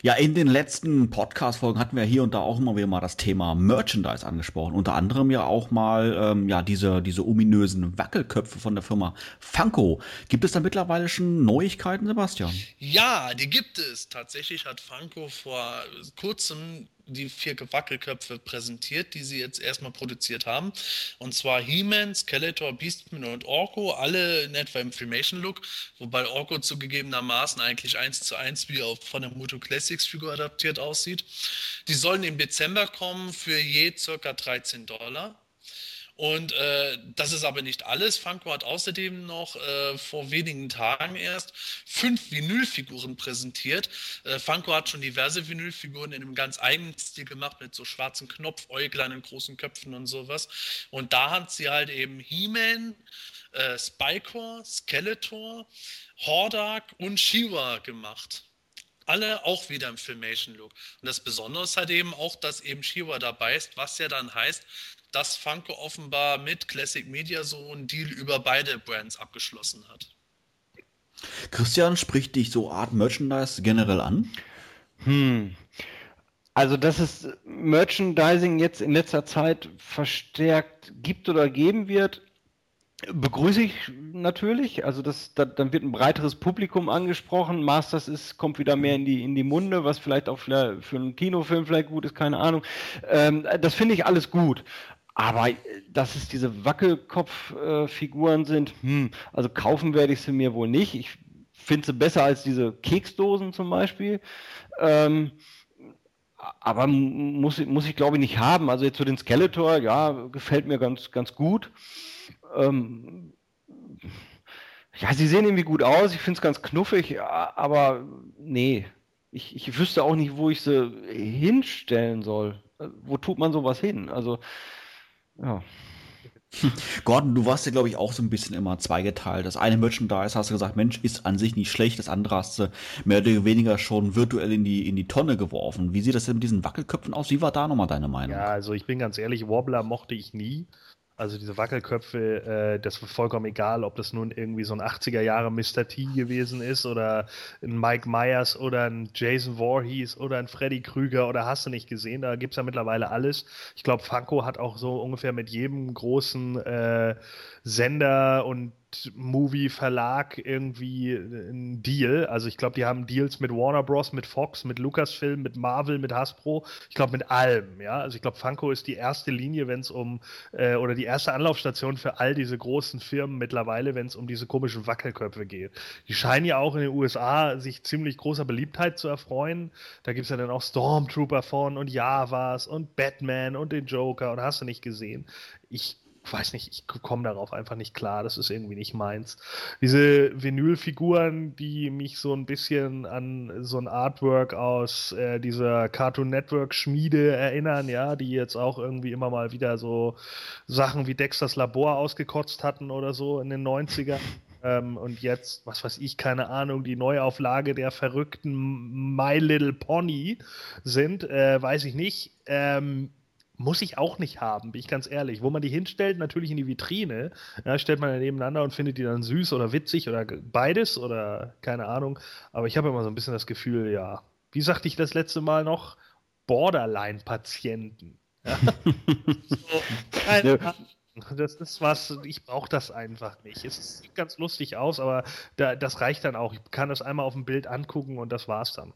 Ja, in den letzten Podcast-Folgen hatten wir hier und da auch immer wieder mal das Thema Merchandise angesprochen. Unter anderem ja auch mal ähm, ja diese, diese ominösen Wackelköpfe von der Firma Funko. Gibt es da mittlerweile schon Neuigkeiten, Sebastian?
Ja, die gibt es. Tatsächlich hat Funko vor kurzem die vier Wackelköpfe präsentiert, die sie jetzt erstmal produziert haben. Und zwar He-Man, Skeletor, Beastman und Orko, alle in etwa im Filmation-Look, wobei Orko zugegebenermaßen eigentlich eins zu eins wie auch von der Moto Classics-Figur adaptiert aussieht. Die sollen im Dezember kommen für je circa 13 Dollar. Und äh, das ist aber nicht alles. Funko hat außerdem noch äh, vor wenigen Tagen erst fünf Vinylfiguren präsentiert. Äh, Funko hat schon diverse Vinylfiguren in einem ganz eigenen Stil gemacht mit so schwarzen Knopfäuglern in großen Köpfen und sowas. Und da hat sie halt eben He-Man, äh, Spycore, Skeletor, Hordak und Shiva gemacht alle auch wieder im Filmation-Look. Und das Besondere ist halt eben auch, dass eben Shiva dabei ist, was ja dann heißt, dass Funko offenbar mit Classic Media so einen Deal über beide Brands abgeschlossen hat.
Christian, spricht dich so Art Merchandise generell an?
Hm. Also, dass es Merchandising jetzt in letzter Zeit verstärkt gibt oder geben wird, Begrüße ich natürlich. Also das, da, dann wird ein breiteres Publikum angesprochen. Masters ist, kommt wieder mehr in die, in die Munde, was vielleicht auch für, für einen Kinofilm vielleicht gut ist, keine Ahnung. Ähm, das finde ich alles gut. Aber äh, dass es diese Wackelkopffiguren äh, sind, hm, also kaufen werde ich sie mir wohl nicht. Ich finde sie besser als diese Keksdosen zum Beispiel. Ähm, aber muss, muss ich glaube ich nicht haben. Also jetzt zu den Skeletor, ja, gefällt mir ganz, ganz gut. Ähm, ja, sie sehen irgendwie gut aus, ich finde es ganz knuffig, aber nee, ich, ich wüsste auch nicht, wo ich sie hinstellen soll. Wo tut man sowas hin? Also, ja.
Gordon, du warst ja, glaube ich, auch so ein bisschen immer zweigeteilt. Das eine Merchandise hast du gesagt, Mensch, ist an sich nicht schlecht. Das andere hast du mehr oder weniger schon virtuell in die, in die Tonne geworfen. Wie sieht das denn mit diesen Wackelköpfen aus? Wie war da nochmal deine Meinung?
Ja, also ich bin ganz ehrlich, Wobbler mochte ich nie. Also diese Wackelköpfe, äh, das war vollkommen egal, ob das nun irgendwie so ein 80er Jahre Mr. T gewesen ist oder ein Mike Myers oder ein Jason Voorhees oder ein Freddy Krüger oder hast du nicht gesehen, da gibt es ja mittlerweile alles. Ich glaube, Funko hat auch so ungefähr mit jedem großen äh, Sender und Movie-Verlag irgendwie ein Deal. Also ich glaube, die haben Deals mit Warner Bros., mit Fox, mit Lucasfilm, mit Marvel, mit Hasbro. Ich glaube, mit allem. Ja, also ich glaube, Funko ist die erste Linie, wenn es um äh, oder die erste Anlaufstation für all diese großen Firmen mittlerweile, wenn es um diese komischen Wackelköpfe geht. Die scheinen ja auch in den USA sich ziemlich großer Beliebtheit zu erfreuen. Da gibt es ja dann auch Stormtrooper von und Javas und Batman und den Joker und hast du nicht gesehen. Ich weiß nicht, ich komme darauf einfach nicht klar. Das ist irgendwie nicht meins. Diese Vinylfiguren, die mich so ein bisschen an so ein Artwork aus äh, dieser Cartoon Network Schmiede erinnern, ja, die jetzt auch irgendwie immer mal wieder so Sachen wie Dexters Labor ausgekotzt hatten oder so in den 90ern. Ähm, und jetzt, was weiß ich, keine Ahnung, die Neuauflage der verrückten My Little Pony sind, äh, weiß ich nicht. Ähm, muss ich auch nicht haben, bin ich ganz ehrlich. Wo man die hinstellt, natürlich in die Vitrine, ja, stellt man nebeneinander und findet die dann süß oder witzig oder beides oder keine Ahnung. Aber ich habe immer so ein bisschen das Gefühl, ja, wie sagte ich das letzte Mal noch? Borderline-Patienten. Ja? so, das ist was, ich brauche das einfach nicht. Es sieht ganz lustig aus, aber da, das reicht dann auch. Ich kann das einmal auf dem Bild angucken und das war's dann.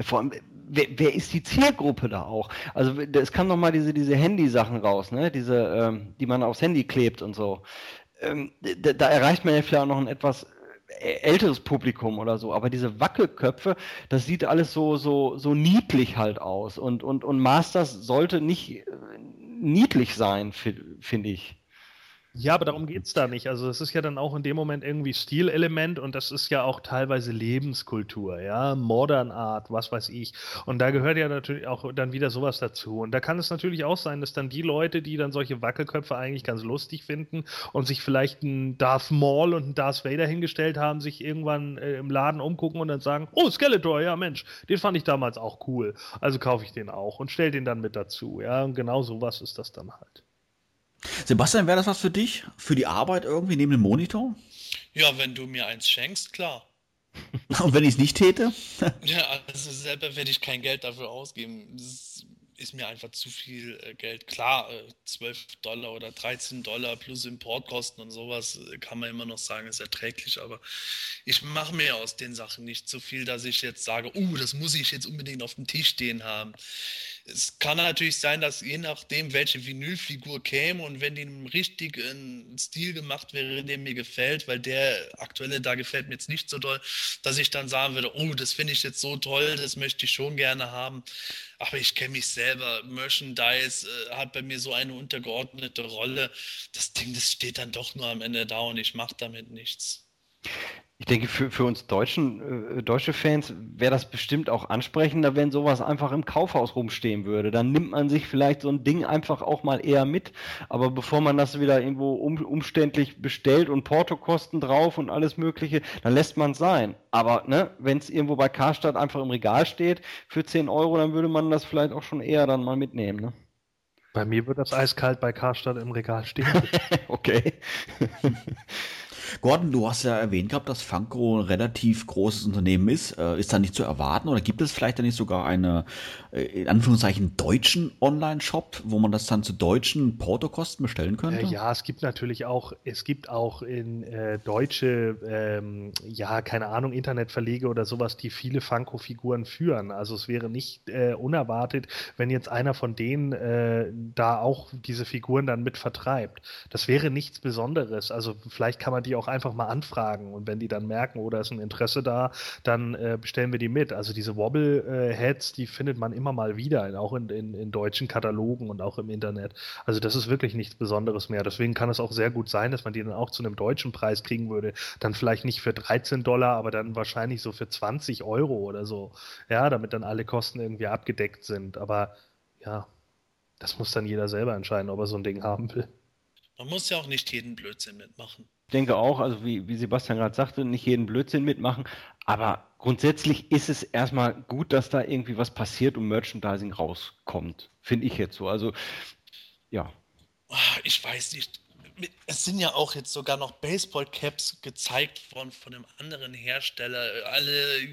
Vor allem, wer, wer, ist die Zielgruppe da auch? Also es kam noch mal diese, diese Handy-Sachen raus, ne? Diese, ähm, die man aufs Handy klebt und so. Ähm, da, da, erreicht man ja vielleicht auch noch ein etwas äh, älteres Publikum oder so, aber diese Wackelköpfe, das sieht alles so, so, so niedlich halt aus. Und, und, und Masters sollte nicht äh, niedlich sein, finde ich.
Ja, aber darum geht es da nicht. Also es ist ja dann auch in dem Moment irgendwie Stilelement und das ist ja auch teilweise Lebenskultur, ja, Modern Art, was weiß ich. Und da gehört ja natürlich auch dann wieder sowas dazu. Und da kann es natürlich auch sein, dass dann die Leute, die dann solche Wackelköpfe eigentlich ganz lustig finden und sich vielleicht einen Darth Maul und einen Darth Vader hingestellt haben, sich irgendwann äh, im Laden umgucken und dann sagen, oh, Skeletor, ja Mensch, den fand ich damals auch cool. Also kaufe ich den auch und stell den dann mit dazu. Ja, und genau sowas ist das dann halt.
Sebastian, wäre das was für dich? Für die Arbeit irgendwie neben dem Monitor?
Ja, wenn du mir eins schenkst, klar.
Und wenn ich es nicht täte?
ja, also selber werde ich kein Geld dafür ausgeben. Das ist mir einfach zu viel äh, Geld. Klar, äh, 12 Dollar oder 13 Dollar plus Importkosten und sowas äh, kann man immer noch sagen, ist erträglich, aber ich mache mir aus den Sachen nicht so viel, dass ich jetzt sage, oh, das muss ich jetzt unbedingt auf dem Tisch stehen haben es kann natürlich sein, dass je nachdem, welche Vinylfigur käme und wenn die im richtigen Stil gemacht wäre, der mir gefällt, weil der aktuelle da gefällt mir jetzt nicht so doll, dass ich dann sagen würde, oh, das finde ich jetzt so toll, das möchte ich schon gerne haben. Aber ich kenne mich selber. Merchandise äh, hat bei mir so eine untergeordnete Rolle. Das Ding, das steht dann doch nur am Ende da und ich mache damit nichts.
Ich denke, für, für uns deutschen, äh, deutsche Fans wäre das bestimmt auch ansprechender, wenn sowas einfach im Kaufhaus rumstehen würde. Dann nimmt man sich vielleicht so ein Ding einfach auch mal eher mit. Aber bevor man das wieder irgendwo um, umständlich bestellt und Portokosten drauf und alles Mögliche, dann lässt man es sein. Aber ne, wenn es irgendwo bei Karstadt einfach im Regal steht für 10 Euro, dann würde man das vielleicht auch schon eher dann mal mitnehmen. Ne?
Bei mir wird das eiskalt bei Karstadt im Regal stehen.
okay.
Gordon, du hast ja erwähnt gehabt, dass Funko ein relativ großes Unternehmen ist. Äh, ist da nicht zu erwarten oder gibt es vielleicht dann nicht sogar eine, äh, in Anführungszeichen, deutschen Online-Shop, wo man das dann zu deutschen Portokosten bestellen könnte?
Äh, ja, es gibt natürlich auch, es gibt auch in äh, deutsche, ähm, ja, keine Ahnung, Internetverlege oder sowas, die viele Funko-Figuren führen. Also es wäre nicht äh, unerwartet, wenn jetzt einer von denen äh, da auch diese Figuren dann mit vertreibt. Das wäre nichts Besonderes. Also vielleicht kann man die auch einfach mal anfragen und wenn die dann merken, oh, ist ein Interesse da, dann äh, bestellen wir die mit. Also diese Wobble-Heads, die findet man immer mal wieder, auch in, in, in deutschen Katalogen und auch im Internet. Also das ist wirklich nichts Besonderes mehr. Deswegen kann es auch sehr gut sein, dass man die dann auch zu einem deutschen Preis kriegen würde. Dann vielleicht nicht für 13 Dollar, aber dann wahrscheinlich so für 20 Euro oder so. Ja, damit dann alle Kosten irgendwie abgedeckt sind. Aber ja, das muss dann jeder selber entscheiden, ob er so ein Ding haben will.
Man muss ja auch nicht jeden Blödsinn mitmachen.
Ich denke auch, also wie, wie Sebastian gerade sagte, nicht jeden Blödsinn mitmachen, aber grundsätzlich ist es erstmal gut, dass da irgendwie was passiert und Merchandising rauskommt. Finde ich jetzt so. Also, ja.
Ah, ich weiß nicht es sind ja auch jetzt sogar noch Baseball-Caps gezeigt worden von einem anderen Hersteller. Alle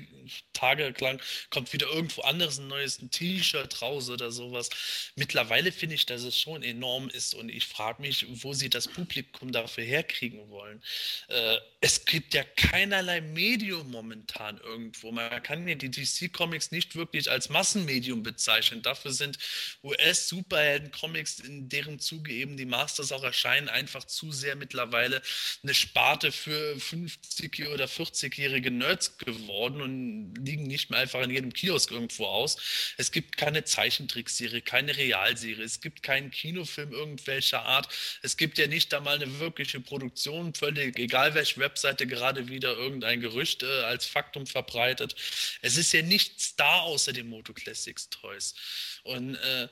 Tage lang kommt wieder irgendwo anderes ein neues T-Shirt raus oder sowas. Mittlerweile finde ich, dass es schon enorm ist und ich frage mich, wo sie das Publikum dafür herkriegen wollen. Äh, es gibt ja keinerlei Medium momentan irgendwo. Man kann ja die DC-Comics nicht wirklich als Massenmedium bezeichnen. Dafür sind US-Superhelden-Comics, in deren Zuge eben die Masters auch erscheinen, einfach einfach zu sehr mittlerweile eine Sparte für 50 oder 40-jährige Nerds geworden und liegen nicht mehr einfach in jedem Kiosk irgendwo aus. Es gibt keine Zeichentrickserie, keine Realserie, es gibt keinen Kinofilm irgendwelcher Art. Es gibt ja nicht einmal eine wirkliche Produktion, völlig egal welche Webseite gerade wieder irgendein Gerücht äh, als Faktum verbreitet. Es ist ja nichts da außer den Moto Classics Toys. Und äh,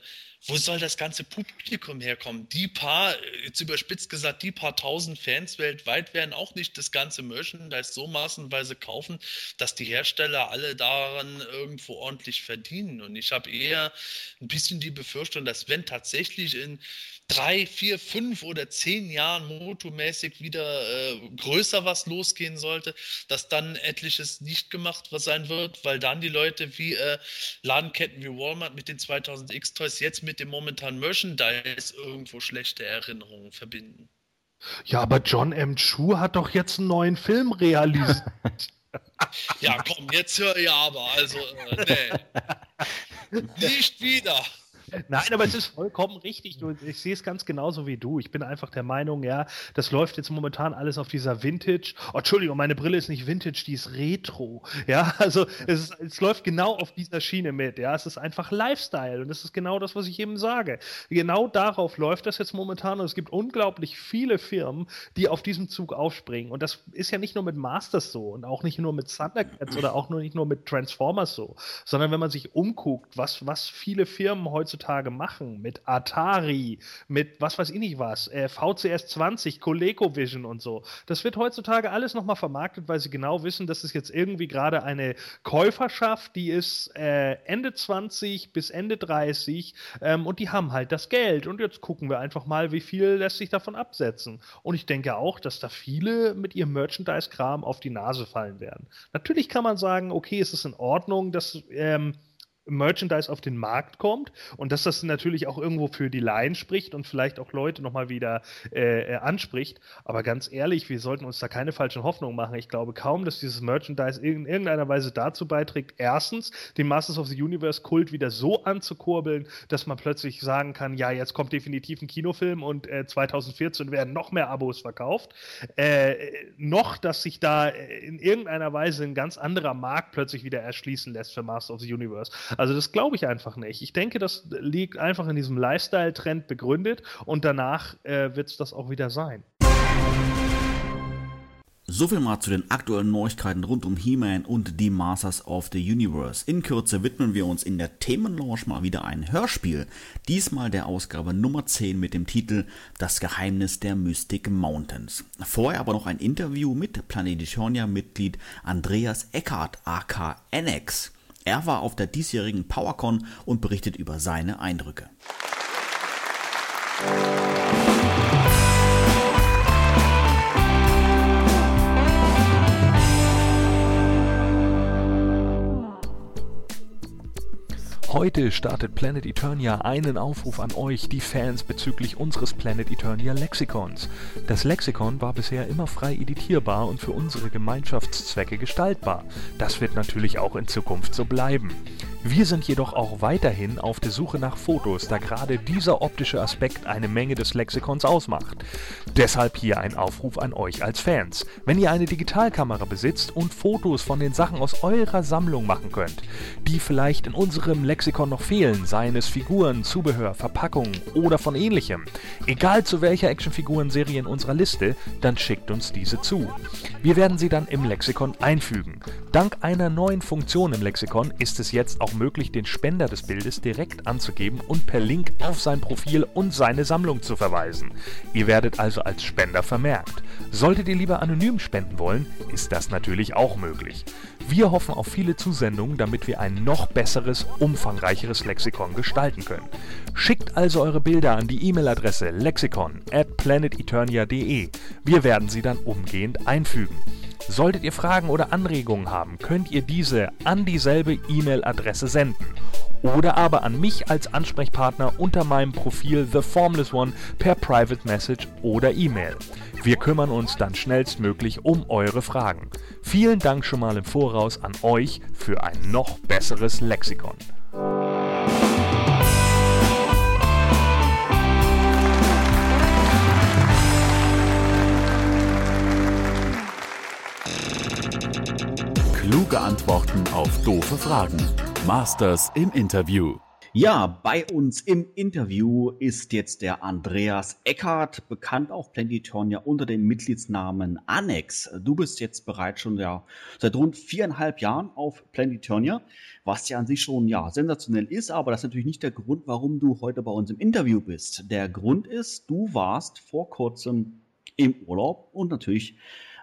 wo soll das ganze Publikum herkommen? Die paar, jetzt überspitzt gesagt, die paar tausend Fans weltweit werden auch nicht das ganze Merchandise so maßenweise kaufen, dass die Hersteller alle daran irgendwo ordentlich verdienen. Und ich habe eher ein bisschen die Befürchtung, dass wenn tatsächlich in drei, vier, fünf oder zehn Jahren motomäßig wieder äh, größer was losgehen sollte, dass dann etliches nicht gemacht sein wird, weil dann die Leute wie äh, Ladenketten wie Walmart mit den 2000 X-Toys jetzt mit dem momentanen Merchandise irgendwo schlechte Erinnerungen verbinden.
Ja, aber John M. Chu hat doch jetzt einen neuen Film realisiert.
ja, komm, jetzt hör ich aber. Also, äh, nee. Nicht wieder.
Nein, aber es ist vollkommen richtig. Ich sehe es ganz genauso wie du. Ich bin einfach der Meinung, ja, das läuft jetzt momentan alles auf dieser Vintage. Oh, Entschuldigung, meine Brille ist nicht Vintage, die ist Retro. Ja, also es, ist, es läuft genau auf dieser Schiene mit. Ja, es ist einfach Lifestyle und das ist genau das, was ich eben sage. Genau darauf läuft das jetzt momentan und es gibt unglaublich viele Firmen, die auf diesem Zug aufspringen. Und das ist ja nicht nur mit Masters so und auch nicht nur mit Thundercats oder auch nur nicht nur mit Transformers so, sondern wenn man sich umguckt, was, was viele Firmen heutzutage heutzutage machen mit Atari, mit was weiß ich nicht was, äh, VCS 20, ColecoVision und so. Das wird heutzutage alles nochmal vermarktet, weil sie genau wissen, dass es jetzt irgendwie gerade eine Käuferschaft, die ist äh, Ende 20 bis Ende 30 ähm, und die haben halt das Geld. Und jetzt gucken wir einfach mal, wie viel lässt sich davon absetzen. Und ich denke auch, dass da viele mit ihrem Merchandise-Kram auf die Nase fallen werden. Natürlich kann man sagen, okay, es ist in Ordnung, dass ähm, Merchandise auf den Markt kommt und dass das natürlich auch irgendwo für die Laien spricht und vielleicht auch Leute nochmal wieder äh, äh, anspricht. Aber ganz ehrlich, wir sollten uns da keine falschen Hoffnungen machen. Ich glaube kaum, dass dieses Merchandise in irgendeiner Weise dazu beiträgt, erstens den Masters of the Universe Kult wieder so anzukurbeln, dass man plötzlich sagen kann, ja, jetzt kommt definitiv ein Kinofilm und äh, 2014 werden noch mehr Abos verkauft. Äh, noch, dass sich da in irgendeiner Weise ein ganz anderer Markt plötzlich wieder erschließen lässt für Masters of the Universe. Also das glaube ich einfach nicht. Ich denke, das liegt einfach in diesem Lifestyle-Trend begründet und danach äh, wird es das auch wieder sein.
Soviel mal zu den aktuellen Neuigkeiten rund um He-Man und die Masters of the Universe. In Kürze widmen wir uns in der Themenlaunch mal wieder ein Hörspiel. Diesmal der Ausgabe Nummer 10 mit dem Titel Das Geheimnis der Mystic Mountains. Vorher aber noch ein Interview mit Planetischornia-Mitglied Andreas Eckart aka NX. Er war auf der diesjährigen PowerCon und berichtet über seine Eindrücke.
Heute startet Planet Eternia einen Aufruf an euch, die Fans, bezüglich unseres Planet Eternia Lexikons. Das Lexikon war bisher immer frei editierbar und für unsere Gemeinschaftszwecke gestaltbar. Das wird natürlich auch in Zukunft so bleiben. Wir sind jedoch auch weiterhin auf der Suche nach Fotos, da gerade dieser optische Aspekt eine Menge des Lexikons ausmacht. Deshalb hier ein Aufruf an euch als Fans. Wenn ihr eine Digitalkamera besitzt und Fotos von den Sachen aus eurer Sammlung machen könnt, die vielleicht in unserem Lexikon noch fehlen, seien es Figuren, Zubehör, Verpackungen oder von ähnlichem, egal zu welcher Actionfiguren-Serie in unserer Liste, dann schickt uns diese zu. Wir werden sie dann im Lexikon einfügen. Dank einer neuen Funktion im Lexikon ist es jetzt auch auch möglich, den Spender des Bildes direkt anzugeben und per Link auf sein Profil und seine Sammlung zu verweisen. Ihr werdet also als Spender vermerkt. Solltet ihr lieber anonym spenden wollen, ist das natürlich auch möglich. Wir hoffen auf viele Zusendungen, damit wir ein noch besseres, umfangreicheres Lexikon gestalten können. Schickt also eure Bilder an die E-Mail-Adresse lexikon at planeteternia.de. Wir werden sie dann umgehend einfügen. Solltet ihr Fragen oder Anregungen haben, könnt ihr diese an dieselbe E-Mail-Adresse senden oder aber an mich als Ansprechpartner unter meinem Profil The Formless One per Private Message oder E-Mail. Wir kümmern uns dann schnellstmöglich um eure Fragen. Vielen Dank schon mal im Voraus an euch für ein noch besseres Lexikon.
Kluge Antworten auf doofe Fragen. Masters im Interview.
Ja, bei uns im Interview ist jetzt der Andreas Eckhardt, bekannt auf Planetonia unter dem Mitgliedsnamen Annex. Du bist jetzt bereits schon ja, seit rund viereinhalb Jahren auf Planetonia, was ja an sich schon ja sensationell ist, aber das ist natürlich nicht der Grund, warum du heute bei uns im Interview bist. Der Grund ist, du warst vor kurzem im Urlaub und natürlich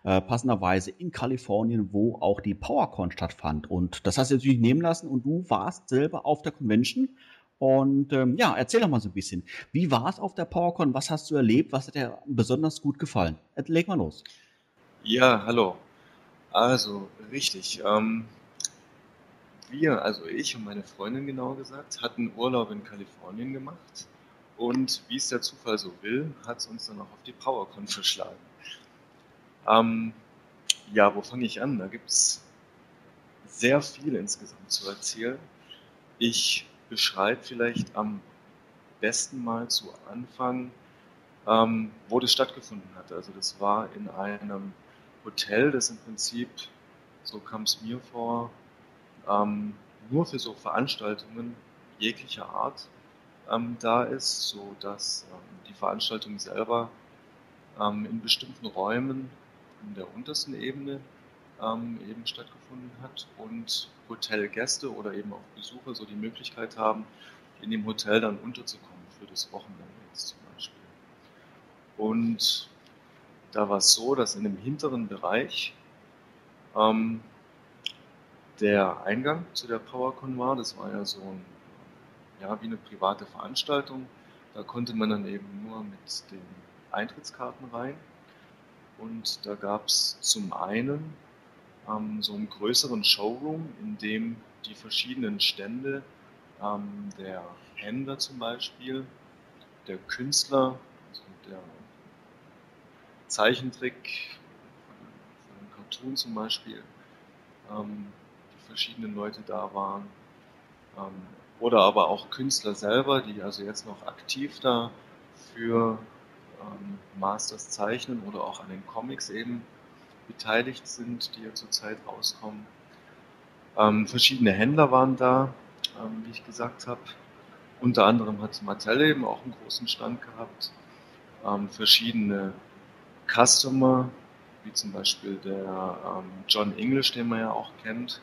äh, passenderweise in Kalifornien, wo auch die PowerCon stattfand. Und das hast du natürlich nehmen lassen und du warst selber auf der Convention. Und ähm, ja, erzähl doch mal so ein bisschen. Wie war es auf der PowerCon? Was hast du erlebt? Was hat dir besonders gut gefallen? Leg mal los.
Ja, hallo. Also, richtig. Ähm, wir, also ich und meine Freundin genau gesagt, hatten Urlaub in Kalifornien gemacht. Und wie es der Zufall so will, hat es uns dann auch auf die PowerCon verschlagen. Ähm, ja, wo fange ich an? Da gibt es sehr viel insgesamt zu erzählen. Ich beschreibe vielleicht am besten mal zu Anfang, ähm, wo das stattgefunden hat. Also das war in einem Hotel, das im Prinzip, so kam es mir vor, ähm, nur für so Veranstaltungen jeglicher Art ähm, da ist, so dass ähm, die Veranstaltung selber ähm, in bestimmten Räumen in der untersten Ebene ähm, eben stattgefunden hat und Hotelgäste oder eben auch Besucher so die Möglichkeit haben, in dem Hotel dann unterzukommen für das Wochenende jetzt zum Beispiel. Und da war es so, dass in dem hinteren Bereich ähm, der Eingang zu der PowerCon war. Das war ja so ein, ja, wie eine private Veranstaltung. Da konnte man dann eben nur mit den Eintrittskarten rein. Und da gab es zum einen ähm, so einen größeren Showroom, in dem die verschiedenen Stände ähm, der Händler zum Beispiel, der Künstler, also der Zeichentrick von einem Cartoon zum Beispiel, ähm, die verschiedenen Leute da waren. Ähm, oder aber auch Künstler selber, die also jetzt noch aktiv da für ähm, Masters zeichnen oder auch an den Comics eben beteiligt sind, die ja zurzeit rauskommen. Ähm, verschiedene Händler waren da, ähm, wie ich gesagt habe. Unter anderem hat Mattel eben auch einen großen Stand gehabt. Ähm, verschiedene Customer, wie zum Beispiel der ähm, John English, den man ja auch kennt.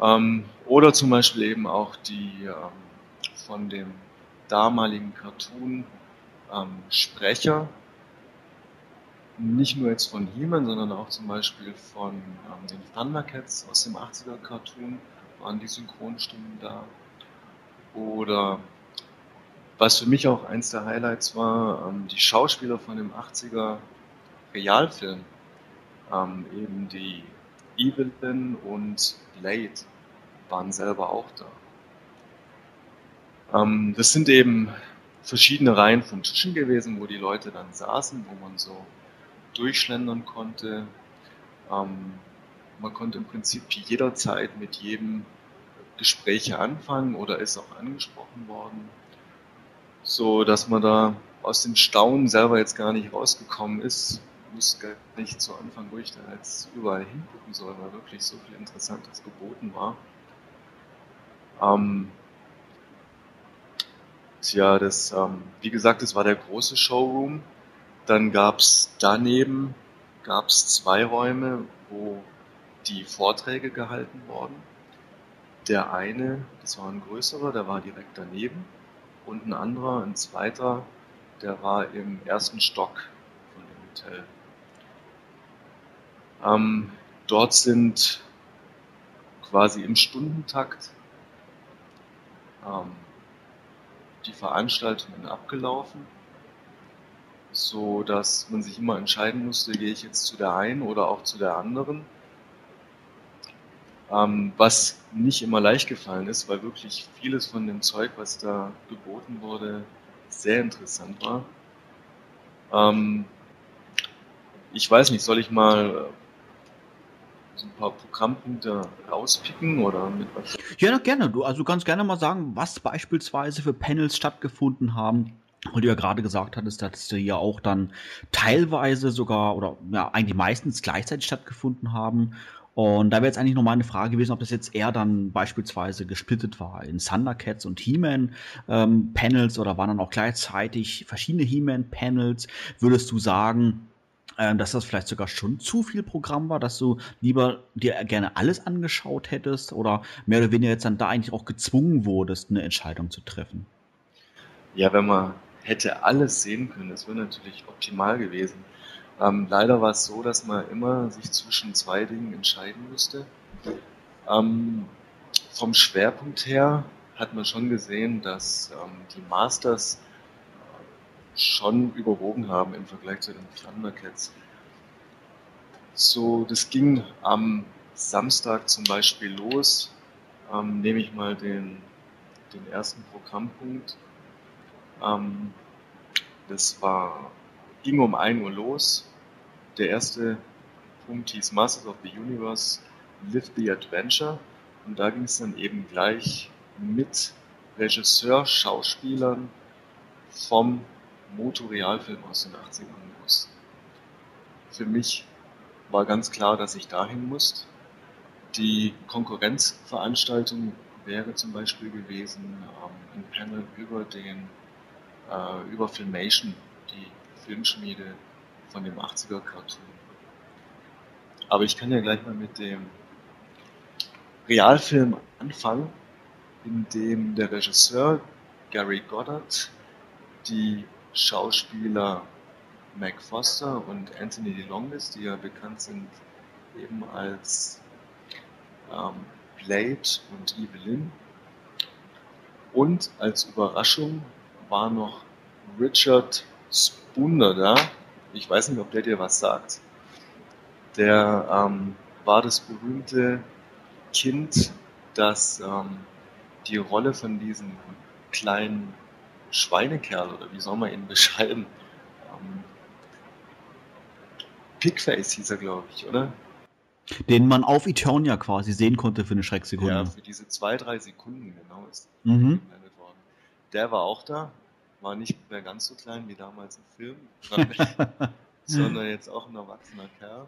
Ähm, oder zum Beispiel eben auch die von dem damaligen Cartoon ähm, Sprecher, nicht nur jetzt von He-Man, sondern auch zum Beispiel von ähm, den Thundercats aus dem 80er Cartoon waren die Synchronstimmen da. Oder was für mich auch eins der Highlights war, ähm, die Schauspieler von dem 80er Realfilm, ähm, eben die Evelyn und Blade waren selber auch da. Ähm, das sind eben verschiedene Reihen von Tischen gewesen, wo die Leute dann saßen, wo man so durchschlendern konnte. Ähm, man konnte im Prinzip jederzeit mit jedem Gespräche anfangen oder ist auch angesprochen worden, so dass man da aus dem Staunen selber jetzt gar nicht rausgekommen ist. Wusste gar nicht zu Anfang, wo ich da jetzt überall hingucken soll, weil wirklich so viel Interessantes geboten war. Ähm, tja, das, ähm, wie gesagt, das war der große Showroom. Dann gab es daneben gab's zwei Räume, wo die Vorträge gehalten wurden. Der eine, das war ein größerer, der war direkt daneben und ein anderer, ein zweiter, der war im ersten Stock von dem Hotel. Ähm, dort sind quasi im Stundentakt ähm, die Veranstaltungen abgelaufen, so dass man sich immer entscheiden musste, gehe ich jetzt zu der einen oder auch zu der anderen. Ähm, was nicht immer leicht gefallen ist, weil wirklich vieles von dem Zeug, was da geboten wurde, sehr interessant war. Ähm, ich weiß nicht, soll ich mal so ein paar Programmpunkte rauspicken oder mit was?
Ja, gerne. Du, also kannst gerne mal sagen, was beispielsweise für Panels stattgefunden haben. Weil du ja gerade gesagt hattest, dass die ja auch dann teilweise sogar oder ja eigentlich meistens gleichzeitig stattgefunden haben. Und da wäre jetzt eigentlich nochmal eine Frage gewesen, ob das jetzt eher dann beispielsweise gesplittet war in Thundercats und He-Man ähm, oder waren dann auch gleichzeitig verschiedene He-Man Panels. Würdest du sagen, dass das vielleicht sogar schon zu viel Programm war, dass du lieber dir gerne alles angeschaut hättest oder mehr oder weniger jetzt dann da eigentlich auch gezwungen wurdest, eine Entscheidung zu treffen?
Ja, wenn man hätte alles sehen können, das wäre natürlich optimal gewesen. Ähm, leider war es so, dass man immer sich zwischen zwei Dingen entscheiden musste. Ähm, vom Schwerpunkt her hat man schon gesehen, dass ähm, die Masters schon überwogen haben im Vergleich zu den Thundercats. So, das ging am Samstag zum Beispiel los. Ähm, nehme ich mal den, den ersten Programmpunkt. Ähm, das war ging um 1 Uhr los. Der erste Punkt hieß Masters of the Universe, Live the Adventure. Und da ging es dann eben gleich mit Regisseur, Schauspielern vom Motorealfilm aus den 80ern los. Für mich war ganz klar, dass ich dahin muss. Die Konkurrenzveranstaltung wäre zum Beispiel gewesen ähm, ein Panel über den äh, über Filmation, die Filmschmiede von dem 80er Cartoon. Aber ich kann ja gleich mal mit dem Realfilm anfangen, in dem der Regisseur Gary Goddard die Schauspieler Mac Foster und Anthony DeLongis, die ja bekannt sind eben als ähm, Blade und Evelyn. Und als Überraschung war noch Richard Spunder da. Ich weiß nicht, ob der dir was sagt. Der ähm, war das berühmte Kind, das ähm, die Rolle von diesem kleinen Schweinekerl, oder wie soll man ihn beschreiben? Ähm, Pigface hieß er, glaube ich, oder?
Den man auf Eternia quasi sehen konnte für eine Schrecksekunde. Ja,
für diese zwei, drei Sekunden genau ist
mhm.
worden. Der war auch da, war nicht mehr ganz so klein wie damals im Film, sondern jetzt auch ein erwachsener Kerl.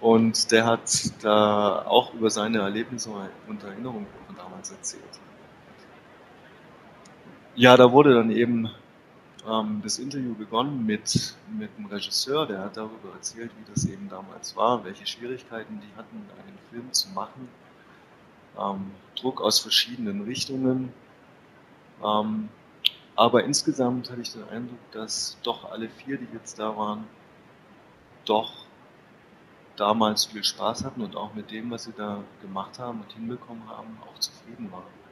Und der hat da auch über seine Erlebnisse und Erinnerungen von damals erzählt. Ja, da wurde dann eben ähm, das Interview begonnen mit, mit dem Regisseur, der hat darüber erzählt, wie das eben damals war, welche Schwierigkeiten die hatten, einen Film zu machen. Ähm, Druck aus verschiedenen Richtungen. Ähm, aber insgesamt hatte ich den Eindruck, dass doch alle vier, die jetzt da waren, doch damals viel Spaß hatten und auch mit dem, was sie da gemacht haben und hinbekommen haben, auch zufrieden waren.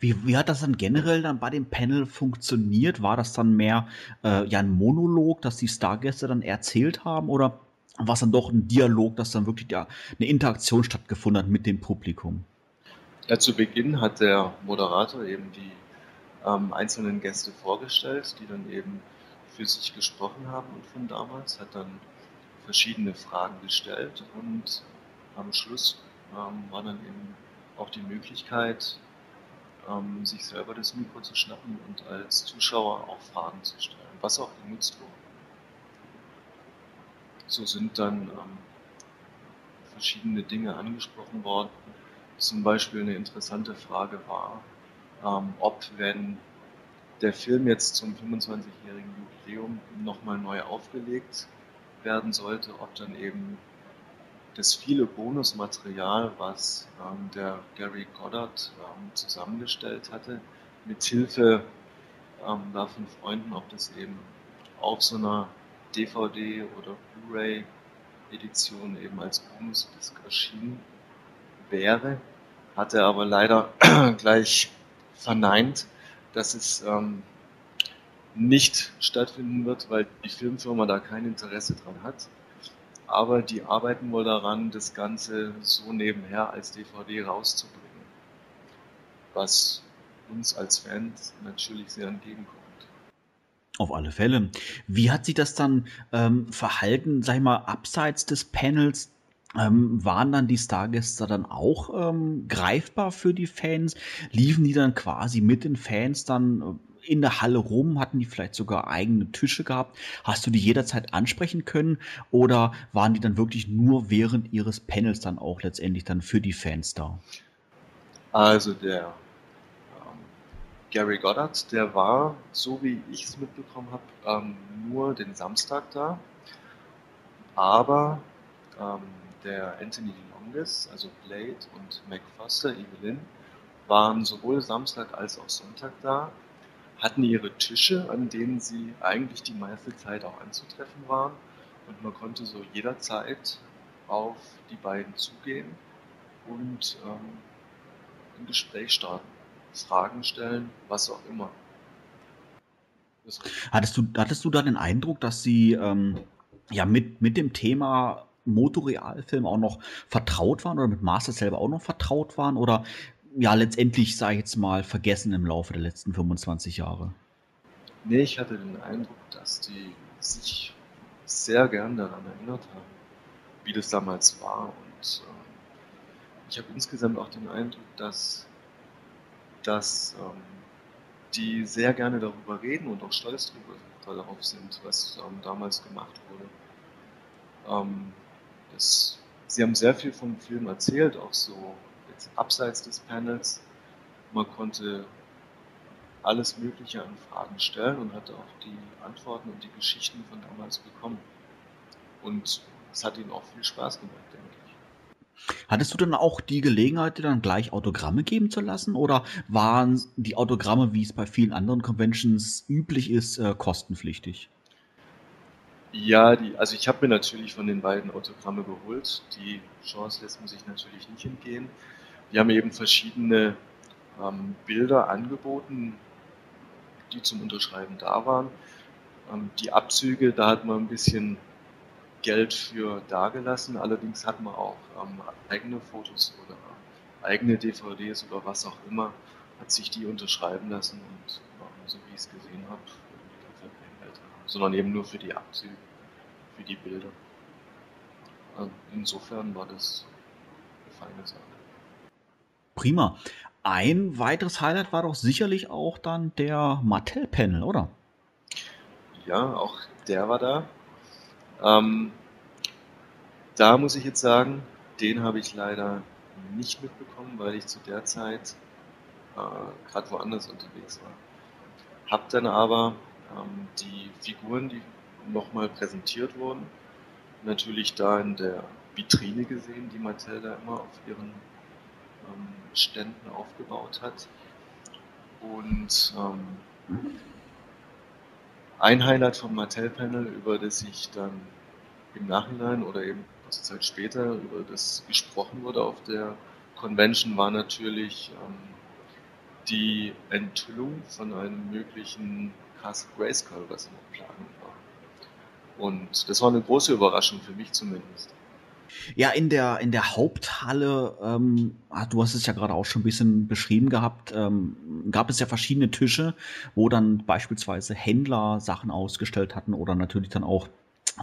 Wie, wie hat das dann generell dann bei dem Panel funktioniert? War das dann mehr äh, ja ein Monolog, dass die Stargäste dann erzählt haben oder war es dann doch ein Dialog, dass dann wirklich ja, eine Interaktion stattgefunden hat mit dem Publikum?
Ja, zu Beginn hat der Moderator eben die ähm, einzelnen Gäste vorgestellt, die dann eben für sich gesprochen haben und von damals, hat dann verschiedene Fragen gestellt und am Schluss ähm, war dann eben auch die Möglichkeit, ähm, sich selber das Mikro zu schnappen und als Zuschauer auch Fragen zu stellen, was auch genutzt wurde. So sind dann ähm, verschiedene Dinge angesprochen worden. Zum Beispiel eine interessante Frage war, ähm, ob wenn der Film jetzt zum 25-jährigen Jubiläum nochmal neu aufgelegt werden sollte, ob dann eben das viele Bonusmaterial, was ähm, der Gary Goddard ähm, zusammengestellt hatte, mit Hilfe ähm, von Freunden, ob das eben auf so einer DVD oder Blu-ray Edition eben als Bonusdisc erschienen wäre, hat er aber leider gleich verneint, dass es ähm, nicht stattfinden wird, weil die Filmfirma da kein Interesse dran hat. Aber die arbeiten wohl daran, das Ganze so nebenher als DVD rauszubringen. Was uns als Fans natürlich sehr entgegenkommt.
Auf alle Fälle. Wie hat sich das dann ähm, verhalten, sag ich mal, abseits des Panels? Ähm, waren dann die Stargäste dann auch ähm, greifbar für die Fans? Liefen die dann quasi mit den Fans dann äh, in der Halle rum? Hatten die vielleicht sogar eigene Tische gehabt? Hast du die jederzeit ansprechen können? Oder waren die dann wirklich nur während ihres Panels dann auch letztendlich dann für die Fans da?
Also der ähm, Gary Goddard, der war, so wie ich es mitbekommen habe, ähm, nur den Samstag da. Aber ähm, der Anthony Longus, also Blade und Mac Foster, Evelyn, waren sowohl Samstag als auch Sonntag da, hatten ihre Tische, an denen sie eigentlich die meiste Zeit auch anzutreffen waren. Und man konnte so jederzeit auf die beiden zugehen und ähm, ein Gespräch starten, Fragen stellen, was auch immer.
Hattest du, hattest du da den Eindruck, dass sie ähm, ja mit, mit dem Thema Motorealfilm auch noch vertraut waren oder mit Master selber auch noch vertraut waren oder ja letztendlich, sage ich jetzt mal, vergessen im Laufe der letzten 25 Jahre?
Nee, ich hatte den Eindruck, dass die sich sehr gern daran erinnert haben, wie das damals war. Und äh, ich habe insgesamt auch den Eindruck, dass, dass ähm, die sehr gerne darüber reden und auch stolz darauf sind, was ähm, damals gemacht wurde. Ähm, das, Sie haben sehr viel vom Film erzählt, auch so abseits des Panels. Man konnte alles Mögliche an Fragen stellen und hatte auch die Antworten und die Geschichten von damals bekommen. Und es hat ihnen auch viel Spaß gemacht, denke ich.
Hattest du dann auch die Gelegenheit, dir dann gleich Autogramme geben zu lassen? Oder waren die Autogramme, wie es bei vielen anderen Conventions üblich ist, äh, kostenpflichtig?
Ja, die, also ich habe mir natürlich von den beiden Autogramme geholt. Die Chance lässt man sich natürlich nicht entgehen. Die haben eben verschiedene ähm, Bilder angeboten, die zum Unterschreiben da waren. Ähm, die Abzüge, da hat man ein bisschen Geld für dagelassen. Allerdings hat man auch ähm, eigene Fotos oder eigene DVDs oder was auch immer, hat sich die unterschreiben lassen und ähm, so wie ich es gesehen habe, sondern eben nur für die Abzüge, für die Bilder. Also insofern war das eine feine Sache.
Prima. Ein weiteres Highlight war doch sicherlich auch dann der Mattel-Panel, oder?
Ja, auch der war da. Ähm, da muss ich jetzt sagen, den habe ich leider nicht mitbekommen, weil ich zu der Zeit äh, gerade woanders unterwegs war. Hab dann aber ähm, die Figuren, die nochmal präsentiert wurden, natürlich da in der Vitrine gesehen, die Mattel da immer auf ihren Ständen aufgebaut hat. Und ähm, ein Highlight vom Mattel-Panel, über das ich dann im Nachhinein oder eben kurze Zeit später über das gesprochen wurde auf der Convention, war natürlich ähm, die Enthüllung von einem möglichen Castle Grayskull, was in der Planung war. Und das war eine große Überraschung für mich zumindest.
Ja, in der, in der Haupthalle, ähm, ah, du hast es ja gerade auch schon ein bisschen beschrieben gehabt, ähm, gab es ja verschiedene Tische, wo dann beispielsweise Händler Sachen ausgestellt hatten oder natürlich dann auch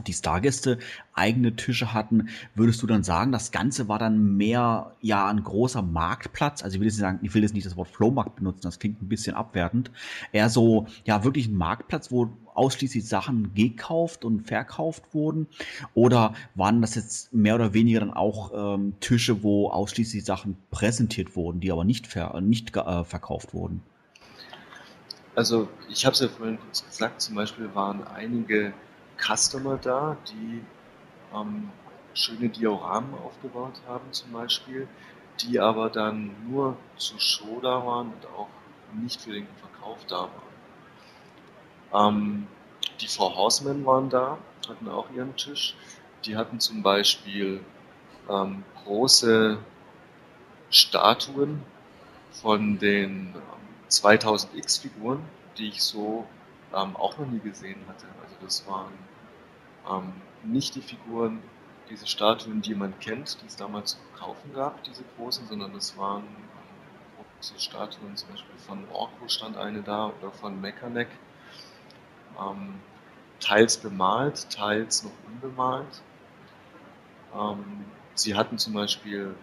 die Stargäste eigene Tische hatten, würdest du dann sagen, das Ganze war dann mehr ja ein großer Marktplatz? Also ich will jetzt nicht sagen, ich will jetzt nicht das Wort Flohmarkt benutzen, das klingt ein bisschen abwertend. Eher so, ja, wirklich ein Marktplatz, wo ausschließlich Sachen gekauft und verkauft wurden? Oder waren das jetzt mehr oder weniger dann auch ähm, Tische, wo ausschließlich Sachen präsentiert wurden, die aber nicht, ver nicht äh, verkauft wurden?
Also ich habe es ja vorhin kurz gesagt, zum Beispiel waren einige Customer da, die ähm, schöne Dioramen aufgebaut haben zum Beispiel, die aber dann nur zur Show da waren und auch nicht für den Verkauf da waren. Ähm, die Four Horsemen waren da, hatten auch ihren Tisch. Die hatten zum Beispiel ähm, große Statuen von den 2000X-Figuren, die ich so ähm, auch noch nie gesehen hatte. Also das waren ähm, nicht die Figuren, diese Statuen, die man kennt, die es damals zu kaufen gab, diese großen, sondern das waren ähm, große Statuen, zum Beispiel von Orko stand eine da oder von Mechanic. Ähm, teils bemalt, teils noch unbemalt. Ähm, sie hatten zum Beispiel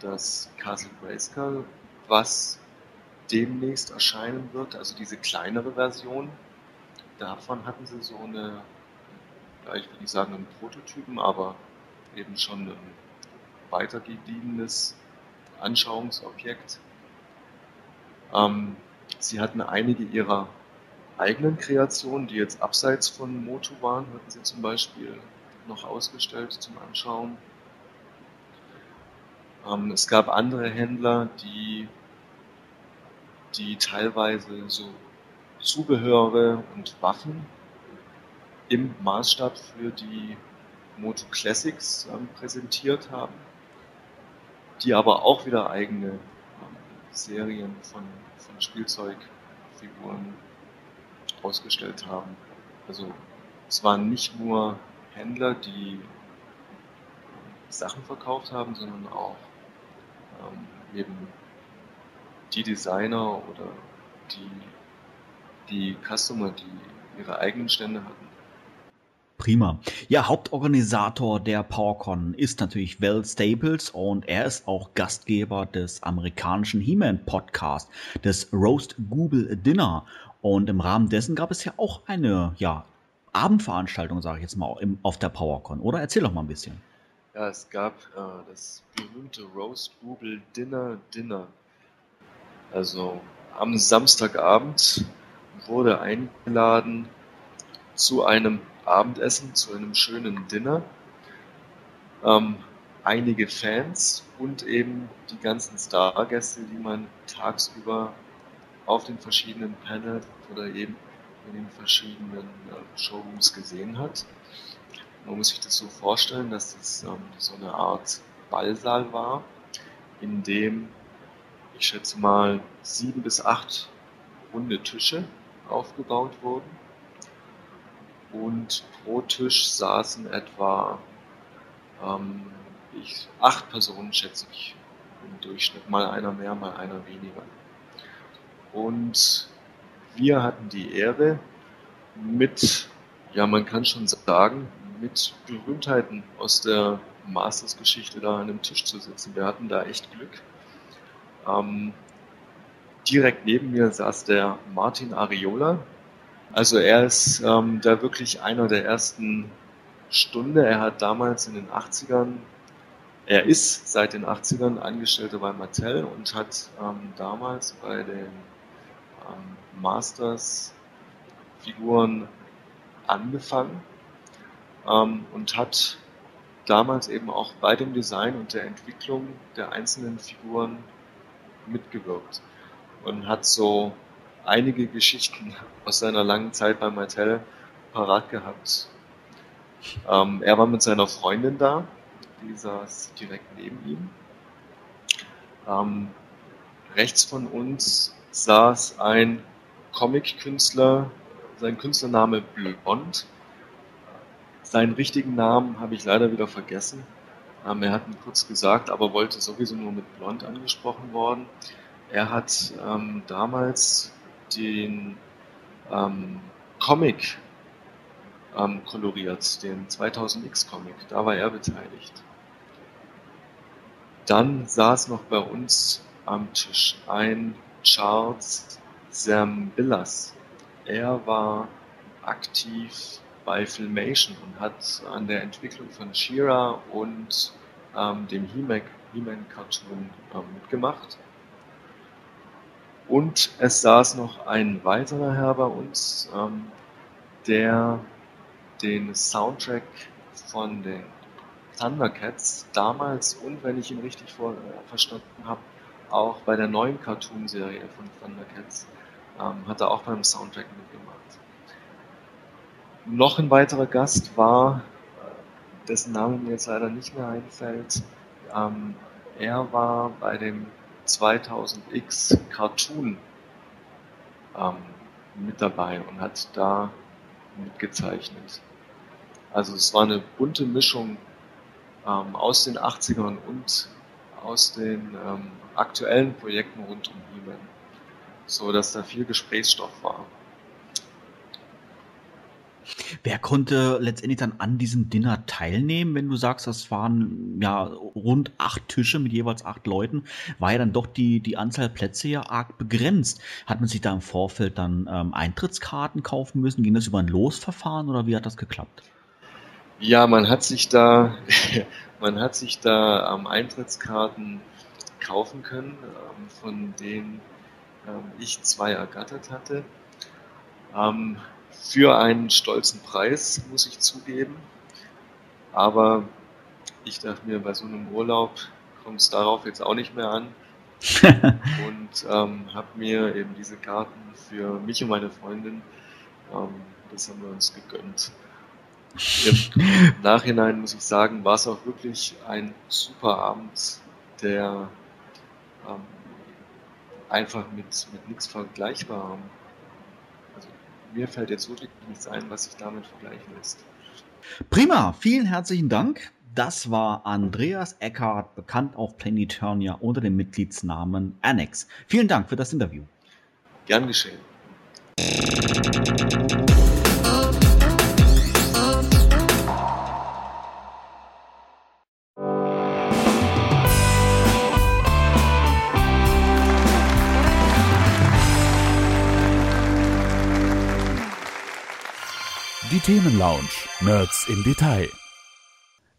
das Castle Grayskull, was demnächst erscheinen wird, also diese kleinere Version. Davon hatten sie so eine ja, ich will nicht sagen einen Prototypen, aber eben schon ein weitergediegenes Anschauungsobjekt. Ähm, sie hatten einige ihrer eigenen Kreationen, die jetzt abseits von Motu waren, hatten sie zum Beispiel noch ausgestellt zum Anschauen. Ähm, es gab andere Händler, die, die teilweise so Zubehöre und Waffen im Maßstab für die Moto Classics ähm, präsentiert haben, die aber auch wieder eigene ähm, Serien von, von Spielzeugfiguren ausgestellt haben. Also es waren nicht nur Händler, die ähm, Sachen verkauft haben, sondern auch ähm, eben die Designer oder die, die Customer, die ihre eigenen Stände hatten,
Prima. Ja, Hauptorganisator der PowerCon ist natürlich Val Staples und er ist auch Gastgeber des amerikanischen He-Man Podcast, des Roast Google Dinner. Und im Rahmen dessen gab es ja auch eine, ja, Abendveranstaltung, sage ich jetzt mal, im, auf der PowerCon, oder? Erzähl doch mal ein bisschen.
Ja, es gab äh, das berühmte Roast Google Dinner Dinner. Also am Samstagabend wurde eingeladen zu einem Abendessen, zu einem schönen Dinner. Ähm, einige Fans und eben die ganzen Stargäste, die man tagsüber auf den verschiedenen Panels oder eben in den verschiedenen äh, Showrooms gesehen hat. Man muss sich das so vorstellen, dass das ähm, so eine Art Ballsaal war, in dem ich schätze mal sieben bis acht runde Tische aufgebaut wurden und pro Tisch saßen etwa ähm, ich, acht Personen, schätze ich, im Durchschnitt. Mal einer mehr, mal einer weniger. Und wir hatten die Ehre, mit, ja, man kann schon sagen, mit Berühmtheiten aus der Masters-Geschichte da an einem Tisch zu sitzen. Wir hatten da echt Glück. Ähm, direkt neben mir saß der Martin Ariola, also er ist ähm, da wirklich einer der ersten Stunde. Er hat damals in den 80ern, er ist seit den 80ern Angestellter bei Mattel und hat ähm, damals bei den ähm, Masters Figuren angefangen ähm, und hat damals eben auch bei dem Design und der Entwicklung der einzelnen Figuren mitgewirkt und hat so einige Geschichten aus seiner langen Zeit bei Mattel parat gehabt. Ähm, er war mit seiner Freundin da, die saß direkt neben ihm. Ähm, rechts von uns saß ein Comic-Künstler, sein Künstlername Blond. Seinen richtigen Namen habe ich leider wieder vergessen. Ähm, er hat ihn kurz gesagt, aber wollte sowieso nur mit Blond angesprochen worden. Er hat ähm, damals den ähm, Comic ähm, koloriert, den 2000X Comic. Da war er beteiligt. Dann saß noch bei uns am Tisch ein Charles Zermbillas. Er war aktiv bei Filmation und hat an der Entwicklung von She-Ra und ähm, dem He-Man-Cartoon ähm, mitgemacht. Und es saß noch ein weiterer Herr bei uns, ähm, der den Soundtrack von den Thundercats damals und, wenn ich ihn richtig vor, äh, verstanden habe, auch bei der neuen Cartoon-Serie von Thundercats ähm, hat er auch beim Soundtrack mitgemacht. Noch ein weiterer Gast war, äh, dessen Name mir jetzt leider nicht mehr einfällt, ähm, er war bei dem 2000X Cartoon ähm, mit dabei und hat da mitgezeichnet. Also es war eine bunte Mischung ähm, aus den 80ern und aus den ähm, aktuellen Projekten rund um He-Man, so dass da viel Gesprächsstoff war.
Wer konnte letztendlich dann an diesem Dinner teilnehmen, wenn du sagst, das waren ja rund acht Tische mit jeweils acht Leuten, war ja dann doch die, die Anzahl Plätze ja arg begrenzt. Hat man sich da im Vorfeld dann ähm, Eintrittskarten kaufen müssen? Ging das über ein Losverfahren oder wie hat das geklappt?
Ja, man hat sich da, man hat sich da ähm, Eintrittskarten kaufen können, ähm, von denen ähm, ich zwei ergattert hatte. Für einen stolzen Preis, muss ich zugeben. Aber ich dachte mir, bei so einem Urlaub kommt es darauf jetzt auch nicht mehr an. und ähm, habe mir eben diese Karten für mich und meine Freundin, ähm, das haben wir uns gegönnt. Im Nachhinein muss ich sagen, war es auch wirklich ein super Abend, der ähm, einfach mit, mit nichts vergleichbar mir fällt jetzt wirklich nichts ein, was sich damit vergleichen lässt.
Prima, vielen herzlichen Dank. Das war Andreas Eckhardt, bekannt auf Planetonia unter dem Mitgliedsnamen Annex. Vielen Dank für das Interview.
Gern geschehen.
Die Themenlounge. Nerds im Detail.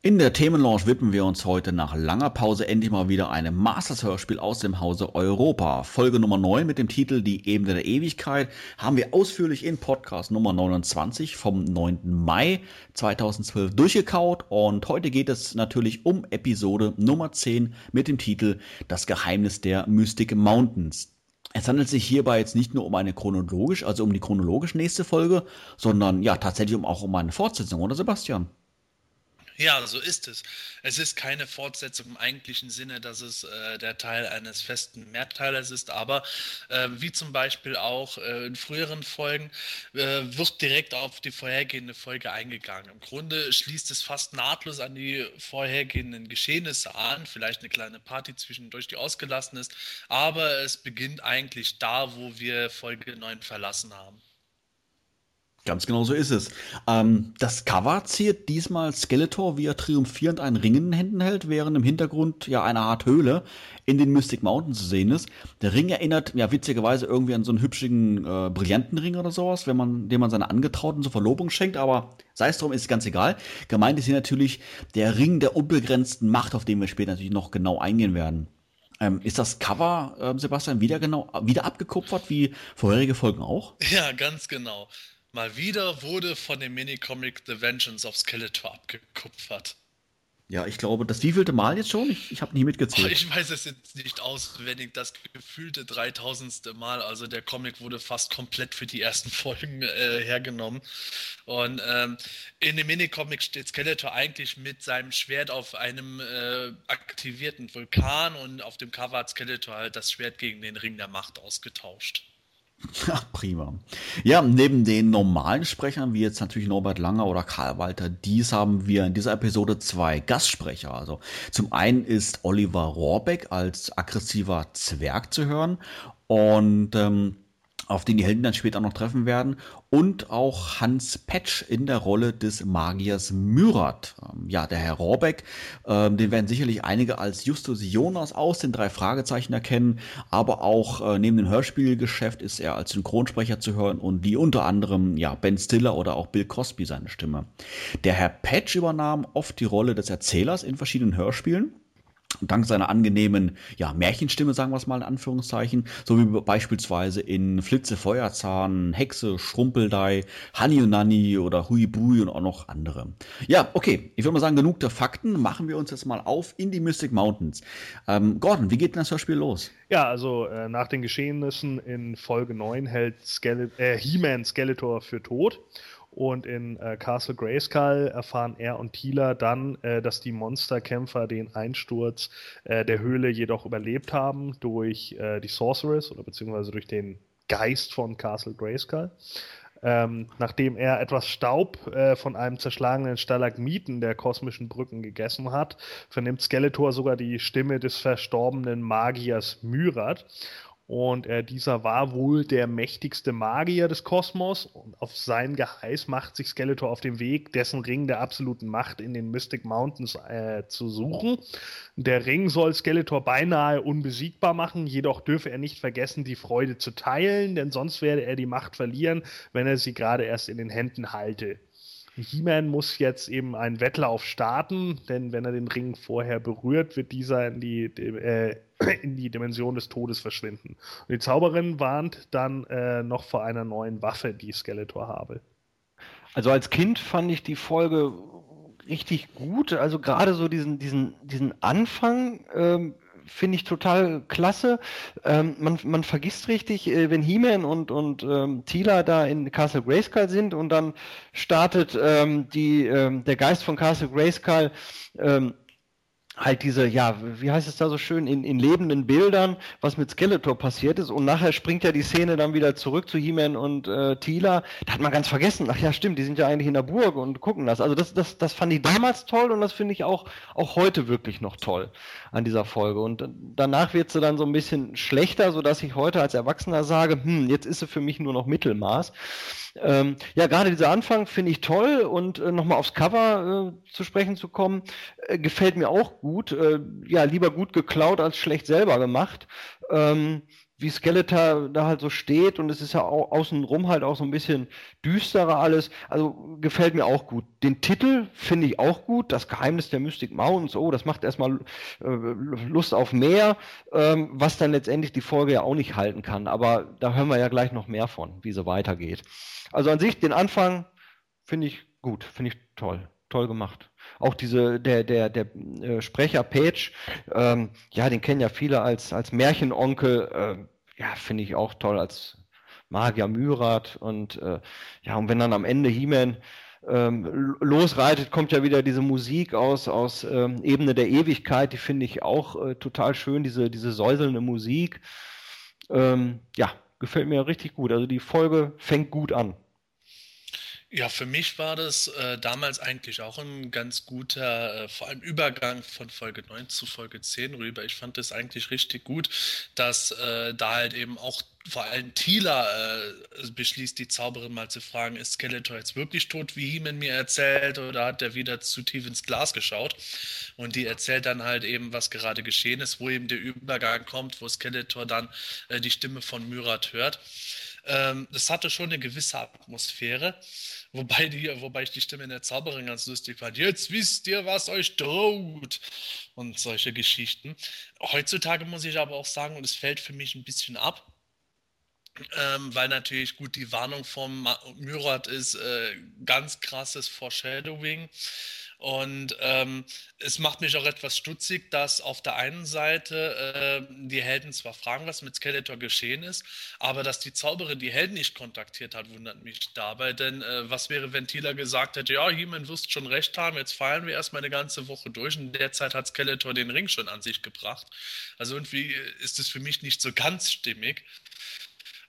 In der Themenlounge widmen wir uns heute nach langer Pause endlich mal wieder einem Masters-Hörspiel aus dem Hause Europa. Folge Nummer 9 mit dem Titel Die Ebene der Ewigkeit haben wir ausführlich in Podcast Nummer 29 vom 9. Mai 2012 durchgekaut und heute geht es natürlich um Episode Nummer 10 mit dem Titel Das Geheimnis der Mystic Mountains. Es handelt sich hierbei jetzt nicht nur um eine chronologisch, also um die chronologisch nächste Folge, sondern ja tatsächlich um, auch um eine Fortsetzung, oder Sebastian?
Ja, so ist es. Es ist keine Fortsetzung im eigentlichen Sinne, dass es äh, der Teil eines festen Mehrteilers ist, aber äh, wie zum Beispiel auch äh, in früheren Folgen äh, wird direkt auf die vorhergehende Folge eingegangen. Im Grunde schließt es fast nahtlos an die vorhergehenden Geschehnisse an, vielleicht eine kleine Party zwischendurch, die ausgelassen ist, aber es beginnt eigentlich da, wo wir Folge 9 verlassen haben.
Ganz genau so ist es. Ähm, das Cover ziert diesmal Skeletor, wie er triumphierend einen Ring in den Händen hält, während im Hintergrund ja eine Art Höhle in den Mystic Mountains zu sehen ist. Der Ring erinnert ja witzigerweise irgendwie an so einen hübschigen äh, Brillantenring oder sowas, wenn man, dem man seine Angetrauten zur Verlobung schenkt, aber sei es drum, ist ganz egal. Gemeint ist hier natürlich der Ring der unbegrenzten Macht, auf den wir später natürlich noch genau eingehen werden. Ähm, ist das Cover, äh, Sebastian, wieder genau, wieder abgekupfert wie vorherige Folgen auch?
Ja, ganz genau. Mal wieder wurde von dem Minicomic The Vengeance of Skeletor abgekupfert.
Ja, ich glaube, das wievielte Mal jetzt schon? Ich, ich habe nie mitgezählt.
Oh, ich weiß es jetzt nicht auswendig, das gefühlte 3000. Mal. Also der Comic wurde fast komplett für die ersten Folgen äh, hergenommen. Und ähm, in dem Minicomic steht Skeletor eigentlich mit seinem Schwert auf einem äh, aktivierten Vulkan und auf dem Cover hat Skeletor halt das Schwert gegen den Ring der Macht ausgetauscht.
Ja, prima. Ja, neben den normalen Sprechern, wie jetzt natürlich Norbert Langer oder Karl Walter Dies, haben wir in dieser Episode zwei Gastsprecher. Also zum einen ist Oliver Rohrbeck als aggressiver Zwerg zu hören und ähm, auf den die Helden dann später noch treffen werden, und auch Hans Petsch in der Rolle des Magiers Myrat. Ähm, ja, der Herr Rohrbeck, äh, den werden sicherlich einige als Justus Jonas aus den drei Fragezeichen erkennen, aber auch äh, neben dem Hörspielgeschäft ist er als Synchronsprecher zu hören und wie unter anderem ja Ben Stiller oder auch Bill Cosby seine Stimme. Der Herr Petsch übernahm oft die Rolle des Erzählers in verschiedenen Hörspielen dank seiner angenehmen ja, Märchenstimme, sagen wir es mal in Anführungszeichen, so wie beispielsweise in Flitze Feuerzahn, Hexe, Schrumpeldei, Honey und Nanny oder Hui Bui und auch noch andere. Ja, okay, ich würde mal sagen, genug der Fakten, machen wir uns jetzt mal auf in die Mystic Mountains. Ähm, Gordon, wie geht denn das Hörspiel los?
Ja, also äh, nach den Geschehnissen in Folge 9 hält äh, He-Man Skeletor für tot und in äh, Castle Grayskull erfahren er und Tila dann, äh, dass die Monsterkämpfer den Einsturz äh, der Höhle jedoch überlebt haben durch äh, die Sorceress oder beziehungsweise durch den Geist von Castle Grayskull. Ähm, nachdem er etwas Staub äh, von einem zerschlagenen Stalagmiten der kosmischen Brücken gegessen hat, vernimmt Skeletor sogar die Stimme des verstorbenen Magiers Myrat und äh, dieser war wohl der mächtigste Magier des Kosmos. Und auf sein Geheiß macht sich Skeletor auf den Weg, dessen Ring der absoluten Macht in den Mystic Mountains äh, zu suchen. Der Ring soll Skeletor beinahe unbesiegbar machen, jedoch dürfe er nicht vergessen, die Freude zu teilen, denn sonst werde er die Macht verlieren, wenn er sie gerade erst in den Händen halte. He-Man muss jetzt eben einen Wettlauf starten, denn wenn er den Ring vorher berührt, wird dieser in die, äh, in die Dimension des Todes verschwinden. Und die Zauberin warnt dann äh, noch vor einer neuen Waffe, die Skeletor habe.
Also als Kind fand ich die Folge richtig gut. Also gerade so diesen, diesen, diesen Anfang ähm, finde ich total klasse. Ähm, man, man vergisst richtig, äh, wenn He-Man und, und ähm, Tila da in Castle Grayskull sind und dann startet ähm, die, ähm, der Geist von Castle Grayskull ähm, halt diese, ja, wie heißt es da so schön, in, in lebenden Bildern, was mit Skeletor passiert ist. Und nachher springt ja die Szene dann wieder zurück zu He-Man und äh, Tila. Da hat man ganz vergessen, ach ja, stimmt, die sind ja eigentlich in der Burg und gucken das. Also das, das, das fand ich damals toll und das finde ich auch, auch heute wirklich noch toll an dieser Folge. Und danach wird sie dann so ein bisschen schlechter, sodass ich heute als Erwachsener sage, hm, jetzt ist sie für mich nur noch Mittelmaß. Ähm, ja, gerade dieser Anfang finde ich toll und äh, nochmal aufs Cover äh, zu sprechen zu kommen, äh, gefällt mir auch gut. Äh, ja, lieber gut geklaut als schlecht selber gemacht. Ähm, wie Skeletor da halt so steht und es ist ja au außenrum halt auch so ein bisschen düsterer alles. Also gefällt mir auch gut. Den Titel finde ich auch gut. Das Geheimnis der Mystic Mountains. Oh, das macht erstmal äh, Lust auf mehr, ähm, was dann letztendlich die Folge ja auch nicht halten kann. Aber da hören wir ja gleich noch mehr von, wie sie weitergeht. Also an sich, den Anfang finde ich gut, finde ich toll, toll gemacht. Auch diese, der, der, der äh, Sprecher Page, ähm, ja, den kennen ja viele als, als Märchenonkel, äh, ja, finde ich auch toll als Magier Myrat und äh, ja, und wenn dann am Ende He-Man ähm, losreitet, kommt ja wieder diese Musik aus, aus ähm, Ebene der Ewigkeit, die finde ich auch äh, total schön, diese, diese säuselnde Musik. Ähm, ja, gefällt mir richtig gut. Also die Folge fängt gut an.
Ja, für mich war das äh, damals eigentlich auch ein ganz guter, äh, vor allem Übergang von Folge 9 zu Folge 10 rüber. Ich fand das eigentlich richtig gut, dass äh, da halt eben auch vor allem Tila äh, beschließt, die Zauberin mal zu fragen, ist Skeletor jetzt wirklich tot, wie Heeman mir erzählt, oder hat er wieder zu tief ins Glas geschaut? Und die erzählt dann halt eben, was gerade geschehen ist, wo eben der Übergang kommt, wo Skeletor dann äh, die Stimme von Myrat hört. Ähm, das hatte schon eine gewisse Atmosphäre. Wobei, die, wobei ich die Stimme in der Zauberin ganz lustig fand. Jetzt wisst ihr, was euch droht. Und solche Geschichten. Heutzutage muss ich aber auch sagen, und es fällt für mich ein bisschen ab, ähm, weil natürlich gut die Warnung vom Myrat ist äh, ganz krasses Foreshadowing. Und ähm, es macht mich auch etwas stutzig, dass auf der einen Seite äh, die Helden zwar fragen, was mit Skeletor geschehen ist, aber dass die Zauberin die Helden nicht kontaktiert hat, wundert mich dabei. Denn äh, was wäre, wenn Tila gesagt hätte, ja, He-Man wirst schon recht haben, jetzt feiern wir erstmal eine ganze Woche durch und derzeit hat Skeletor den Ring schon an sich gebracht. Also irgendwie ist es für mich nicht so ganz stimmig.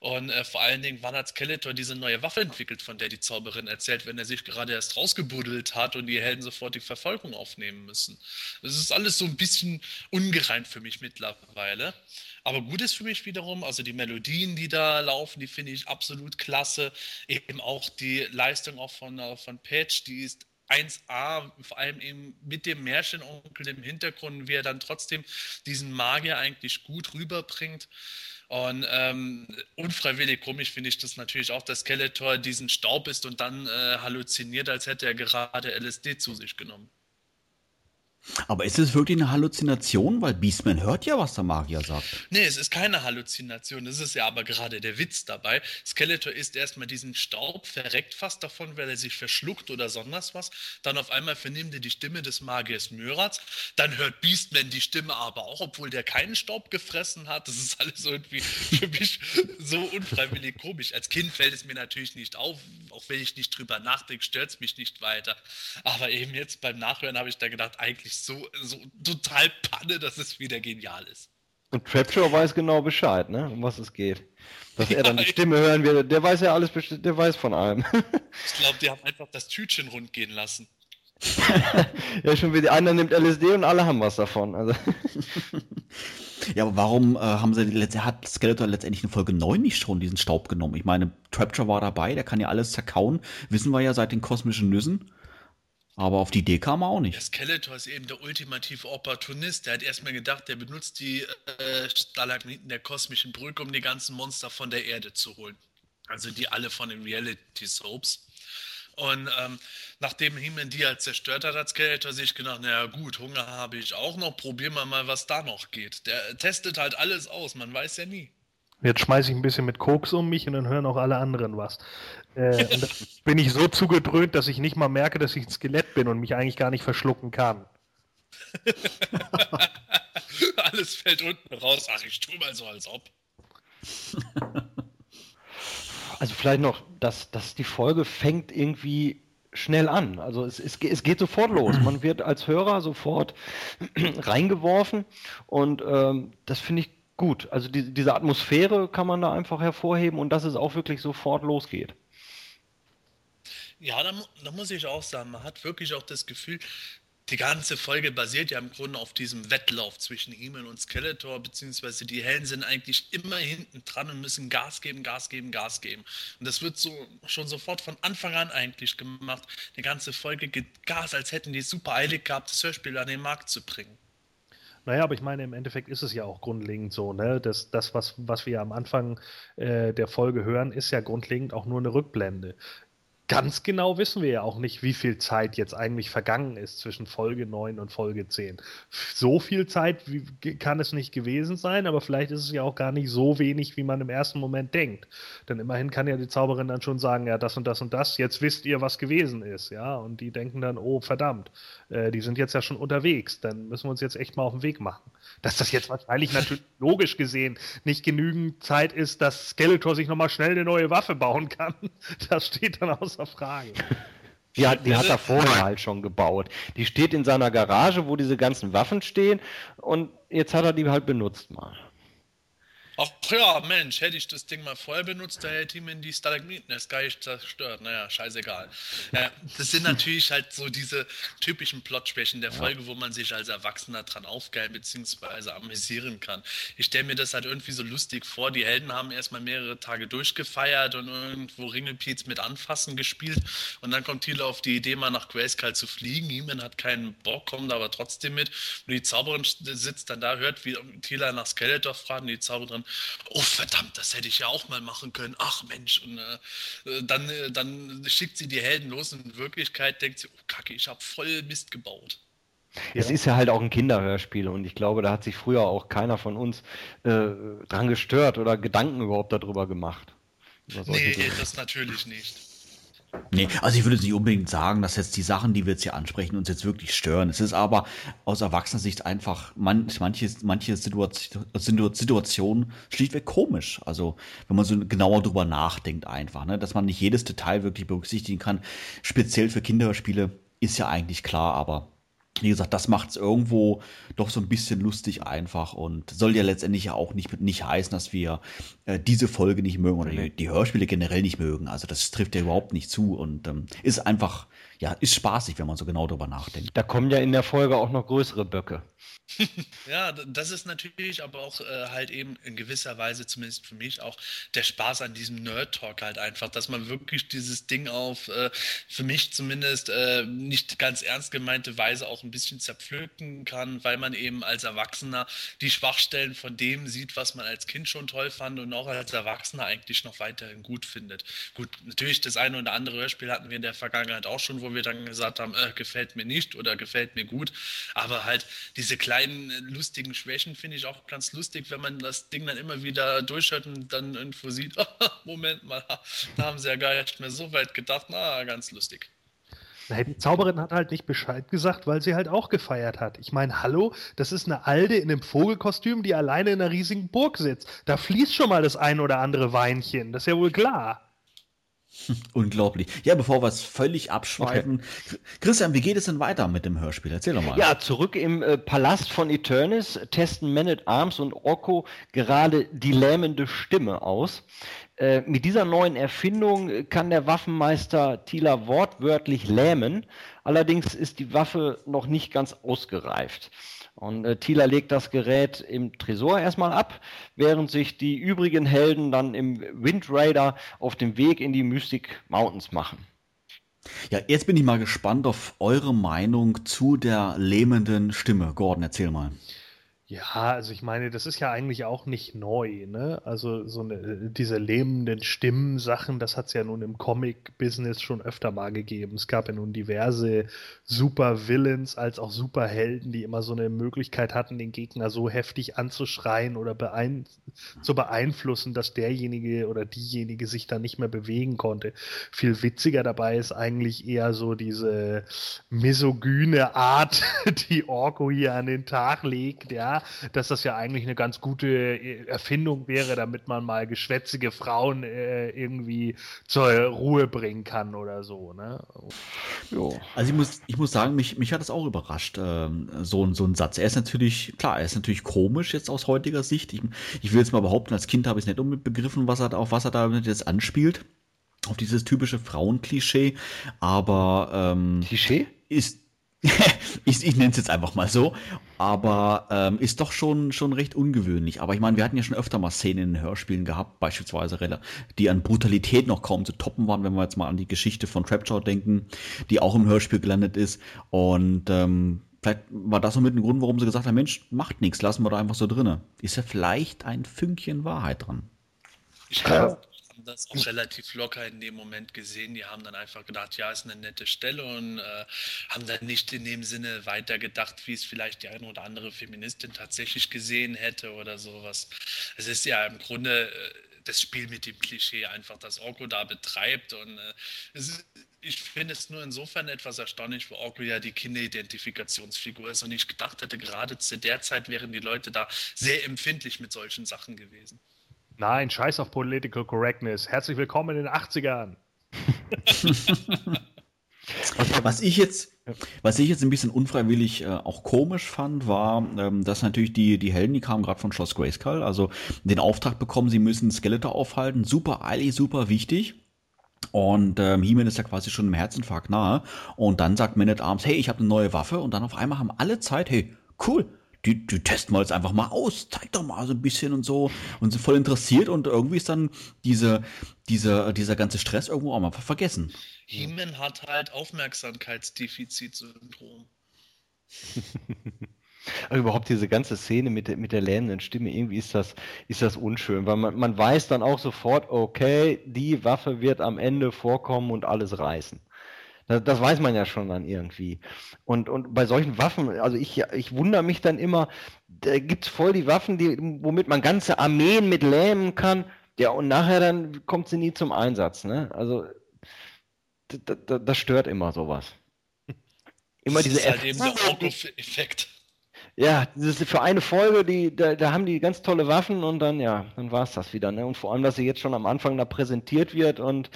Und äh, vor allen Dingen, wann hat Skeletor diese neue Waffe entwickelt, von der die Zauberin erzählt, wenn er sich gerade erst rausgebuddelt hat und die Helden sofort die Verfolgung aufnehmen müssen. Das ist alles so ein bisschen ungereimt für mich mittlerweile. Aber gut ist für mich wiederum, also die Melodien, die da laufen, die finde ich absolut klasse. Eben auch die Leistung auch von, äh, von Patch, die ist 1A, vor allem eben mit dem Märchenonkel im Hintergrund, wie er dann trotzdem diesen Magier eigentlich gut rüberbringt. Und ähm, unfreiwillig komisch finde ich das natürlich auch, dass Skeletor diesen Staub ist und dann äh, halluziniert, als hätte er gerade LSD zu sich genommen.
Aber ist es wirklich eine Halluzination? Weil Beastman hört ja, was der Magier sagt.
Nee, es ist keine Halluzination. Das ist ja aber gerade der Witz dabei. Skeletor isst erstmal diesen Staub, verreckt fast davon, weil er sich verschluckt oder sonst was. Dann auf einmal vernimmt er die Stimme des Magiers Myrats. Dann hört Beastman die Stimme aber auch, obwohl der keinen Staub gefressen hat. Das ist alles irgendwie für mich so unfreiwillig komisch. Als Kind fällt es mir natürlich nicht auf. Auch wenn ich nicht drüber nachdenke, stört es mich nicht weiter. Aber eben jetzt beim Nachhören habe ich da gedacht, eigentlich wirklich so, so total Panne, dass es wieder genial ist.
Und Trapjaw weiß genau Bescheid, ne, um was es geht. Dass ja, er dann die Stimme hören wird, der weiß ja alles, der weiß von allem.
Ich glaube, die haben einfach das Tütchen rund gehen lassen.
ja, schon wie die einer nimmt LSD und alle haben was davon. Also.
Ja, aber warum äh, haben sie hat Skeletor letztendlich in Folge 9 nicht schon diesen Staub genommen? Ich meine, Trapjaw war dabei, der kann ja alles zerkauen, wissen wir ja seit den kosmischen Nüssen. Aber auf die Idee kam er auch nicht.
Skeletor ist eben der ultimative Opportunist. Der hat erstmal gedacht, der benutzt die äh, Stalagmiten der kosmischen Brücke, um die ganzen Monster von der Erde zu holen. Also die alle von den Reality Soaps. Und ähm, nachdem He-Man die halt zerstört hat, hat Skeletor sich gedacht, naja gut, Hunger habe ich auch noch, probieren wir mal, was da noch geht. Der testet halt alles aus, man weiß ja nie.
Jetzt schmeiße ich ein bisschen mit Koks um mich und dann hören auch alle anderen was. Äh, bin ich so zugedröhnt, dass ich nicht mal merke, dass ich ein Skelett bin und mich eigentlich gar nicht verschlucken kann.
Alles fällt unten raus. Ach, ich tue mal so, als ob.
Also vielleicht noch, dass, dass die Folge fängt irgendwie schnell an. Also es, es, es geht sofort los. Man wird als Hörer sofort reingeworfen und ähm, das finde ich gut. Also die, diese Atmosphäre kann man da einfach hervorheben und dass es auch wirklich sofort losgeht.
Ja, da, da muss ich auch sagen, man hat wirklich auch das Gefühl, die ganze Folge basiert ja im Grunde auf diesem Wettlauf zwischen ihm und Skeletor, beziehungsweise die Helden sind eigentlich immer hinten dran und müssen Gas geben, Gas geben, Gas geben. Und das wird so schon sofort von Anfang an eigentlich gemacht. Die ganze Folge geht Gas, als hätten die super eilig gehabt, das Hörspiel an den Markt zu bringen.
Naja, aber ich meine, im Endeffekt ist es ja auch grundlegend so, ne? Das, das was, was wir am Anfang äh, der Folge hören, ist ja grundlegend auch nur eine Rückblende ganz genau wissen wir ja auch nicht, wie viel Zeit jetzt eigentlich vergangen ist zwischen Folge 9 und Folge 10. So viel Zeit wie, kann es nicht gewesen sein, aber vielleicht ist es ja auch gar nicht so wenig, wie man im ersten Moment denkt. Denn immerhin kann ja die Zauberin dann schon sagen, ja, das und das und das, jetzt wisst ihr, was gewesen ist, ja. Und die denken dann, oh, verdammt, äh, die sind jetzt ja schon unterwegs, dann müssen wir uns jetzt echt mal auf den Weg machen. Dass das jetzt wahrscheinlich natürlich logisch gesehen nicht genügend Zeit ist, dass Skeletor sich nochmal schnell eine neue Waffe bauen kann, das steht dann außer außer Frage.
Die hat, die hat er vorher halt schon gebaut. Die steht in seiner Garage, wo diese ganzen Waffen stehen und jetzt hat er die halt benutzt mal.
Ach ja, Mensch, hätte ich das Ding mal vorher benutzt, da hätte ich mir die Stalagmiten erst gar nicht zerstört. Naja, scheißegal. Ja, das sind natürlich halt so diese typischen Plotschwächen der Folge, wo man sich als Erwachsener dran aufgeilen bzw. amüsieren kann. Ich stelle mir das halt irgendwie so lustig vor. Die Helden haben erstmal mehrere Tage durchgefeiert und irgendwo Ringelpiez mit Anfassen gespielt und dann kommt Thiele auf die Idee, mal nach Grayskull zu fliegen. Heeman hat keinen Bock, kommt aber trotzdem mit. Und die Zauberin sitzt dann da, hört, wie Thiele nach Skeletor fragt und die Zauberin oh verdammt, das hätte ich ja auch mal machen können. Ach Mensch, und äh, dann, äh, dann schickt sie die Helden los und in Wirklichkeit denkt sie, oh Kacke, ich habe voll Mist gebaut.
Es ist ja halt auch ein Kinderhörspiel und ich glaube, da hat sich früher auch keiner von uns äh, dran gestört oder Gedanken überhaupt darüber gemacht.
Nee, das natürlich nicht.
Nee, also ich würde nicht unbedingt sagen, dass jetzt die Sachen, die wir jetzt hier ansprechen, uns jetzt wirklich stören. Es ist aber aus Erwachsener-Sicht einfach manch, manche, manche Situation, Situationen schlichtweg komisch. Also wenn man so genauer drüber nachdenkt einfach, ne? dass man nicht jedes Detail wirklich berücksichtigen kann. Speziell für Kinderspiele ist ja eigentlich klar, aber wie gesagt, das macht es irgendwo doch so ein bisschen lustig einfach und soll ja letztendlich ja auch nicht, nicht heißen, dass wir äh, diese Folge nicht mögen oder die, die, Hörspiele generell nicht mögen. Also das trifft ja überhaupt nicht zu und ähm, ist einfach, ja, ist spaßig, wenn man so genau drüber nachdenkt.
Da kommen ja in der Folge auch noch größere Böcke.
ja, das ist natürlich aber auch äh, halt eben in gewisser Weise, zumindest für mich, auch der Spaß an diesem Nerd-Talk halt einfach, dass man wirklich dieses Ding auf, äh, für mich zumindest, äh, nicht ganz ernst gemeinte Weise auch ein bisschen zerpflücken kann, weil man eben als Erwachsener die Schwachstellen von dem sieht, was man als Kind schon toll fand und auch als Erwachsener eigentlich noch weiterhin gut findet. Gut, natürlich das eine oder andere Hörspiel hatten wir in der Vergangenheit auch schon, wo wir dann gesagt haben, äh, gefällt mir nicht oder gefällt mir gut, aber halt diese kleinen äh, lustigen Schwächen finde ich auch ganz lustig, wenn man das Ding dann immer wieder durchhört und dann irgendwo sieht, Moment mal, da haben sie ja gar nicht mehr so weit gedacht, na, ganz lustig.
Nein, die Zauberin hat halt nicht Bescheid gesagt, weil sie halt auch gefeiert hat. Ich meine, hallo, das ist eine Alde in einem Vogelkostüm, die alleine in einer riesigen Burg sitzt. Da fließt schon mal das ein oder andere Weinchen, das ist ja wohl klar.
Unglaublich. Ja, bevor wir es völlig abschweifen. Okay. Christian, wie geht es denn weiter mit dem Hörspiel? Erzähl doch mal.
Ja, zurück im äh, Palast von Eternis testen Man at Arms und Orko gerade die lähmende Stimme aus. Äh, mit dieser neuen Erfindung kann der Waffenmeister Tila wortwörtlich lähmen. Allerdings ist die Waffe noch nicht ganz ausgereift. Und äh, Thieler legt das Gerät im Tresor erstmal ab, während sich die übrigen Helden dann im Wind Raider auf dem Weg in die Mystic Mountains machen.
Ja, jetzt bin ich mal gespannt auf eure Meinung zu der lähmenden Stimme. Gordon, erzähl mal.
Ja, also ich meine, das ist ja eigentlich auch nicht neu, ne? Also so eine, diese lähmenden Stimmen-Sachen, das hat es ja nun im Comic-Business schon öfter mal gegeben. Es gab ja nun diverse Super-Villains als auch Superhelden, die immer so eine Möglichkeit hatten, den Gegner so heftig anzuschreien oder beein zu beeinflussen, dass derjenige oder diejenige sich dann nicht mehr bewegen konnte. Viel witziger dabei ist eigentlich eher so diese misogyne Art, die Orko hier an den Tag legt, ja dass das ja eigentlich eine ganz gute äh, Erfindung wäre, damit man mal geschwätzige Frauen äh, irgendwie zur Ruhe bringen kann oder so. Ne?
Jo. Also ich muss, ich muss sagen, mich, mich hat das auch überrascht, ähm, so, so ein Satz. Er ist natürlich, klar, er ist natürlich komisch jetzt aus heutiger Sicht. Ich, ich will jetzt mal behaupten, als Kind habe ich es nicht unbedingt begriffen, was er, auf was er damit jetzt anspielt. Auf dieses typische Frauenklischee. Aber ähm,
Klischee?
Ist, ich, ich nenne es jetzt einfach mal so, aber ähm, ist doch schon, schon recht ungewöhnlich. Aber ich meine, wir hatten ja schon öfter mal Szenen in Hörspielen gehabt, beispielsweise die an Brutalität noch kaum zu toppen waren, wenn wir jetzt mal an die Geschichte von Trapjaw denken, die auch im Hörspiel gelandet ist. Und ähm, vielleicht war das so mit dem Grund, warum sie gesagt haben, Mensch, macht nichts, lassen wir da einfach so drinne. Ist ja vielleicht ein Fünkchen Wahrheit dran.
Ich glaube, haben das auch relativ locker in dem Moment gesehen. Die haben dann einfach gedacht, ja, ist eine nette Stelle und äh, haben dann nicht in dem Sinne weitergedacht, wie es vielleicht die eine oder andere Feministin tatsächlich gesehen hätte oder sowas. Es ist ja im Grunde äh, das Spiel mit dem Klischee einfach, das Orko da betreibt und äh, ist, ich finde es nur insofern etwas erstaunlich, wo Orko ja die Kinderidentifikationsfigur ist und ich gedacht hätte, gerade zu der Zeit wären die Leute da sehr empfindlich mit solchen Sachen gewesen.
Nein, scheiß auf Political Correctness. Herzlich willkommen in den 80ern.
was ich jetzt, was ich jetzt ein bisschen unfreiwillig äh, auch komisch fand, war, ähm, dass natürlich die, die Helden, die kamen gerade von Schloss Grayskull, also den Auftrag bekommen, sie müssen Skeletor aufhalten. Super eilig, super wichtig. Und ähm, He-Man ist ja quasi schon im Herzinfarkt nahe. Und dann sagt Man at Arms, hey, ich habe eine neue Waffe. Und dann auf einmal haben alle Zeit, hey, cool, die, die testen wir jetzt einfach mal aus, zeig doch mal so ein bisschen und so und sind voll interessiert und irgendwie ist dann diese, diese, dieser ganze Stress irgendwo auch mal vergessen.
He-Man hat halt Aufmerksamkeitsdefizitsyndrom.
Aber überhaupt diese ganze Szene mit der, mit der lähmenden Stimme, irgendwie ist das, ist das unschön, weil man, man weiß dann auch sofort, okay, die Waffe wird am Ende vorkommen und alles reißen. Das, das, weiß man ja schon dann irgendwie. Und, und bei solchen Waffen, also ich, ich wundere mich dann immer, da gibt es voll die Waffen, die, womit man ganze Armeen mit lähmen kann. Ja, und nachher dann kommt sie nie zum Einsatz. Ne? Also das, stört immer sowas.
Immer das diese ist halt eben der Auto-Effekt.
Ja, das ist für eine Folge, die, da, da, haben die ganz tolle Waffen und dann, ja, dann war es das wieder. Ne? Und vor allem, dass sie jetzt schon am Anfang da präsentiert wird und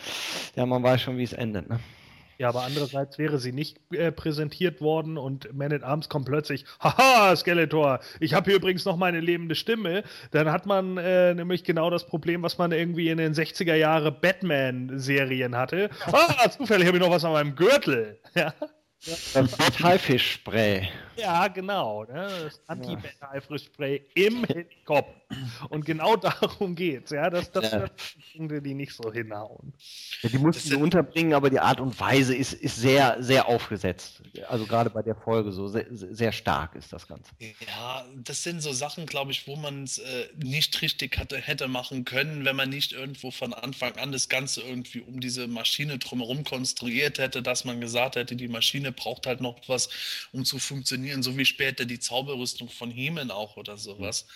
ja, man weiß schon, wie es endet. Ne?
Ja, aber andererseits wäre sie nicht äh, präsentiert worden und Man at Arms kommt plötzlich, haha, Skeletor, ich habe hier übrigens noch meine lebende Stimme. Dann hat man äh, nämlich genau das Problem, was man irgendwie in den 60er Jahre Batman-Serien hatte. Ah, zufällig habe ich noch was an meinem Gürtel. Ja.
Das Haifisch-Spray.
Ja, genau. Ne? Das Anti-Haifisch-Spray im Kopf. Und genau darum geht's. Ja? Das, das
Ja.
sind Punkte, die nicht so hinhauen.
Ja, die mussten sie unterbringen, aber die Art und Weise ist, ist sehr, sehr aufgesetzt. Also gerade bei der Folge so sehr, sehr stark ist das Ganze.
Ja, das sind so Sachen, glaube ich, wo man es äh, nicht richtig hatte, hätte machen können, wenn man nicht irgendwo von Anfang an das Ganze irgendwie um diese Maschine drumherum konstruiert hätte, dass man gesagt hätte, die Maschine braucht halt noch was, um zu funktionieren, so wie später die Zauberrüstung von Heeman auch oder sowas.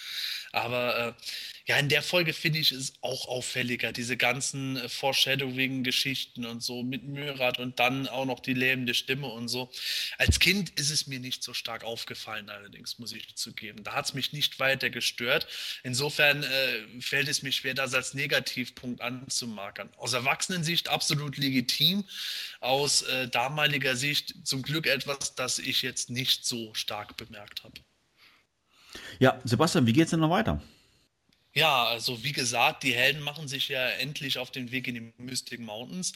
Aber äh, ja, in der Folge finde ich es auch auffälliger, diese ganzen äh, Foreshadowing-Geschichten und so mit Myrat und dann auch noch die lähmende Stimme und so. Als Kind ist es mir nicht so stark aufgefallen, allerdings, muss ich zugeben. Da hat es mich nicht weiter gestört. Insofern äh, fällt es mir schwer, das als Negativpunkt anzumarkern. Aus Erwachsenensicht absolut legitim, aus äh, damaliger Sicht zum Glück etwas, das ich jetzt nicht so stark bemerkt habe.
Ja, Sebastian, wie geht's denn noch weiter?
Ja, also wie gesagt, die Helden machen sich ja endlich auf den Weg in die Mystic Mountains.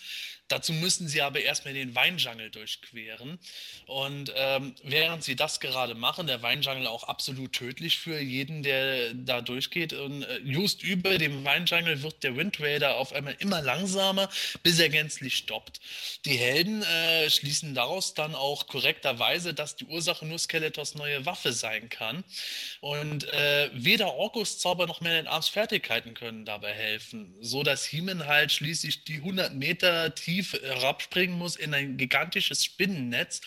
Dazu müssen sie aber erstmal den Weinjungle durchqueren. Und ähm, während sie das gerade machen, der Weinjungle auch absolut tödlich für jeden, der da durchgeht. Und äh, just über dem Weinjungle wird der Wind Raider auf einmal immer langsamer, bis er gänzlich stoppt. Die Helden äh, schließen daraus dann auch korrekterweise, dass die Ursache nur Skeletors neue Waffe sein kann. Und äh, weder Orkus Zauber noch Man Arms Fertigkeiten können dabei helfen, so dass Heeman halt schließlich die 100 Meter tief herabspringen muss in ein gigantisches Spinnennetz.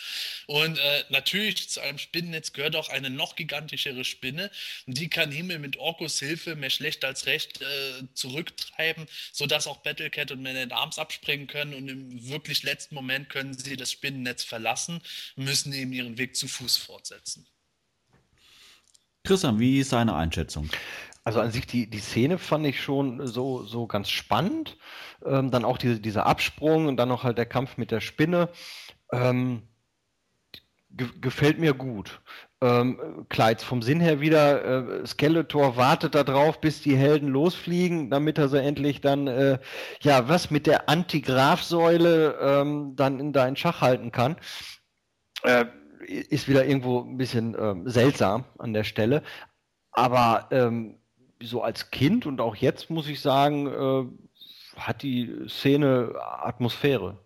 Und äh, natürlich zu einem Spinnennetz gehört auch eine noch gigantischere Spinne. Die kann Heeman mit Orkus Hilfe mehr schlecht als recht äh, zurücktreiben, sodass auch Battlecat und Man at Arms abspringen können. Und im wirklich letzten Moment können sie das Spinnennetz verlassen, müssen eben ihren Weg zu Fuß fortsetzen.
Christian, wie ist seine Einschätzung?
Also an sich die, die Szene fand ich schon so, so ganz spannend. Ähm, dann auch diese, dieser Absprung und dann noch halt der Kampf mit der Spinne. Ähm, ge gefällt mir gut. Ähm, jetzt vom Sinn her wieder, äh, Skeletor wartet da drauf, bis die Helden losfliegen, damit er sie endlich dann, äh, ja, was mit der Antigrafsäule ähm, dann in, da in Schach halten kann. Äh, ist wieder irgendwo ein bisschen ähm, seltsam an der Stelle. Aber ähm, so als Kind und auch jetzt muss ich sagen, äh, hat die Szene Atmosphäre.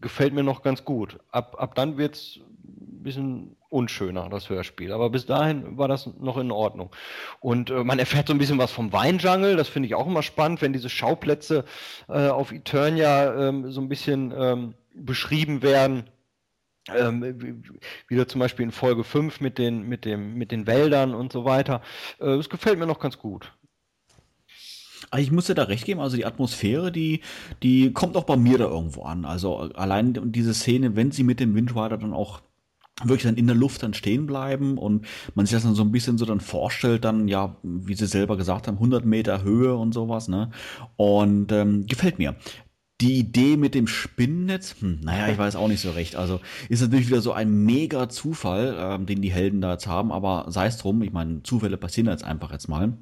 Gefällt mir noch ganz gut. Ab, ab dann wird es ein bisschen unschöner, das Hörspiel. Aber bis dahin war das noch in Ordnung. Und äh, man erfährt so ein bisschen was vom Weinjungle. Das finde ich auch immer spannend, wenn diese Schauplätze äh, auf Eternia ähm, so ein bisschen ähm, beschrieben werden. Ähm, wieder zum Beispiel in Folge 5 mit den, mit dem, mit den Wäldern und so weiter. Äh, das gefällt mir noch ganz gut.
Ah, Ich muss dir da recht geben, also die Atmosphäre, die, die kommt auch bei mir da irgendwo an. Also allein diese Szene, wenn sie mit dem Windrider dann auch wirklich dann in der Luft dann stehen bleiben und man sich das dann so ein bisschen so dann vorstellt, dann ja, wie sie selber gesagt haben, 100 Meter Höhe und sowas, ne? Und ähm, gefällt mir. Die Idee mit dem Spinnennetz, hm, naja, ich weiß auch nicht so recht. Also ist natürlich wieder so ein mega Zufall, ähm, den die Helden da jetzt haben, aber sei es drum, ich meine, Zufälle passieren jetzt einfach jetzt mal.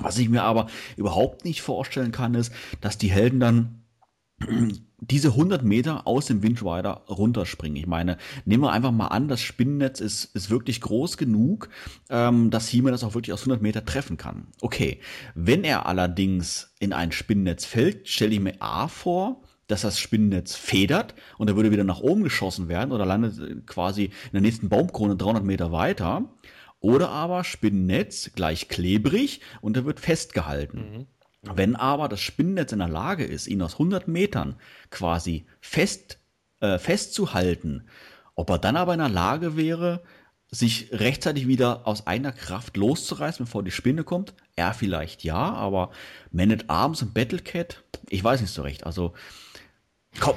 Was ich mir aber überhaupt nicht vorstellen kann, ist, dass die Helden dann diese 100 Meter aus dem Windrider runterspringen. Ich meine, nehmen wir einfach mal an, das Spinnennetz ist, ist wirklich groß genug, ähm, dass He-Man das auch wirklich aus 100 Meter treffen kann. Okay, wenn er allerdings in ein Spinnennetz fällt, stelle ich mir A vor, dass das Spinnennetz federt und er würde wieder nach oben geschossen werden oder landet äh, quasi in der nächsten Baumkrone 300 Meter weiter. Oder aber Spinnennetz gleich klebrig und er wird festgehalten. Wenn aber das Spinnennetz in der Lage ist, ihn aus 100 Metern quasi fest, äh, festzuhalten, ob er dann aber in der Lage wäre, sich rechtzeitig wieder aus einer Kraft loszureißen, bevor die Spinne kommt, er vielleicht ja, aber Man at Arms und Battlecat, ich weiß nicht so recht. Also komm,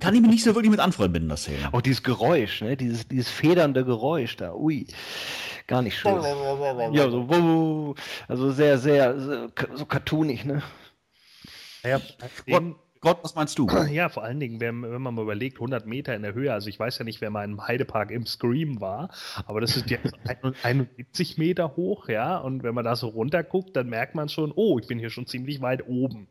kann ich mich nicht so wirklich mit anfreunden in der Szene.
Auch dieses Geräusch, ne? dieses, dieses federnde Geräusch da, ui, gar nicht schön. Ja, so, also sehr, sehr, so, so cartoonig, ne?
Naja, den
Gott, was meinst du?
Ja, vor allen Dingen, wenn, wenn, man mal überlegt, 100 Meter in der Höhe, also ich weiß ja nicht, wer mal im Heidepark im Scream war, aber das ist jetzt 71 Meter hoch, ja, und wenn man da so runter guckt, dann merkt man schon, oh, ich bin hier schon ziemlich weit oben.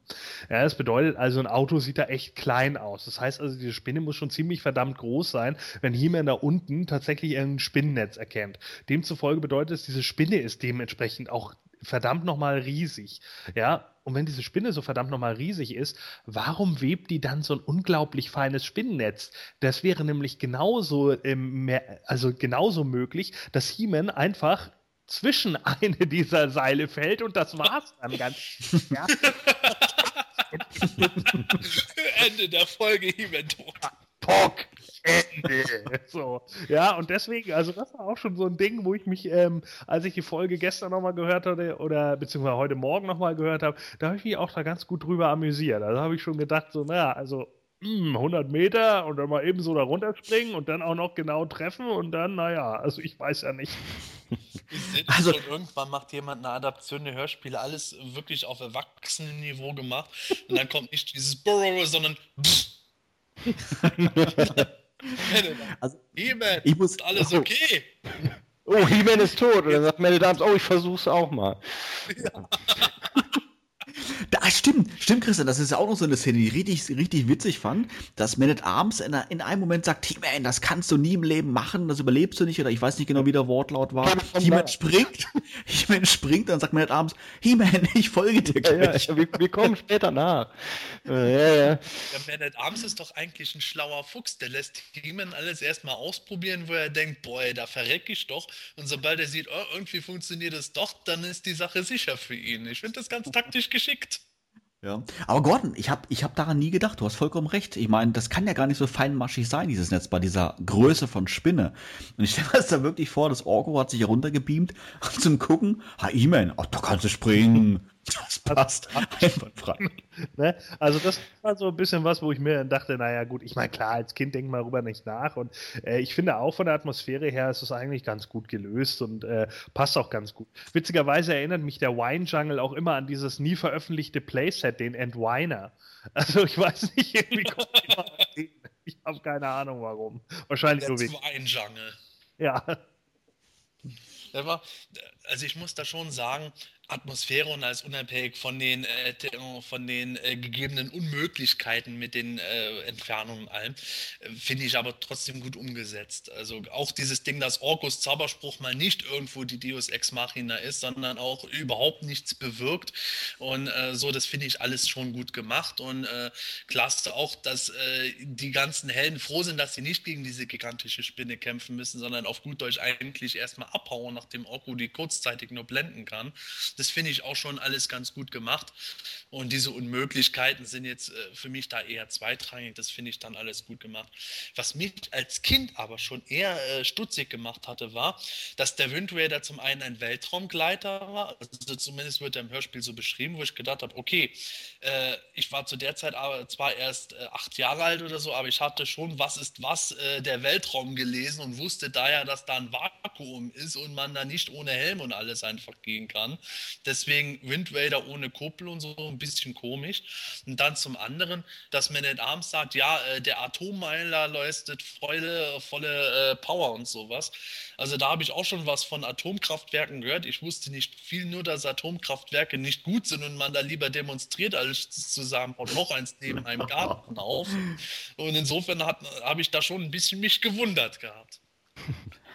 Ja, das bedeutet also, ein Auto sieht da echt klein aus. Das heißt also, diese Spinne muss schon ziemlich verdammt groß sein, wenn jemand da unten tatsächlich ein Spinnennetz erkennt. Demzufolge bedeutet es, diese Spinne ist dementsprechend auch verdammt nochmal riesig. Ja, und wenn diese Spinne so verdammt nochmal riesig ist, warum webt die dann so ein unglaublich feines Spinnennetz? Das wäre nämlich genauso, ähm, also genauso möglich, dass He-Man einfach zwischen eine dieser Seile fällt und das war's dann ganz. Ja.
Ende der Folge He-Man tot.
Pock! Ende. so. Ja, und deswegen, also das war auch schon so ein Ding, wo ich mich, ähm, als ich die Folge gestern nochmal gehört hatte, oder beziehungsweise heute Morgen nochmal gehört habe, da habe ich mich auch da ganz gut drüber amüsiert. Also habe ich schon gedacht, so, naja, also 100 hm, Meter und dann mal eben so da runterspringen und dann auch noch genau treffen und dann, naja, also ich weiß ja nicht.
Also schon irgendwann macht jemand eine Adaption der Hörspiele, alles wirklich auf Erwachsenenniveau gemacht und dann kommt nicht dieses Burrow, sondern
also, He-Man, ich muss,
ist alles oh. okay.
Oh, He-Man ist tot. Und dann sagt Melody Arms, oh, ich versuch's auch mal. Ja.
Da, stimmt, stimmt, Christian, das ist ja auch noch so eine Szene, die ich richtig, richtig witzig fand, dass Man at Arms in, in einem Moment sagt, He-Man, das kannst du nie im Leben machen, das überlebst du nicht, oder ich weiß nicht genau, wie der Wortlaut war. He-Man springt, He-Man springt, dann sagt Man at Arms, He-Man, ich folge dir
gleich. Ja, ja, wir, wir, kommen später nach.
Ja, ja. ja, Man at Arms ist doch eigentlich ein schlauer Fuchs, der lässt He-Man alles erstmal ausprobieren, wo er denkt, boah, da verreck ich doch, und sobald er sieht, oh, irgendwie funktioniert es doch, dann ist die Sache sicher für ihn. Ich finde das ganz taktisch geschickt.
Ja. Aber Gordon, ich habe ich hab daran nie gedacht, du hast vollkommen recht. Ich meine, das kann ja gar nicht so feinmaschig sein, dieses Netz bei dieser Größe von Spinne. Und ich stelle mir das da wirklich vor, das Orko hat sich heruntergebeamt zum Gucken, ha, E-Man, ach, da kannst du springen. Das passt
einwandfrei. ne? Also das war so ein bisschen was, wo ich mir dachte, naja gut, ich meine klar, als Kind denkt man darüber nicht nach und äh, ich finde auch von der Atmosphäre her ist es eigentlich ganz gut gelöst und äh, passt auch ganz gut. Witzigerweise erinnert mich der Wine Jungle auch immer an dieses nie veröffentlichte Playset, den Entwiner. Also ich weiß nicht, irgendwie kommt immer Ich habe keine Ahnung warum. Wahrscheinlich
der so wie. Wine Jungle.
Ja.
Also ich muss da schon sagen, Atmosphäre und als unabhängig von den, äh, von den äh, gegebenen Unmöglichkeiten mit den äh, Entfernungen und allem, äh, finde ich aber trotzdem gut umgesetzt. Also auch dieses Ding, dass Orkus Zauberspruch mal nicht irgendwo die Deus Ex Machina ist, sondern auch überhaupt nichts bewirkt. Und äh, so, das finde ich alles schon gut gemacht. Und äh, klasse auch, dass die ganzen Helden froh sind, dass sie nicht gegen diese gigantische Spinne kämpfen müssen, sondern auf gut Deutsch eigentlich erstmal abhauen, nachdem Orko die kurzzeitig nur blenden kann das finde ich auch schon alles ganz gut gemacht. Und diese Unmöglichkeiten sind jetzt äh, für mich da eher zweitrangig. Das finde ich dann alles gut gemacht. Was mich als Kind aber schon eher äh, stutzig gemacht hatte, war, dass der Wind Raider zum einen ein Weltraumgleiter war. Also zumindest wird er im Hörspiel so beschrieben, wo ich gedacht habe, okay, äh, ich war zu der Zeit aber zwar erst äh, acht Jahre alt oder so, aber ich hatte schon, was ist was, äh, der Weltraum gelesen und wusste daher, dass da ein Vakuum ist und man da nicht ohne Helm und alles einfach gehen kann. Deswegen Wind Raider ohne Kuppel und so ein bisschen komisch. Und dann zum anderen, dass Man at Arms sagt, ja, äh, der Atommeiler leistet volle, volle äh, Power und sowas. Also da habe ich auch schon was von Atomkraftwerken gehört. Ich wusste nicht viel, nur dass Atomkraftwerke nicht gut sind und man da lieber demonstriert, als zusammen und noch eins neben einem Garten auf. Und insofern habe ich da schon ein bisschen mich gewundert gehabt.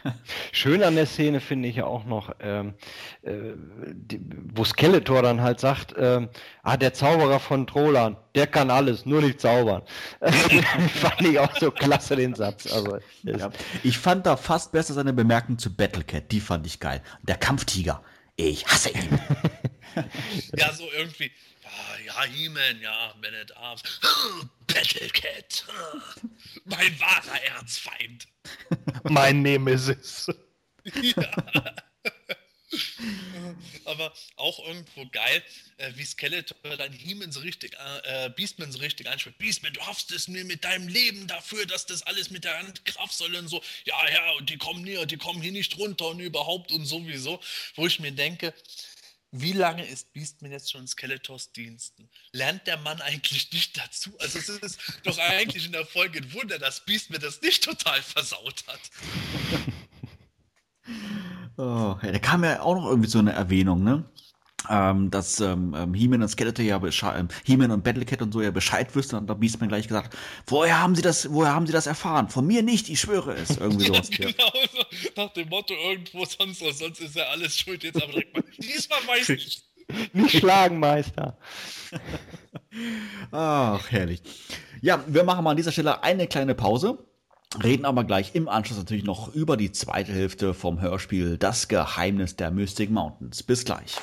Schön an der Szene finde ich ja auch noch, ähm, äh, die, wo Skeletor dann halt sagt, ähm, ah, der Zauberer von Trolan, der kann alles, nur nicht zaubern. fand ich auch so klasse, den Satz. Also,
ja. Ich fand da fast besser seine Bemerkung zu Battlecat, die fand ich geil. Der Kampftiger, ich hasse ihn.
ja, so irgendwie, ja, He-Man, ja, Man at Arms. Battlecat. mein wahrer Erzfeind.
mein Nemesis. ja.
Aber auch irgendwo geil, äh, wie Skeletor dann He-Man so richtig, äh, Beastman so richtig anspricht. Beastman, du hoffst es mir mit deinem Leben dafür, dass das alles mit der Kraft soll und so. Ja, ja, und die kommen hier, die kommen hier nicht runter und überhaupt und sowieso. Wo ich mir denke, wie lange ist Beastman jetzt schon in Skeletors Diensten? Lernt der Mann eigentlich nicht dazu? Also es ist doch eigentlich in der Folge ein Wunder, dass Beastman das nicht total versaut hat.
Oh, ja, da kam ja auch noch irgendwie so eine Erwähnung, ne? Ähm, dass ähm, ähm He-Man und Skeletor ja Bescheid, ähm, He-Man und Battlecat und so ja Bescheid wüssten und da Beastman gleich gesagt, woher haben sie das, woher haben sie das erfahren? Von mir nicht, ich schwöre es. Irgendwie sowas.
ja, genau, so, nach dem Motto irgendwo sonst was, sonst ist ja alles schuld. Jetzt aber direkt mal, diesmal weiß ich.
Nicht schlagen, Meister.
Ach, herrlich. Ja, wir machen mal an dieser Stelle eine kleine Pause. Reden aber gleich im Anschluss natürlich noch über die zweite Hälfte vom Hörspiel Das Geheimnis der Mystic Mountains. Bis gleich.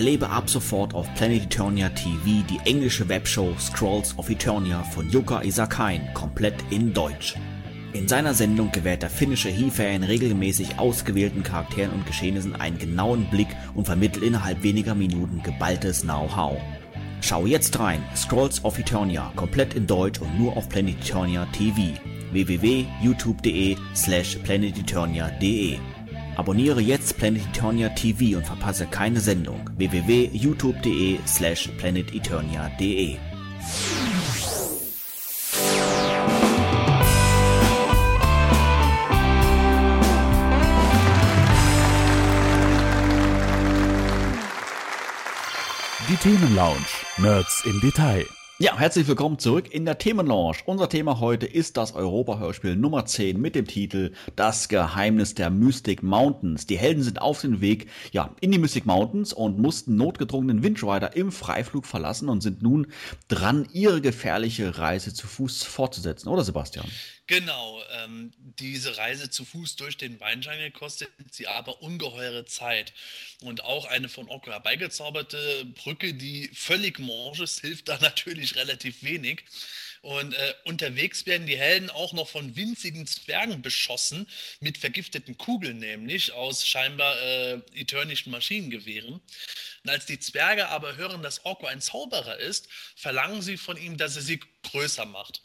Erlebe ab sofort auf Planet Eternia TV die englische Webshow Scrolls of Eternia von Yuka Isakain komplett in Deutsch. In seiner Sendung gewährt der finnische He-Fan regelmäßig ausgewählten Charakteren und Geschehnissen einen genauen Blick und vermittelt innerhalb weniger Minuten geballtes Know-how. Schau jetzt rein, Scrolls of Eternia, komplett in Deutsch und nur auf Planet Eternia TV. www.youtube.de slash planeteternia.de Abonniere jetzt Planet Eternia TV und verpasse keine Sendung. www.youtube.de slash planeteternia.de
Die Themenlounge. Nerds im Detail.
Ja, herzlich willkommen zurück in der Themenlounge. Unser Thema heute ist das Europa-Hörspiel Nummer 10 mit dem Titel Das Geheimnis der Mystic Mountains. Die Helden sind auf dem Weg, ja, in die Mystic Mountains und mussten notgedrungenen Windrider im Freiflug verlassen und sind nun dran, ihre gefährliche Reise zu Fuß fortzusetzen, oder Sebastian?
Genau, ähm, diese Reise zu Fuß durch den Weinjungle kostet sie aber ungeheure Zeit. Und auch eine von Orko herbeigezauberte Brücke, die völlig morsch ist, hilft da natürlich relativ wenig. Und äh, unterwegs werden die Helden auch noch von winzigen Zwergen beschossen, mit vergifteten Kugeln nämlich, aus scheinbar äh, eternischen Maschinengewehren. Und als die Zwerge aber hören, dass Orko ein Zauberer ist, verlangen sie von ihm, dass er sie größer macht.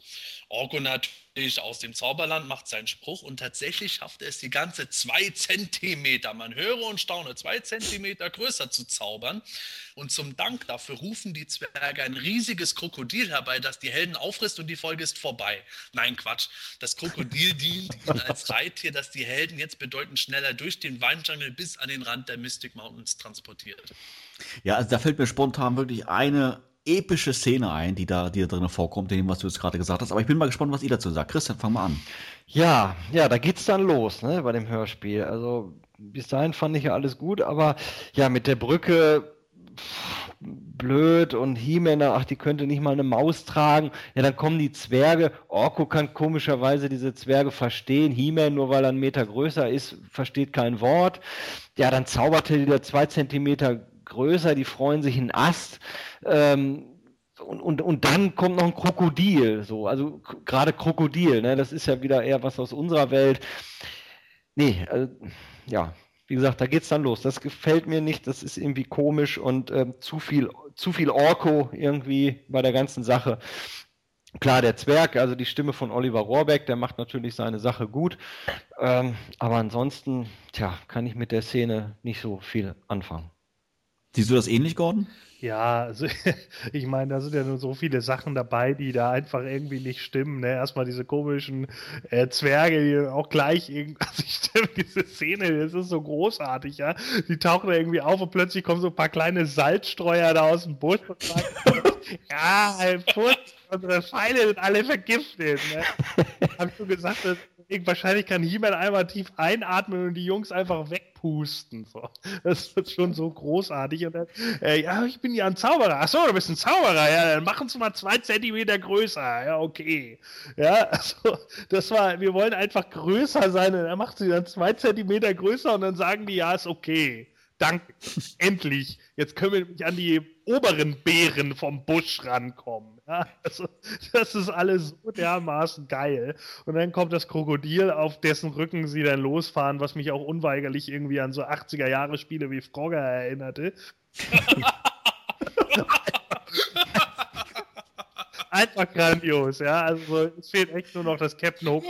Orko natürlich aus dem Zauberland macht seinen Spruch und tatsächlich schafft er es die ganze zwei Zentimeter, man höre und staune, zwei Zentimeter größer zu zaubern. Und zum Dank dafür rufen die Zwerge ein riesiges Krokodil herbei, das die Helden auffrisst und die Folge ist vorbei. Nein, Quatsch. Das Krokodil dient ihnen als Reittier, das die Helden jetzt bedeutend schneller durch den Weinjungle bis an den Rand der Mystic Mountains transportiert.
Ja, also da fällt mir spontan wirklich eine epische Szene ein, die da, die da drin vorkommt, dem, was du jetzt gerade gesagt hast. Aber ich bin mal gespannt, was ihr dazu sagt. Christian, fang mal an.
Ja, ja, da geht's dann los, ne, bei dem Hörspiel. Also, bis dahin fand ich ja alles gut, aber ja, mit der Brücke blöd und He-Männer, ach, die könnte nicht mal eine Maus tragen. Ja, dann kommen die Zwerge. Orko kann komischerweise diese Zwerge verstehen. He-Man, nur weil er einen Meter größer ist, versteht kein Wort. Ja, dann zaubert er wieder zwei Zentimeter größer, die freuen sich einen Ast. Ähm, und, und, und dann kommt noch ein Krokodil, so, also gerade Krokodil, ne, das ist ja wieder eher was aus unserer Welt. Nee, also, ja, wie gesagt, da geht's dann los. Das gefällt mir nicht, das ist irgendwie komisch und ähm, zu viel, zu viel Orko irgendwie bei der ganzen Sache. Klar, der Zwerg, also die Stimme von Oliver Rohrbeck, der macht natürlich seine Sache gut. Ähm, aber ansonsten, tja, kann ich mit der Szene nicht so viel anfangen.
Siehst du das ähnlich, Gordon?
Ja, also ich meine, da sind ja nur so viele Sachen dabei, die da einfach irgendwie nicht stimmen. Ne? Erstmal diese komischen äh, Zwerge, die auch gleich irgendwie, also ich stelle diese Szene, das ist so großartig, ja. Die tauchen da irgendwie auf und plötzlich kommen so ein paar kleine Salzstreuer da aus dem Busch und sagen, ja, ein Putz, unsere Pfeile sind alle vergiftet. Ne? Hab ich so gesagt, dass wahrscheinlich kann He-Man einmal tief einatmen und die Jungs einfach wegpusten. So. Das ist schon so großartig. Und dann, äh, ja, ich bin ja ein Zauberer. Achso, du bist ein Zauberer. Ja, dann machen sie mal zwei Zentimeter größer. Ja, okay. Ja, also, das war, wir wollen einfach größer sein. Und dann macht sie dann zwei Zentimeter größer und dann sagen die, ja, ist okay. Danke. Endlich. Jetzt können wir nämlich an die oberen Beeren vom Busch rankommen. Ja, also, das ist alles so dermaßen geil. Und dann kommt das Krokodil, auf dessen Rücken sie dann losfahren, was mich auch unweigerlich irgendwie an so 80er Jahre Spiele wie Frogger erinnerte.
Einfach grandios, ja. Also es fehlt echt nur noch das Captain Hook.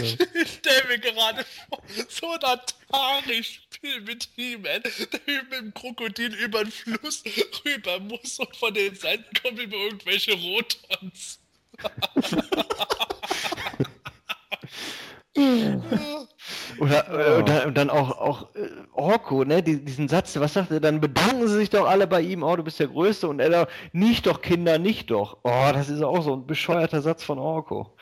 Ich, ich stelle mir gerade vor, so ein Atari-Spiel mit He-Man, der mit dem Krokodil über den Fluss rüber muss und von den Seiten kommen immer irgendwelche Rotons.
Oder, und, dann, und dann auch, auch äh, Orko, ne, die, diesen Satz, was sagt er, dann bedanken sie sich doch alle bei ihm, oh, du bist der Größte und er nicht doch, Kinder, nicht doch. Oh, das ist auch so ein bescheuerter Satz von Orko.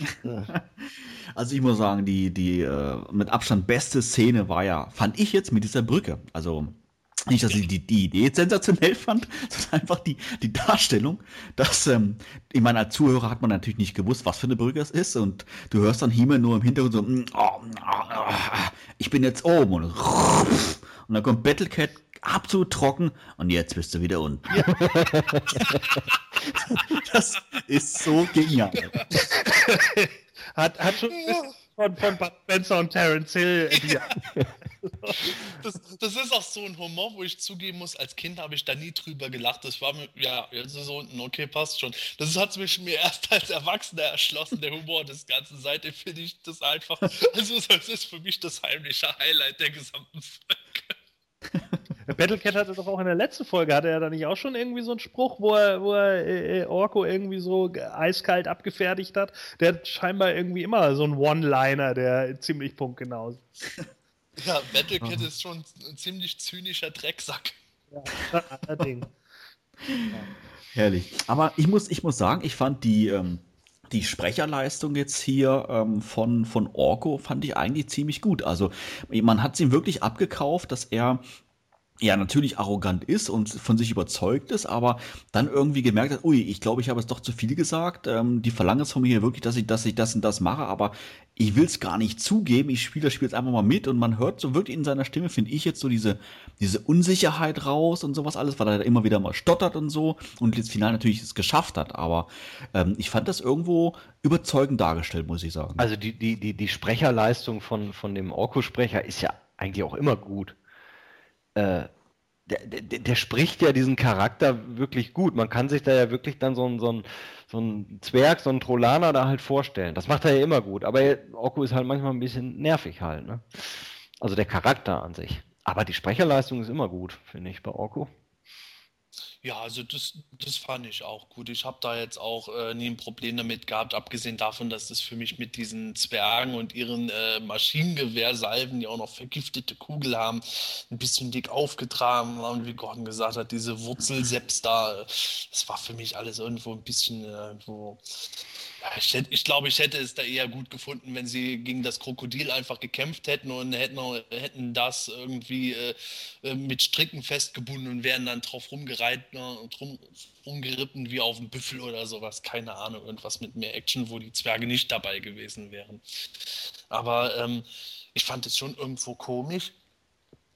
Also ich muss sagen, die, die äh, mit Abstand beste Szene war ja, fand ich jetzt mit dieser Brücke. Also nicht, dass ich die, die Idee sensationell fand, sondern einfach die, die Darstellung, dass, ähm, ich meine, als Zuhörer hat man natürlich nicht gewusst, was für eine Brücke es ist und du hörst dann Himmel nur im Hintergrund so, oh, oh, oh, ich bin jetzt oben und, und dann kommt Battlecat absolut trocken und jetzt bist du wieder unten. Ja. das ist so genial.
hat, hat schon von, von Bud Spencer und Terence Hill.
das, das, ist auch so ein Humor, wo ich zugeben muss, als Kind habe ich da nie drüber gelacht. Das war mir, ja, jetzt ist so unten, okay, passt schon. Das hat mich mir erst als Erwachsener erschlossen, der Humor des Ganzen. Seitdem finde ich das einfach, also das ist für mich das heimliche Highlight der gesamten Folge.
Battlecat hatte doch auch in der letzten Folge, hatte er da nicht auch schon irgendwie so einen Spruch, wo er, wo er äh, äh Orko irgendwie so eiskalt abgefertigt hat? Der hat scheinbar irgendwie immer so einen One-Liner, der ziemlich punktgenau ist.
Ja, Battlecat ist schon ein ziemlich zynischer Drecksack. Ja, allerdings.
ja. Herrlich. Aber ich muss, ich muss sagen, ich fand die, ähm, die Sprecherleistung jetzt hier ähm, von, von Orko fand ich eigentlich ziemlich gut. Also man hat es ihm wirklich abgekauft, dass er ja natürlich arrogant ist und von sich überzeugt ist, aber dann irgendwie gemerkt hat, ui, ich glaube, ich habe es doch zu viel gesagt. Ähm, die verlangen es von mir wirklich, dass ich, dass ich das und das mache, aber ich will es gar nicht zugeben. Ich spiele das Spiel jetzt einfach mal mit und man hört so wirklich in seiner Stimme, finde ich jetzt so diese, diese Unsicherheit raus und sowas alles, weil er immer wieder mal stottert und so und jetzt final natürlich es geschafft hat. Aber ähm, ich fand das irgendwo überzeugend dargestellt, muss ich sagen.
Also die, die, die, die Sprecherleistung von, von dem Orko-Sprecher ist ja eigentlich auch immer gut äh, der, der, der, spricht ja diesen Charakter wirklich gut. Man kann sich da ja wirklich dann so ein, so ein, so ein Zwerg, so ein Trollaner da halt vorstellen. Das macht er ja immer gut. Aber Oku ist halt manchmal ein bisschen nervig halt. Ne? Also der Charakter an sich. Aber die Sprecherleistung ist immer gut, finde ich, bei Orko.
Ja, also das, das fand ich auch gut. Ich habe da jetzt auch äh, nie ein Problem damit gehabt, abgesehen davon, dass das für mich mit diesen Zwergen und ihren äh, Maschinengewehrsalven, die auch noch vergiftete Kugel haben, ein bisschen dick aufgetragen war. Wie Gordon gesagt hat, diese Wurzelseps da, das war für mich alles irgendwo ein bisschen äh, irgendwo ich, hätte, ich glaube, ich hätte es da eher gut gefunden, wenn sie gegen das Krokodil einfach gekämpft hätten und hätten, hätten das irgendwie äh, äh, mit Stricken festgebunden und wären dann drauf rumgereiten und rum, rumgeritten wie auf dem Büffel oder sowas. Keine Ahnung, irgendwas mit mehr Action, wo die Zwerge nicht dabei gewesen wären. Aber ähm, ich fand es schon irgendwo komisch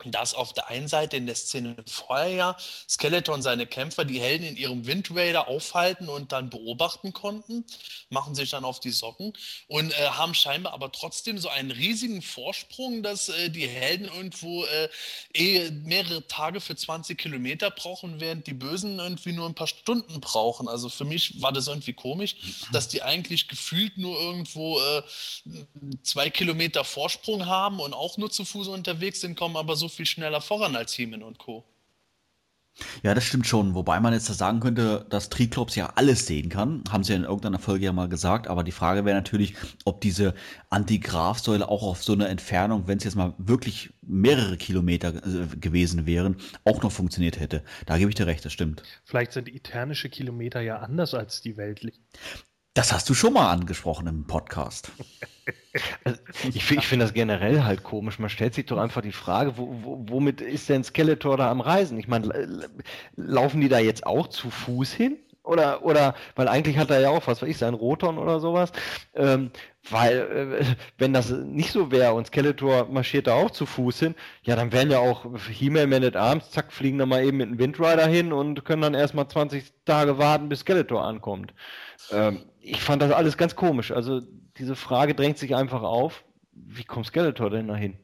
dass auf der einen Seite in der Szene vorher ja Skeletor und seine Kämpfer die Helden in ihrem Wind Raider aufhalten und dann beobachten konnten, machen sich dann auf die Socken und äh, haben scheinbar aber trotzdem so einen riesigen Vorsprung, dass äh, die Helden irgendwo äh, eh mehrere Tage für 20 Kilometer brauchen, während die Bösen irgendwie nur ein paar Stunden brauchen. Also für mich war das irgendwie komisch, dass die eigentlich gefühlt nur irgendwo äh, zwei Kilometer Vorsprung haben und auch nur zu Fuß unterwegs sind, kommen aber so viel schneller voran als Heeman und Co.
Ja, das stimmt schon. Wobei man jetzt sagen könnte, dass Triklops ja alles sehen kann. Haben sie ja in irgendeiner Folge ja mal gesagt. Aber die Frage wäre natürlich, ob diese Antigrafsäule auch auf so einer Entfernung, wenn es jetzt mal wirklich mehrere Kilometer äh, gewesen wären, auch noch funktioniert hätte. Da gebe ich dir recht, das stimmt.
Vielleicht sind eternische Kilometer ja anders als die weltlichen.
Das hast du schon mal angesprochen im Podcast.
Also ich, ich finde das generell halt komisch. Man stellt sich doch einfach die Frage, wo, wo, womit ist denn Skeletor da am Reisen? Ich meine, laufen die da jetzt auch zu Fuß hin? Oder, oder, weil eigentlich hat er ja auch, was weiß ich, sein Roton oder sowas. Ähm, weil, äh, wenn das nicht so wäre und Skeletor marschiert da auch zu Fuß hin, ja, dann wären ja auch He-Man, Man at Arms, zack, fliegen da mal eben mit einem Windrider hin und können dann erstmal 20 Tage warten, bis Skeletor ankommt. Ähm, ich fand das alles ganz komisch. Also diese Frage drängt sich einfach auf, wie kommt Skeletor denn dahin?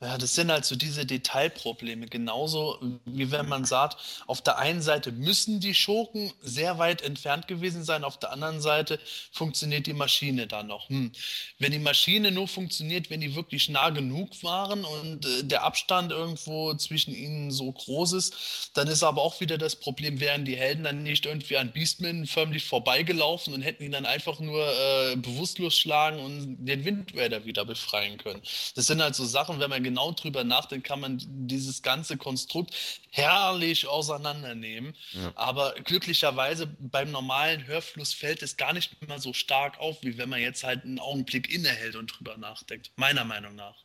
Ja, das sind halt so diese Detailprobleme. Genauso wie wenn man sagt, auf der einen Seite müssen die Schurken sehr weit entfernt gewesen sein, auf der anderen Seite funktioniert die Maschine da noch. Hm. Wenn die Maschine nur funktioniert, wenn die wirklich nah genug waren und äh, der Abstand irgendwo zwischen ihnen so groß ist, dann ist aber auch wieder das Problem, wären die Helden dann nicht irgendwie an Beastman förmlich vorbeigelaufen und hätten ihn dann einfach nur äh, bewusstlos schlagen und den Wind wieder befreien können. Das sind halt so Sachen, wenn man genau drüber nachdenkt, kann man dieses ganze Konstrukt herrlich auseinandernehmen. Ja. Aber glücklicherweise beim normalen Hörfluss fällt es gar nicht mehr so stark auf, wie wenn man jetzt halt einen Augenblick innehält und drüber nachdenkt. Meiner Meinung nach.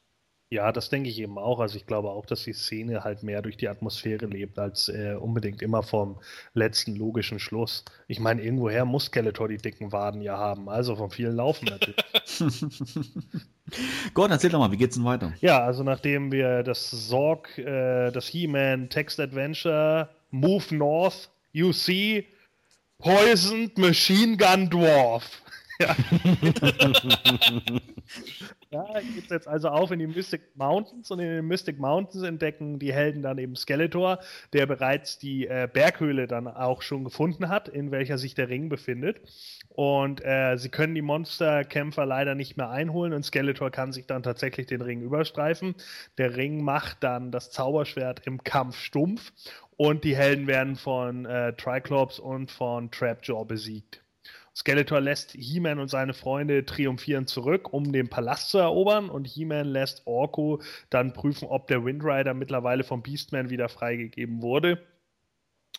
Ja, das denke ich eben auch. Also ich glaube auch, dass die Szene halt mehr durch die Atmosphäre lebt, als äh, unbedingt immer vom letzten logischen Schluss. Ich meine, irgendwoher muss Skeletor die dicken Waden ja haben, also von vielen Laufen natürlich.
Gott, erzähl doch mal, wie geht's denn weiter?
Ja, also nachdem wir das Sorg, äh, das He-Man Text Adventure, Move North, You See, Poisoned Machine Gun Dwarf. Ja. Ja, geht jetzt also auf in die Mystic Mountains und in den Mystic Mountains entdecken die Helden dann eben Skeletor, der bereits die äh, Berghöhle dann auch schon gefunden hat, in welcher sich der Ring befindet. Und äh, sie können die Monsterkämpfer leider nicht mehr einholen und Skeletor kann sich dann tatsächlich den Ring überstreifen. Der Ring macht dann das Zauberschwert im Kampf stumpf und die Helden werden von äh, Triclops und von Trapjaw besiegt. Skeletor lässt He-Man und seine Freunde triumphieren zurück, um den Palast zu erobern und He-Man lässt Orko dann prüfen, ob der Windrider mittlerweile vom Beastman wieder freigegeben wurde.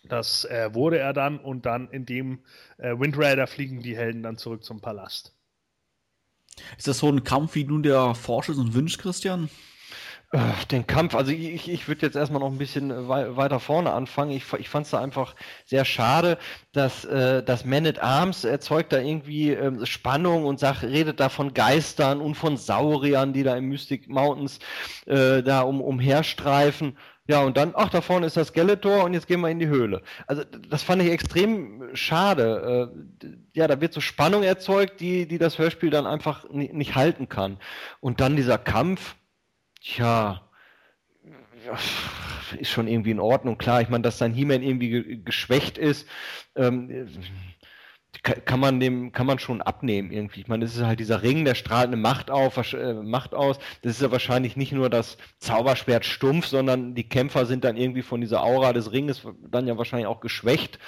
Das äh, wurde er dann und dann in dem äh, Windrider fliegen die Helden dann zurück zum Palast.
Ist das so ein Kampf, wie nun der forscht und wünscht, Christian?
Den Kampf, also ich, ich würde jetzt erstmal noch ein bisschen äh, weiter vorne anfangen. Ich, ich fand es da einfach sehr schade, dass äh, das Man at Arms erzeugt da irgendwie äh, Spannung und sagt, redet da von Geistern und von Sauriern, die da im Mystic Mountains äh, da um, umherstreifen. Ja, und dann, ach, da vorne ist das Skeletor und jetzt gehen wir in die Höhle. Also das fand ich extrem schade. Äh, ja, da wird so Spannung erzeugt, die, die das Hörspiel dann einfach nicht halten kann. Und dann dieser Kampf, Tja, ist schon irgendwie in Ordnung. Klar, ich meine, dass sein He-Man irgendwie geschwächt ist, ähm, kann man dem, kann man schon abnehmen irgendwie. Ich meine, das ist halt dieser Ring, der strahlt eine Macht auf, äh, Macht aus. Das ist ja wahrscheinlich nicht nur das Zauberschwert stumpf, sondern die Kämpfer sind dann irgendwie von dieser Aura des Ringes dann ja wahrscheinlich auch geschwächt.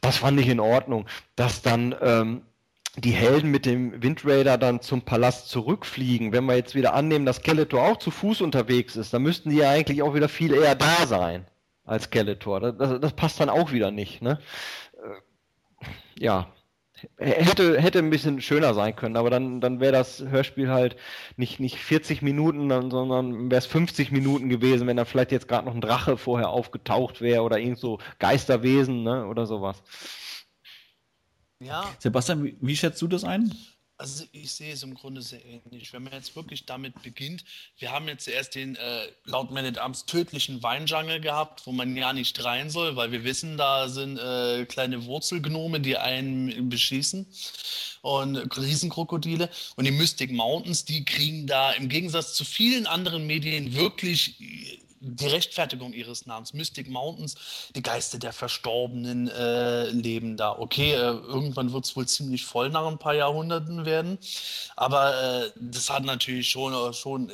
Das fand ich in Ordnung. Dass dann ähm, die Helden mit dem Windraider dann zum Palast zurückfliegen, wenn wir jetzt wieder annehmen, dass Skeletor auch zu Fuß unterwegs ist, dann müssten die ja eigentlich auch wieder viel eher da sein als Skeletor. Das, das, das passt dann auch wieder nicht. Ne? Äh, ja, hätte, hätte ein bisschen schöner sein können, aber dann, dann wäre das Hörspiel halt nicht, nicht 40 Minuten, sondern wäre es 50 Minuten gewesen, wenn da vielleicht jetzt gerade noch ein Drache vorher aufgetaucht wäre oder irgend so Geisterwesen ne, oder sowas.
Ja. Sebastian, wie, wie schätzt du das ein?
Also ich sehe es im Grunde sehr ähnlich. Wenn man jetzt wirklich damit beginnt, wir haben jetzt erst den äh, laut Man at Arms tödlichen Weinjungle gehabt, wo man ja nicht rein soll, weil wir wissen, da sind äh, kleine Wurzelgnome, die einen beschießen und Riesenkrokodile. Und die Mystic Mountains, die kriegen da im Gegensatz zu vielen anderen Medien wirklich die Rechtfertigung ihres Namens, Mystic Mountains, die Geister der Verstorbenen äh, leben da. Okay, äh, irgendwann wird es wohl ziemlich voll nach ein paar Jahrhunderten werden, aber äh, das hat natürlich schon, äh, schon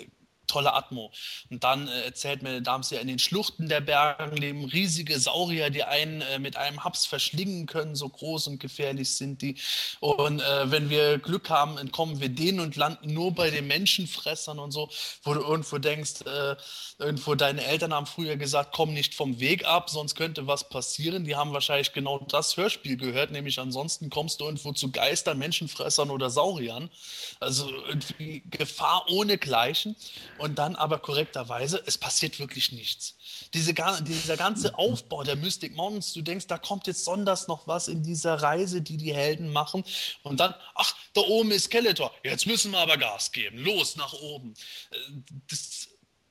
tolle Atmo. Und dann äh, erzählt mir Dams ja, in den Schluchten der Bergen leben riesige Saurier, die einen äh, mit einem Haps verschlingen können, so groß und gefährlich sind die. Und äh, wenn wir Glück haben, entkommen wir denen und landen nur bei den Menschenfressern und so, wo du irgendwo denkst, äh, irgendwo deine Eltern haben früher gesagt, komm nicht vom Weg ab, sonst könnte was passieren. Die haben wahrscheinlich genau das Hörspiel gehört, nämlich ansonsten kommst du irgendwo zu Geistern, Menschenfressern oder Sauriern. Also irgendwie Gefahr ohne Gleichen. Und dann aber korrekterweise, es passiert wirklich nichts. Diese, dieser ganze Aufbau der Mystic Mountains, du denkst, da kommt jetzt sonders noch was in dieser Reise, die die Helden machen. Und dann, ach, da oben ist Skeletor. Jetzt müssen wir aber Gas geben. Los nach oben. Äh, das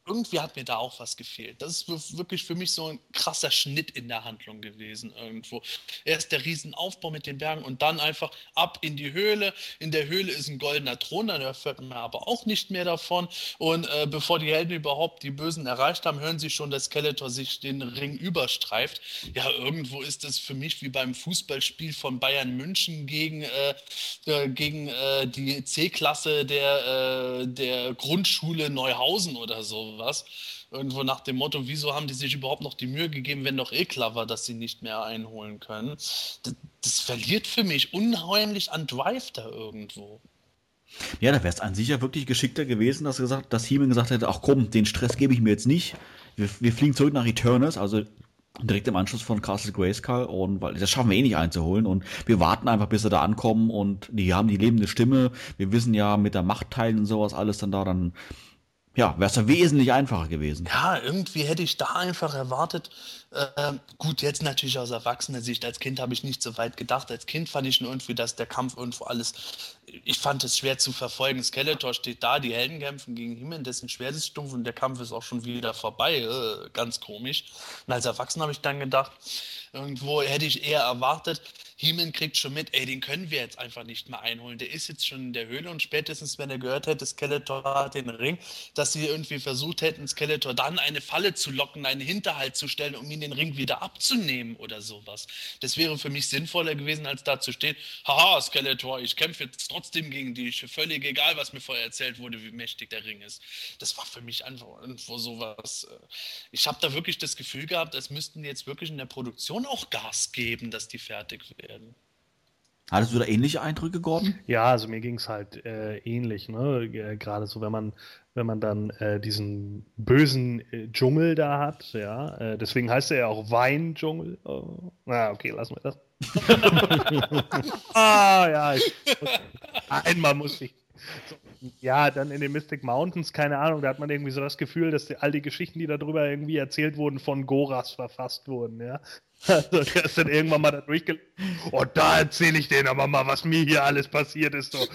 irgendwie hat mir da auch was gefehlt. Das ist wirklich für mich so ein krasser Schnitt in der Handlung gewesen irgendwo. Erst der Riesenaufbau mit den Bergen und dann einfach ab in die Höhle. In der Höhle ist ein goldener Thron, dann erfährt man aber auch nicht mehr davon. Und äh, bevor die Helden überhaupt die Bösen erreicht haben, hören sie schon, dass Skeletor sich den Ring überstreift. Ja, irgendwo ist das für mich wie beim Fußballspiel von Bayern München gegen, äh, äh gegen äh, die C-Klasse der, äh, der Grundschule Neuhausen oder sowas. Irgendwo nach dem Motto, wieso haben die sich überhaupt noch die Mühe gegeben, wenn doch eh klar war, dass sie nicht mehr einholen können. Das, das verliert für mich unheimlich an Drive da irgendwo.
Ja, da wäre es an sich ja wirklich geschickter gewesen, dass, gesagt, dass Heeman gesagt hätte, ach komm, den Stress gebe ich mir jetzt nicht. Wir, wir fliegen zurück nach Eternus, also direkt im Anschluss von Castle Grayskull und weil das schaffen wir eh nicht einzuholen und wir warten einfach, bis sie da ankommen und die haben die lebende Stimme. Wir wissen ja mit der Machtteilen und sowas alles dann da, dann ja, wäre es ja wesentlich einfacher gewesen.
Ja, irgendwie hätte ich da einfach erwartet. Äh, gut, jetzt natürlich aus erwachsener Sicht. Als Kind habe ich nicht so weit gedacht. Als Kind fand ich irgendwie, dass der Kampf irgendwo alles. Ich fand es schwer zu verfolgen. Skeletor steht da, die Helden kämpfen gegen Himmel, dessen Schwert ist stumpf und der Kampf ist auch schon wieder vorbei. Äh, ganz komisch. Und als Erwachsener habe ich dann gedacht, irgendwo hätte ich eher erwartet, Heeman kriegt schon mit, ey, den können wir jetzt einfach nicht mehr einholen. Der ist jetzt schon in der Höhle und spätestens, wenn er gehört hätte, Skeletor hat den Ring, dass sie irgendwie versucht hätten, Skeletor dann eine Falle zu locken, einen Hinterhalt zu stellen, um ihn den Ring wieder abzunehmen oder sowas. Das wäre für mich sinnvoller gewesen, als da zu stehen, haha, Skeletor, ich kämpfe jetzt trotzdem gegen dich, völlig egal, was mir vorher erzählt wurde, wie mächtig der Ring ist. Das war für mich einfach irgendwo sowas. Äh, ich habe da wirklich das Gefühl gehabt, es müssten jetzt wirklich in der Produktion auch Gas geben, dass die fertig werden.
Hattest du da ähnliche Eindrücke, Gordon?
Ja, also mir ging es halt äh, ähnlich, ne? Gerade so, wenn man, wenn man dann äh, diesen bösen äh, Dschungel da hat, ja. Äh, deswegen heißt er ja auch Weindschungel. Oh. Na, okay, lassen wir das. ah, ja. Ich, einmal muss ich. So, ja, dann in den Mystic Mountains, keine Ahnung, da hat man irgendwie so das Gefühl, dass die, all die Geschichten, die darüber irgendwie erzählt wurden, von Goras verfasst wurden, ja. Also, der ist dann irgendwann mal da durchgelesen. Und da erzähle ich denen aber mal, was mir hier alles passiert ist. So,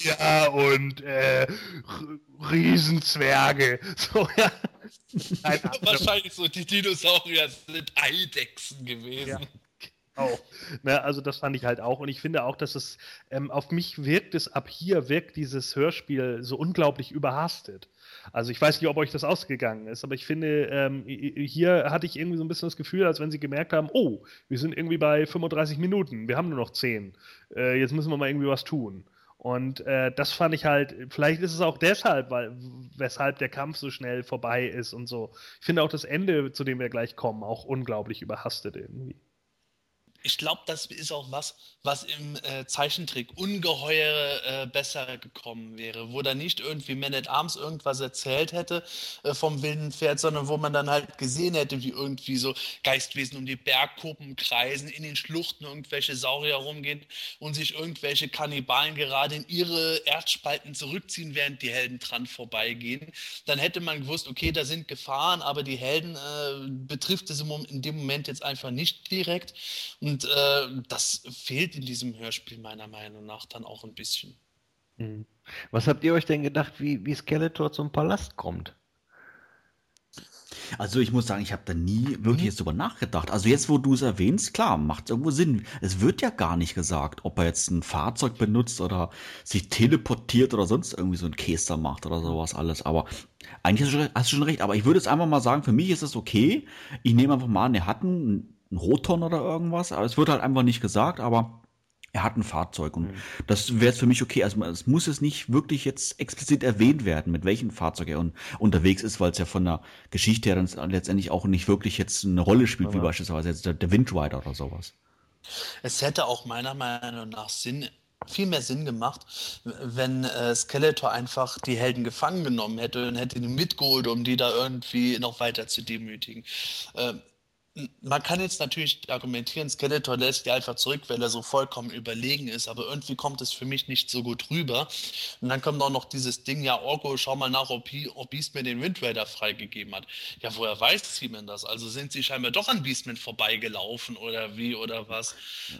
ja, und äh, Riesenzwerge. So, ja.
Wahrscheinlich so, die Dinosaurier sind Eidechsen gewesen. Ja.
Auch. Ne, also das fand ich halt auch. Und ich finde auch, dass es ähm, auf mich wirkt es ab hier, wirkt dieses Hörspiel so unglaublich überhastet. Also ich weiß nicht, ob euch das ausgegangen ist, aber ich finde, ähm, hier hatte ich irgendwie so ein bisschen das Gefühl, als wenn sie gemerkt haben, oh, wir sind irgendwie bei 35 Minuten, wir haben nur noch 10. Äh, jetzt müssen wir mal irgendwie was tun. Und äh, das fand ich halt, vielleicht ist es auch deshalb, weil, weshalb der Kampf so schnell vorbei ist und so. Ich finde auch das Ende, zu dem wir gleich kommen, auch unglaublich überhastet irgendwie
ich glaube, das ist auch was, was im äh, Zeichentrick ungeheuer äh, besser gekommen wäre, wo da nicht irgendwie Man at Arms irgendwas erzählt hätte äh, vom wilden Pferd, sondern wo man dann halt gesehen hätte, wie irgendwie so Geistwesen um die Bergkuppen kreisen, in den Schluchten irgendwelche Saurier rumgehen und sich irgendwelche Kannibalen gerade in ihre Erdspalten zurückziehen, während die Helden dran vorbeigehen. Dann hätte man gewusst, okay, da sind Gefahren, aber die Helden äh, betrifft es in dem Moment jetzt einfach nicht direkt. Und und äh, das fehlt in diesem Hörspiel meiner Meinung nach dann auch ein bisschen.
Mhm. Was habt ihr euch denn gedacht, wie, wie Skeletor zum Palast kommt?
Also ich muss sagen, ich habe da nie wirklich mhm. jetzt drüber nachgedacht. Also jetzt, wo du es erwähnst, klar, macht irgendwo Sinn. Es wird ja gar nicht gesagt, ob er jetzt ein Fahrzeug benutzt oder sich teleportiert oder sonst irgendwie so ein Käse macht oder sowas alles. Aber eigentlich hast du, schon, hast du schon recht. Aber ich würde jetzt einfach mal sagen, für mich ist es okay. Ich nehme einfach mal an, er hat einen ein Roton oder irgendwas, aber es wird halt einfach nicht gesagt, aber er hat ein Fahrzeug und mhm. das wäre für mich okay. Also es muss es nicht wirklich jetzt explizit erwähnt werden, mit welchem Fahrzeug er un unterwegs ist, weil es ja von der Geschichte her dann letztendlich auch nicht wirklich jetzt eine Rolle spielt, ja. wie beispielsweise jetzt der, der Windrider oder sowas.
Es hätte auch meiner Meinung nach Sinn viel mehr Sinn gemacht, wenn äh, Skeletor einfach die Helden gefangen genommen hätte und hätte ihn mitgeholt, um die da irgendwie noch weiter zu demütigen. Äh, man kann jetzt natürlich argumentieren, Skeletor lässt die einfach zurück, weil er so vollkommen überlegen ist, aber irgendwie kommt es für mich nicht so gut rüber. Und dann kommt auch noch dieses Ding, ja, Orko, schau mal nach, ob, ob Beastman den Wind Raider freigegeben hat. Ja, woher weiß Seaman das? Also sind sie scheinbar doch an Beastman vorbeigelaufen oder wie oder was?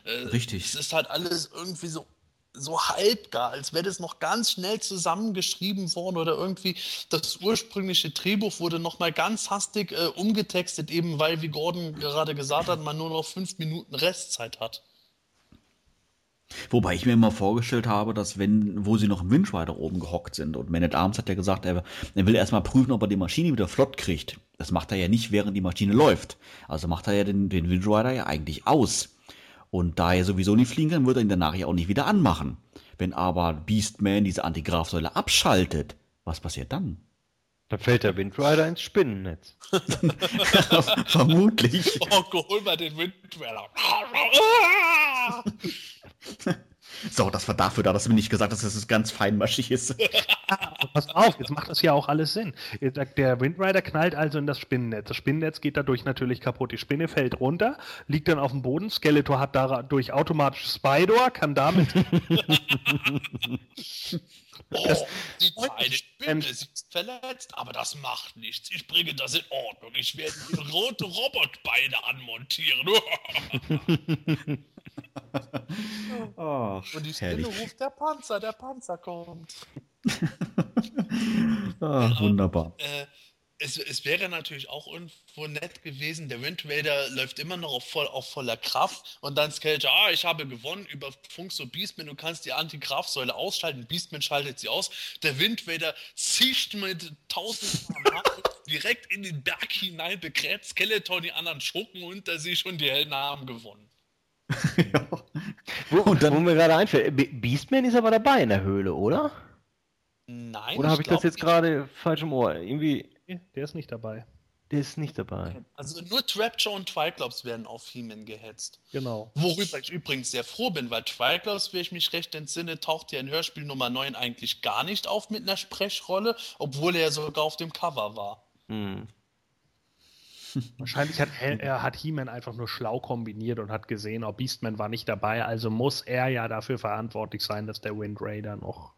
Äh, Richtig.
Es ist halt alles irgendwie so so halbgar, als wäre das noch ganz schnell zusammengeschrieben worden oder irgendwie das ursprüngliche Drehbuch wurde nochmal ganz hastig äh, umgetextet, eben weil, wie Gordon gerade gesagt hat, man nur noch fünf Minuten Restzeit hat.
Wobei ich mir immer vorgestellt habe, dass wenn, wo sie noch im Windrider oben gehockt sind und Man at Arms hat ja gesagt, er, er will erstmal prüfen, ob er die Maschine wieder flott kriegt. Das macht er ja nicht, während die Maschine läuft. Also macht er ja den, den Windrider ja eigentlich aus. Und da er sowieso nicht fliegen kann, wird er ihn danach ja auch nicht wieder anmachen. Wenn aber Beastman diese Antigrafsäule abschaltet, was passiert dann?
Dann fällt der Windrider ins Spinnennetz.
Vermutlich.
Oh, hol mal den Windrider.
So, das war dafür da, dass du mir nicht gesagt hast, dass es ganz feinmaschig ist.
Pass auf, jetzt macht das ja auch alles Sinn. Der Windrider knallt also in das Spinnennetz. Das Spinnennetz geht dadurch natürlich kaputt. Die Spinne fällt runter, liegt dann auf dem Boden. Skeletor hat dadurch automatisch Spider, kann damit. Oh, die kleine Spinne, sie ist verletzt, aber das macht nichts. Ich bringe das in Ordnung. Ich werde die rote Robotbeine anmontieren.
oh,
Und die Spinne ruft der Panzer, der Panzer kommt.
ah, wunderbar.
Äh, es, es, wäre natürlich auch irgendwo nett gewesen, der Wind Raider läuft immer noch auf, voll, auf voller Kraft und dann Skeletor, ah, ich habe gewonnen über Funk so Beastman, du kannst die Anti-Kraftsäule ausschalten, Beastman schaltet sie aus, der Wind Raider zischt mit tausend direkt in den Berg hinein, begräbt Skeletor die anderen Schurken unter sich und die Helden haben gewonnen.
ja. wo, und dann, wo mir gerade einfällt, Beastman ist aber dabei in der Höhle, oder?
Nein.
Oder habe ich, ich das jetzt gerade falsch im Ohr? Irgendwie.
Der ist nicht dabei.
Der ist nicht dabei.
Also nur Trapjaw und Triclops werden auf He-Man gehetzt.
Genau.
Worüber ich übrigens sehr froh bin, weil Triclops, wie ich mich recht entsinne, taucht ja in Hörspiel Nummer 9 eigentlich gar nicht auf mit einer Sprechrolle, obwohl er sogar auf dem Cover war. Hm. Wahrscheinlich hat, er, hat He-Man einfach nur schlau kombiniert und hat gesehen, oh, Beastman war nicht dabei, also muss er ja dafür verantwortlich sein, dass der Wind Raider noch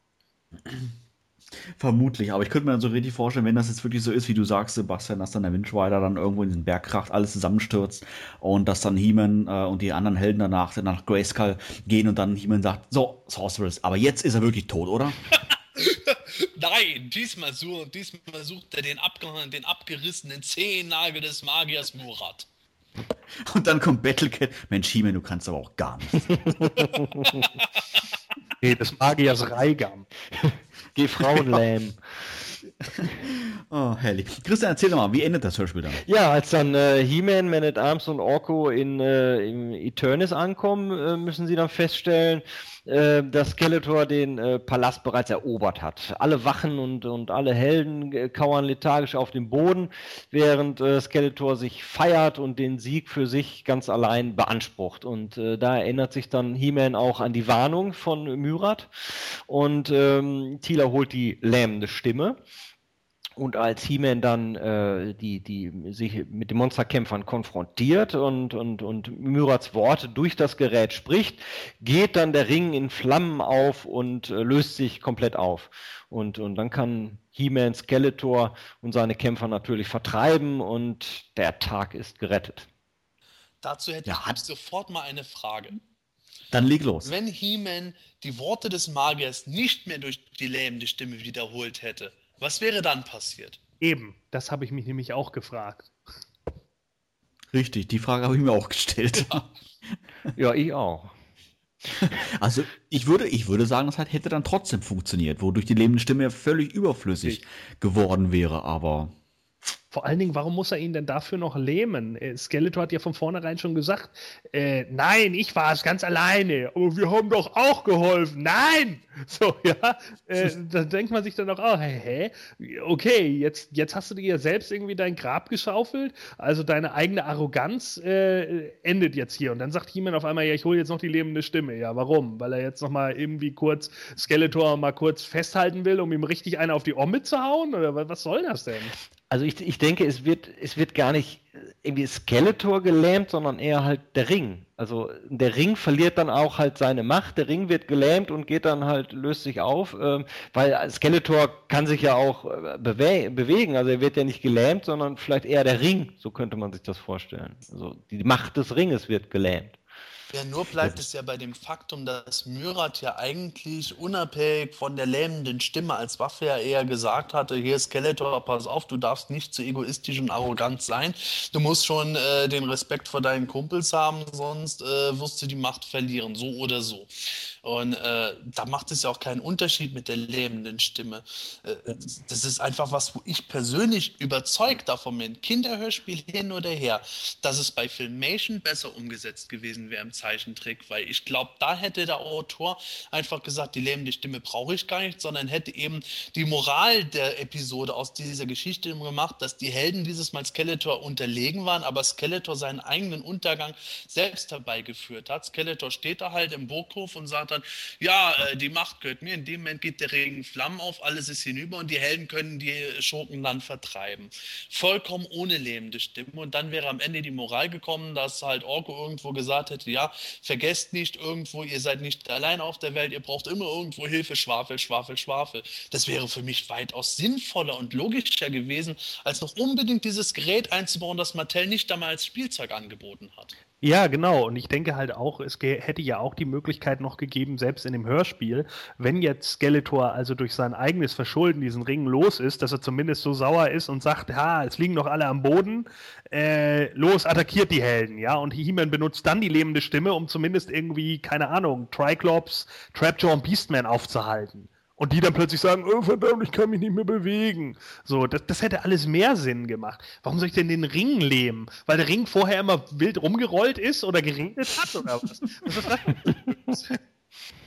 Vermutlich, aber ich könnte mir dann so richtig vorstellen, wenn das jetzt wirklich so ist, wie du sagst, Sebastian, dass dann der Windrider dann irgendwo in den Berg kracht, alles zusammenstürzt und dass dann He-Man äh, und die anderen Helden danach nach Grayskull gehen und dann He-Man sagt, so, Sorceress, aber jetzt ist er wirklich tot, oder?
Nein, diesmal, such, diesmal sucht er den, abge den abgerissenen Zehennagel des Magiers Murat.
Und dann kommt Battlecat. Mensch, He-Man, du kannst aber auch gar nichts.
nee, des Magiers Reigam.
Geh Frauenlähm.
oh, herrlich. Christian, erzähl doch mal, wie endet das Hörspiel dann?
Ja, als dann äh, He-Man, Man at Arms und Orko in, äh, im Eternis ankommen, äh, müssen sie dann feststellen, äh, dass Skeletor den äh, Palast bereits erobert hat. Alle Wachen und, und alle Helden äh, kauern lethargisch auf dem Boden, während äh, Skeletor sich feiert und den Sieg für sich ganz allein beansprucht. Und äh, da erinnert sich dann He-Man auch an die Warnung von Myrat und ähm, Tila holt die lähmende Stimme. Und als He-Man dann äh, die, die sich mit den Monsterkämpfern konfrontiert und, und, und Myrats Worte durch das Gerät spricht, geht dann der Ring in Flammen auf und äh, löst sich komplett auf. Und, und dann kann He-Man Skeletor und seine Kämpfer natürlich vertreiben und der Tag ist gerettet.
Dazu hätte ja. ich sofort mal eine Frage.
Dann leg los.
Wenn He-Man die Worte des Magiers nicht mehr durch die lähmende Stimme wiederholt hätte, was wäre dann passiert? Eben, das habe ich mich nämlich auch gefragt.
Richtig, die Frage habe ich mir auch gestellt.
Ja, ja ich auch.
Also ich würde, ich würde sagen, das hätte dann trotzdem funktioniert, wodurch die lebende Stimme völlig überflüssig geworden wäre, aber
vor allen Dingen, warum muss er ihn denn dafür noch lähmen? Äh, Skeletor hat ja von vornherein schon gesagt, äh, nein, ich war es ganz alleine, aber wir haben doch auch geholfen. Nein! So, ja, äh, da denkt man sich dann auch, hä, hä? Okay, jetzt, jetzt hast du dir ja selbst irgendwie dein Grab geschaufelt, also deine eigene Arroganz äh, endet jetzt hier. Und dann sagt He-Man auf einmal, ja, ich hole jetzt noch die lebende Stimme. Ja, warum? Weil er jetzt noch mal irgendwie kurz Skeletor mal kurz festhalten will, um ihm richtig eine auf die Omme zu hauen? Oder was soll das denn?
Also ich, ich denke, es wird, es wird gar nicht irgendwie Skeletor gelähmt, sondern eher halt der Ring. Also der Ring verliert dann auch halt seine Macht, der Ring wird gelähmt und geht dann halt, löst sich auf, ähm, weil Skeletor kann sich ja auch äh, bewe bewegen, also er wird ja nicht gelähmt, sondern vielleicht eher der Ring, so könnte man sich das vorstellen. Also die Macht des Ringes wird gelähmt.
Ja, nur bleibt es ja bei dem Faktum, dass Myrat ja eigentlich unabhängig von der lähmenden Stimme als Waffe ja eher gesagt hatte, hier Skeletor, pass auf, du darfst nicht zu egoistisch und arrogant sein. Du musst schon äh, den Respekt vor deinen Kumpels haben, sonst äh, wirst du die Macht verlieren, so oder so. Und äh, da macht es ja auch keinen Unterschied mit der lähmenden Stimme. Äh, das ist einfach was, wo ich persönlich überzeugt davon bin. Kinderhörspiel hin oder her, dass es bei Filmation besser umgesetzt gewesen wäre im Zeichentrick, weil ich glaube, da hätte der Autor einfach gesagt, die lähmende Stimme brauche ich gar nicht, sondern hätte eben die Moral der Episode aus dieser Geschichte gemacht, dass die Helden dieses Mal Skeletor unterlegen waren, aber Skeletor seinen eigenen Untergang selbst herbeigeführt hat. Skeletor steht da halt im Burghof und sagt, dann, ja, äh, die Macht gehört mir. In dem Moment geht der Regen Flammen auf, alles ist hinüber und die Helden können die Schurken dann vertreiben. Vollkommen ohne lähmende Stimme. Und dann wäre am Ende die Moral gekommen, dass halt Orko irgendwo gesagt hätte, ja, vergesst nicht irgendwo, ihr seid nicht allein auf der Welt, ihr braucht immer irgendwo Hilfe, Schwafel, Schwafel, Schwafel. Das wäre für mich weitaus sinnvoller und logischer gewesen, als noch unbedingt dieses Gerät einzubauen, das Mattel nicht einmal als Spielzeug angeboten hat.
Ja, genau. Und ich denke halt auch, es hätte ja auch die Möglichkeit noch gegeben, selbst in dem Hörspiel, wenn jetzt Skeletor also durch sein eigenes Verschulden diesen Ring los ist, dass er zumindest so sauer ist und sagt, ha, es liegen noch alle am Boden, äh, los, attackiert die Helden, ja. Und He-Man benutzt dann die lebende Stimme, um zumindest irgendwie, keine Ahnung, Triclops, Trapjaw und Beastman aufzuhalten. Und die dann plötzlich sagen, oh verdammt, ich kann mich nicht mehr bewegen. So, das, das hätte alles mehr Sinn gemacht. Warum soll ich denn den Ring lähmen? Weil der Ring vorher immer wild rumgerollt ist oder geregnet hat oder was? was ist
das?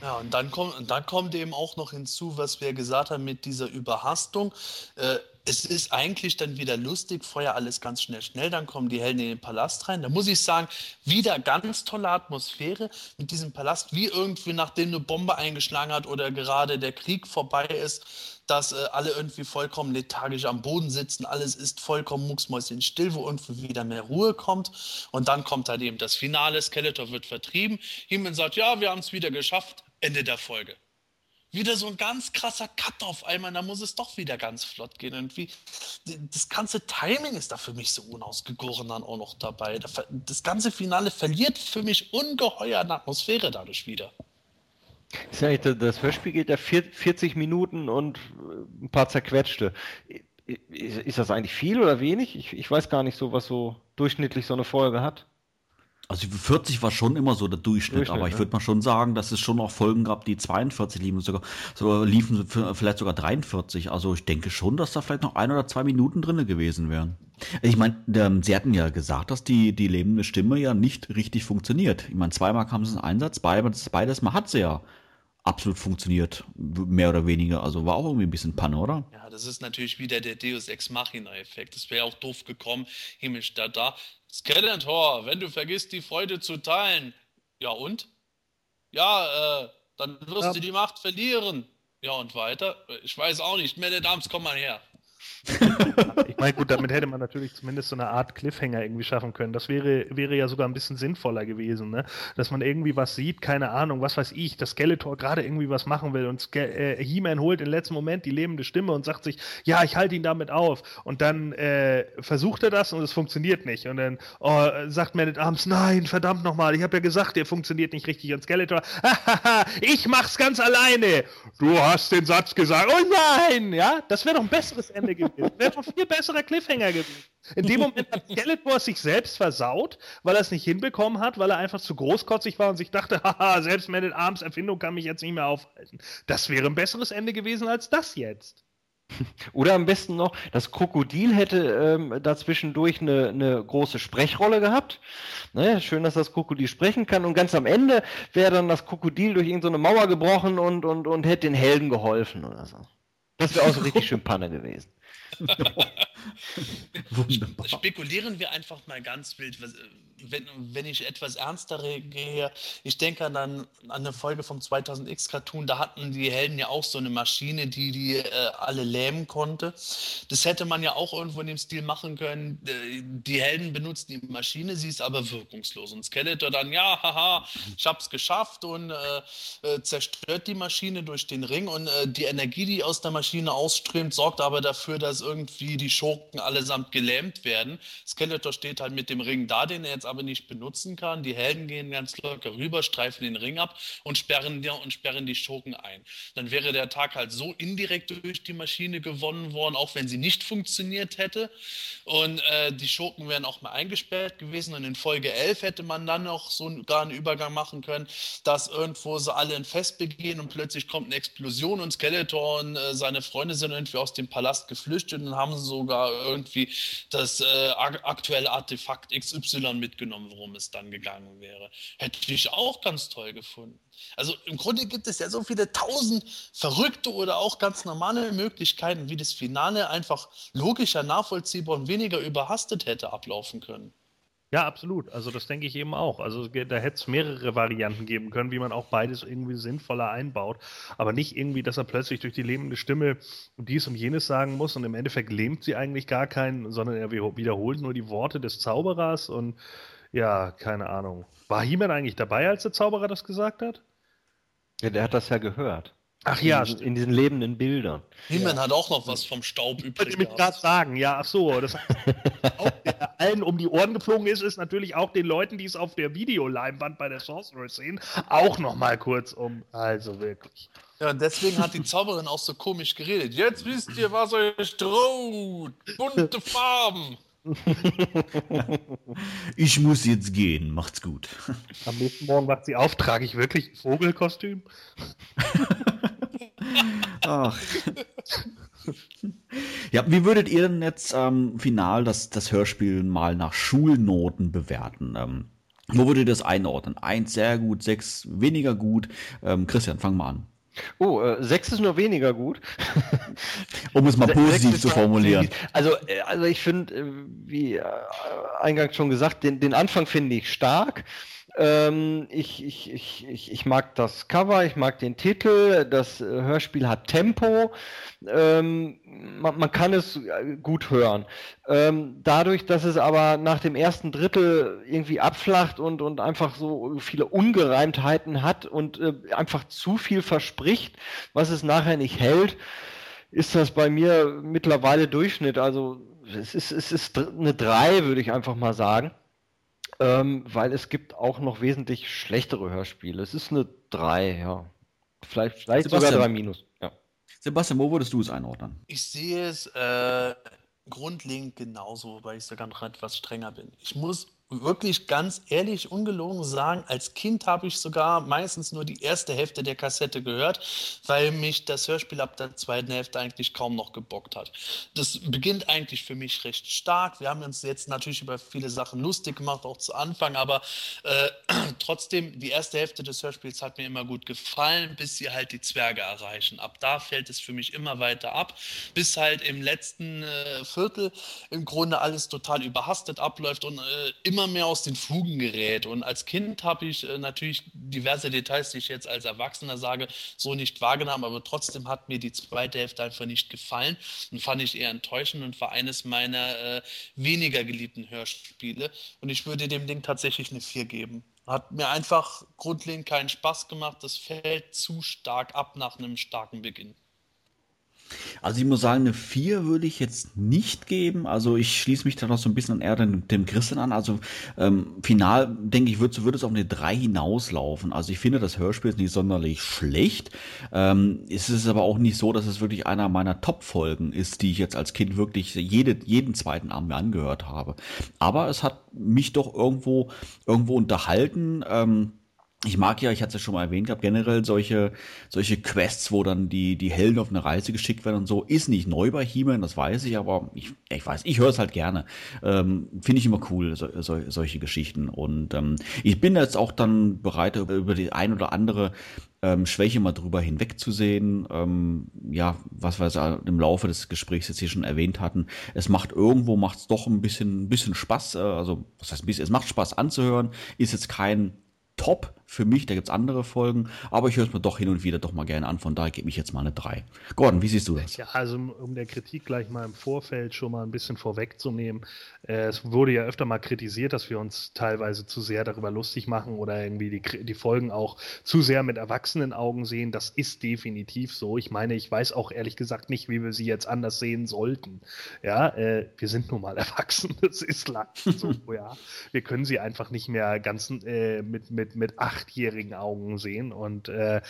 Ja, und dann kommt, und dann kommt eben auch noch hinzu, was wir gesagt haben mit dieser Überhastung. Äh, es ist eigentlich dann wieder lustig, vorher alles ganz schnell, schnell, dann kommen die Helden in den Palast rein. Da muss ich sagen, wieder ganz tolle Atmosphäre mit diesem Palast, wie irgendwie nachdem eine Bombe eingeschlagen hat oder gerade der Krieg vorbei ist, dass äh, alle irgendwie vollkommen lethargisch am Boden sitzen, alles ist vollkommen mucksmäuschenstill, wo irgendwie wieder mehr Ruhe kommt. Und dann kommt halt eben das Finale, Skeletor wird vertrieben, Himmel sagt, ja, wir haben es wieder geschafft, Ende der Folge wieder so ein ganz krasser Cut auf einmal, da muss es doch wieder ganz flott gehen. Irgendwie, das ganze Timing ist da für mich so unausgegoren dann auch noch dabei. Das ganze Finale verliert für mich ungeheuer an Atmosphäre dadurch wieder.
Das Hörspiel geht ja 40 Minuten und äh, ein paar zerquetschte. Ist das eigentlich viel oder wenig? Ich, ich weiß gar nicht so, was so durchschnittlich so eine Folge hat.
Also 40 war schon immer so der Durchschnitt, Durchschnitt aber ich würde mal schon sagen, dass es schon auch Folgen gab, die 42 liefen, sogar, sogar liefen vielleicht sogar 43. Also ich denke schon, dass da vielleicht noch ein oder zwei Minuten drinne gewesen wären. Ich meine, sie hatten ja gesagt, dass die, die lebende Stimme ja nicht richtig funktioniert. Ich meine, zweimal kam es in Einsatz, beides, beides Mal hat sie ja absolut funktioniert, mehr oder weniger. Also war auch irgendwie ein bisschen Panne, oder?
Ja, das ist natürlich wieder der Deus Ex Machina-Effekt. Das wäre auch doof gekommen. Himmlisch da, da. Skeletor, wenn du vergisst, die Freude zu teilen. Ja und? Ja, äh, dann wirst ja. du die Macht verlieren. Ja und weiter? Ich weiß auch nicht. Meine Damen, komm mal her
ich meine, gut, damit hätte man natürlich zumindest so eine Art Cliffhanger irgendwie schaffen können. Das wäre, wäre ja sogar ein bisschen sinnvoller gewesen, ne? Dass man irgendwie was sieht, keine Ahnung, was weiß ich, dass Skeletor gerade irgendwie was machen will und äh, He-Man holt im letzten Moment die lebende Stimme und sagt sich, ja, ich halte ihn damit auf. Und dann äh, versucht er das und es funktioniert nicht. Und dann oh, sagt Man at Arms, nein, verdammt nochmal, ich habe ja gesagt, der funktioniert nicht richtig. Und Skeletor, ich mach's ganz alleine. Du hast den Satz gesagt, oh nein, ja, das wäre doch ein besseres Ende gewesen gewesen. Wäre ein viel besserer Cliffhanger gewesen. In dem Moment hat Skeletor sich selbst versaut, weil er es nicht hinbekommen hat, weil er einfach zu großkotzig war und sich dachte, haha, selbst Man Arms Erfindung kann mich jetzt nicht mehr aufhalten. Das wäre ein besseres Ende gewesen als das jetzt.
Oder am besten noch, das Krokodil hätte ähm, dazwischendurch eine, eine große Sprechrolle gehabt. Ne, schön, dass das Krokodil sprechen kann. Und ganz am Ende wäre dann das Krokodil durch irgendeine so Mauer gebrochen und, und, und hätte den Helden geholfen oder so. Das wäre auch so richtig schön Panne gewesen. no.
Spekulieren wir einfach mal ganz wild. Wenn, wenn ich etwas ernster gehe, ich denke dann an eine Folge vom 2000X Cartoon, da hatten die Helden ja auch so eine Maschine, die die äh, alle lähmen konnte. Das hätte man ja auch irgendwo in dem Stil machen können. Äh, die Helden benutzen die Maschine, sie ist aber wirkungslos. Und Skeletor dann, ja, haha, ich hab's geschafft und äh, äh, zerstört die Maschine durch den Ring und äh, die Energie, die aus der Maschine ausströmt, sorgt aber dafür, dass irgendwie die Show Schurken allesamt gelähmt werden. Skeletor steht halt mit dem Ring da, den er jetzt aber nicht benutzen kann. Die Helden gehen ganz locker rüber, streifen den Ring ab und sperren, die, und sperren die Schurken ein. Dann wäre der Tag halt so indirekt durch die Maschine gewonnen worden, auch wenn sie nicht funktioniert hätte. Und äh, die Schurken wären auch mal eingesperrt gewesen. Und in Folge 11 hätte man dann noch so gar einen Übergang machen können, dass irgendwo sie alle ein Fest begehen und plötzlich kommt eine Explosion und Skeletor und äh, seine Freunde sind irgendwie aus dem Palast geflüchtet und haben sogar irgendwie das äh, aktuelle Artefakt XY mitgenommen, worum es dann gegangen wäre. Hätte ich auch ganz toll gefunden. Also im Grunde gibt es ja so viele tausend verrückte oder auch ganz normale Möglichkeiten, wie das Finale einfach logischer, nachvollziehbar und weniger überhastet hätte ablaufen können.
Ja, absolut. Also das denke ich eben auch. Also da hätte es mehrere Varianten geben können, wie man auch beides irgendwie sinnvoller einbaut. Aber nicht irgendwie, dass er plötzlich durch die lebende Stimme dies und jenes sagen muss und im Endeffekt lähmt sie eigentlich gar keinen, sondern er wiederholt nur die Worte des Zauberers und ja, keine Ahnung. War He-Man eigentlich dabei, als der Zauberer das gesagt hat?
Ja, der hat das ja gehört.
Ach ja,
in, in diesen lebenden Bildern.
He-Man ja. hat auch noch was vom Staub übrig.
Wollte ich mir gerade sagen, ja, ach so. Das auch, allen um die Ohren geflogen ist, ist natürlich auch den Leuten, die es auf der Videoleinwand bei der Sorcerer sehen, auch noch mal kurz um. Also wirklich.
Ja, deswegen hat die Zauberin auch so komisch geredet. Jetzt wisst ihr, was euch droht. Bunte Farben.
ich muss jetzt gehen. Macht's gut.
Am nächsten Morgen wacht sie auf. Trage ich wirklich ein Vogelkostüm?
Ach. Ja, wie würdet ihr denn jetzt ähm, final das, das Hörspiel mal nach Schulnoten bewerten? Ähm, wo würdet ihr das einordnen? Eins sehr gut, sechs weniger gut. Ähm, Christian, fang mal an.
Oh, äh, sechs ist nur weniger gut.
um es mal positiv zu formulieren.
Also, äh, also ich finde, äh, wie äh, eingangs schon gesagt, den, den Anfang finde ich stark. Ähm, ich, ich, ich, ich, mag das Cover, ich mag den Titel, das Hörspiel hat Tempo, ähm, man, man, kann es äh, gut hören. Ähm, dadurch, dass es aber nach dem ersten Drittel irgendwie abflacht und, und einfach so viele Ungereimtheiten hat und äh, einfach zu viel verspricht, was es nachher nicht hält, ist das bei mir mittlerweile Durchschnitt. Also es ist, es ist eine 3, würde ich einfach mal sagen ähm, weil es gibt auch noch wesentlich schlechtere Hörspiele. Es ist eine 3, ja. Vielleicht, vielleicht sogar 3 minus. Ja.
Sebastian, wo würdest du es einordnen?
Ich sehe es äh, grundlegend genauso, wobei ich sogar noch etwas strenger bin. Ich muss wirklich ganz ehrlich, ungelogen sagen, als Kind habe ich sogar meistens nur die erste Hälfte der Kassette gehört, weil mich das Hörspiel ab der zweiten Hälfte eigentlich kaum noch gebockt hat. Das beginnt eigentlich für mich recht stark. Wir haben uns jetzt natürlich über viele Sachen lustig gemacht, auch zu Anfang, aber äh, trotzdem, die erste Hälfte des Hörspiels hat mir immer gut gefallen, bis sie halt die Zwerge erreichen. Ab da fällt es für mich immer weiter ab, bis halt im letzten äh, Viertel im Grunde alles total überhastet abläuft und äh, immer immer mehr aus den Fugen gerät. Und als Kind habe ich äh, natürlich diverse Details, die ich jetzt als Erwachsener sage, so nicht wahrgenommen, aber trotzdem hat mir die zweite Hälfte einfach nicht gefallen und fand ich eher enttäuschend und war eines meiner äh, weniger geliebten Hörspiele. Und ich würde dem Ding tatsächlich eine 4 geben. Hat mir einfach grundlegend keinen Spaß gemacht. Das fällt zu stark ab nach einem starken Beginn.
Also ich muss sagen, eine 4 würde ich jetzt nicht geben. Also ich schließe mich da noch so ein bisschen eher dem, Christian an. Also ähm, final, denke ich, würde, würde es auf eine 3 hinauslaufen. Also ich finde, das Hörspiel ist nicht sonderlich schlecht. Ähm, es ist aber auch nicht so, dass es wirklich einer meiner Top-Folgen ist, die ich jetzt als Kind wirklich jede, jeden zweiten Abend mir angehört habe. Aber es hat mich doch irgendwo, irgendwo unterhalten. Ähm, ich mag ja, ich hatte es ja schon mal erwähnt gehabt, generell solche, solche Quests, wo dann die, die Helden auf eine Reise geschickt werden und so, ist nicht neu bei he das weiß ich, aber ich, ich weiß, ich höre es halt gerne. Ähm, Finde ich immer cool, so, so, solche Geschichten. Und ähm, ich bin jetzt auch dann bereit, über, über die ein oder andere ähm, Schwäche mal drüber hinwegzusehen. Ähm, ja, was wir im Laufe des Gesprächs jetzt hier schon erwähnt hatten. Es macht irgendwo, macht es doch ein bisschen, ein bisschen Spaß. Äh, also, was heißt ein bisschen? Es macht Spaß anzuhören. Ist jetzt kein Top für mich. Da gibt es andere Folgen, aber ich höre es mir doch hin und wieder doch mal gerne an. Von daher gebe ich jetzt mal eine 3. Gordon, wie siehst du das?
Ja, also um der Kritik gleich mal im Vorfeld schon mal ein bisschen vorwegzunehmen. Äh, es wurde ja öfter mal kritisiert, dass wir uns teilweise zu sehr darüber lustig machen oder irgendwie die, die Folgen auch zu sehr mit erwachsenen Augen sehen. Das ist definitiv so. Ich meine, ich weiß auch ehrlich gesagt nicht, wie wir sie jetzt anders sehen sollten. Ja, äh, wir sind nun mal erwachsen. Das ist leider so, ja. Wir können sie einfach nicht mehr ganz äh, mit, mit, mit achtjährigen Augen sehen. Und äh,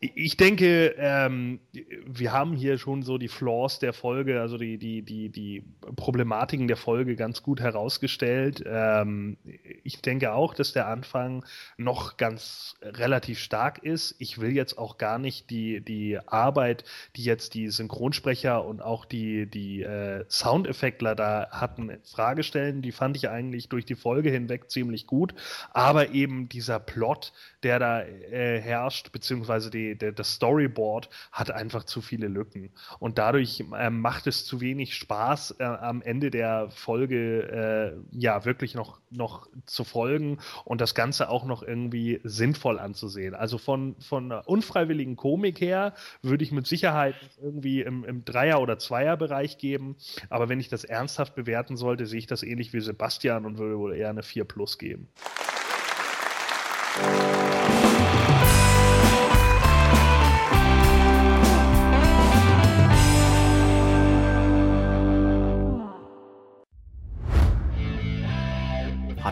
ich denke, ähm, wir haben hier schon so die Flaws der Folge, also die, die, die, die Problematiken der Folge ganz gut herausgestellt. Ähm, ich denke auch, dass der Anfang noch ganz relativ stark ist. Ich will jetzt auch gar nicht die, die Arbeit, die jetzt die Synchronsprecher und auch die, die äh, Soundeffektler da hatten, in Frage stellen. Die fand ich eigentlich durch die Folge hinweg ziemlich gut. Aber eben dieser Plot, der da äh, herrscht, beziehungsweise die, der, das Storyboard, hat einfach zu viele Lücken. Und dadurch äh, macht es zu wenig Spaß, äh, am Ende der Folge äh, ja wirklich noch, noch zu folgen und das Ganze auch noch irgendwie sinnvoll anzusehen. Also von, von unfreiwilligen Komik her würde ich mit Sicherheit irgendwie im, im Dreier- oder Zweierbereich geben. Aber wenn ich das ernsthaft bewerten sollte, sehe ich das ähnlich wie Sebastian und würde wohl eher eine 4 Plus geben. Thank you.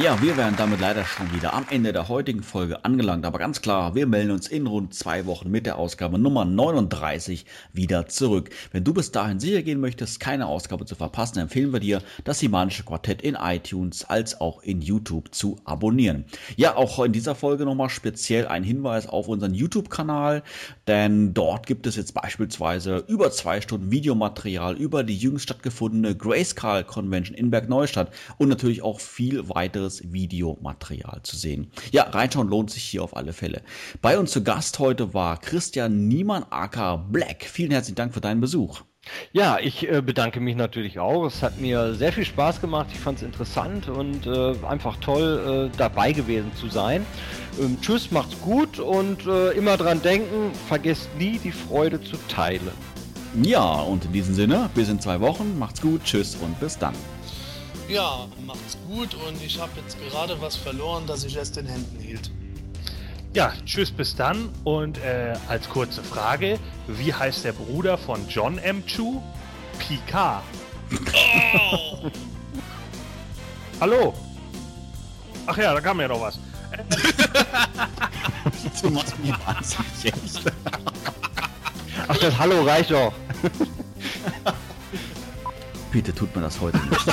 Ja, wir wären damit leider schon wieder am Ende der heutigen Folge angelangt. Aber ganz klar, wir melden uns in rund zwei Wochen mit der Ausgabe Nummer 39 wieder zurück. Wenn du bis dahin sicher gehen möchtest, keine Ausgabe zu verpassen, empfehlen wir dir, das Himanische Quartett in iTunes als auch in YouTube zu abonnieren. Ja, auch in dieser Folge nochmal speziell ein Hinweis auf unseren YouTube-Kanal, denn dort gibt es jetzt beispielsweise über zwei Stunden Videomaterial über die jüngst stattgefundene Grayscale Convention in Bergneustadt und natürlich auch viel weiteres Videomaterial zu sehen. Ja, reinschauen lohnt sich hier auf alle Fälle. Bei uns zu Gast heute war Christian Niemann aka Black. Vielen herzlichen Dank für deinen Besuch.
Ja, ich äh, bedanke mich natürlich auch. Es hat mir sehr viel Spaß gemacht. Ich fand es interessant und äh, einfach toll, äh, dabei gewesen zu sein. Ähm, tschüss, macht's gut und äh, immer dran denken, vergesst nie die Freude zu teilen.
Ja, und in diesem Sinne, bis in zwei Wochen. Macht's gut, tschüss und bis dann.
Ja, macht's gut und ich habe jetzt gerade was verloren, das ich erst in Händen hielt.
Ja, tschüss bis dann und äh, als kurze Frage, wie heißt der Bruder von John M. Chu? Picard.
Oh!
Hallo? Ach ja, da kam ja noch was.
du machst mich wahnsinnig.
Ach, das Hallo reicht doch.
Bitte tut mir das heute nicht.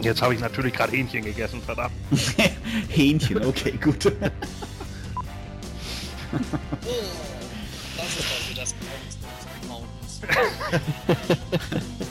Jetzt habe ich natürlich gerade Hähnchen gegessen, verdammt.
Hähnchen, okay, gut.
Oh, das ist also das Mountains.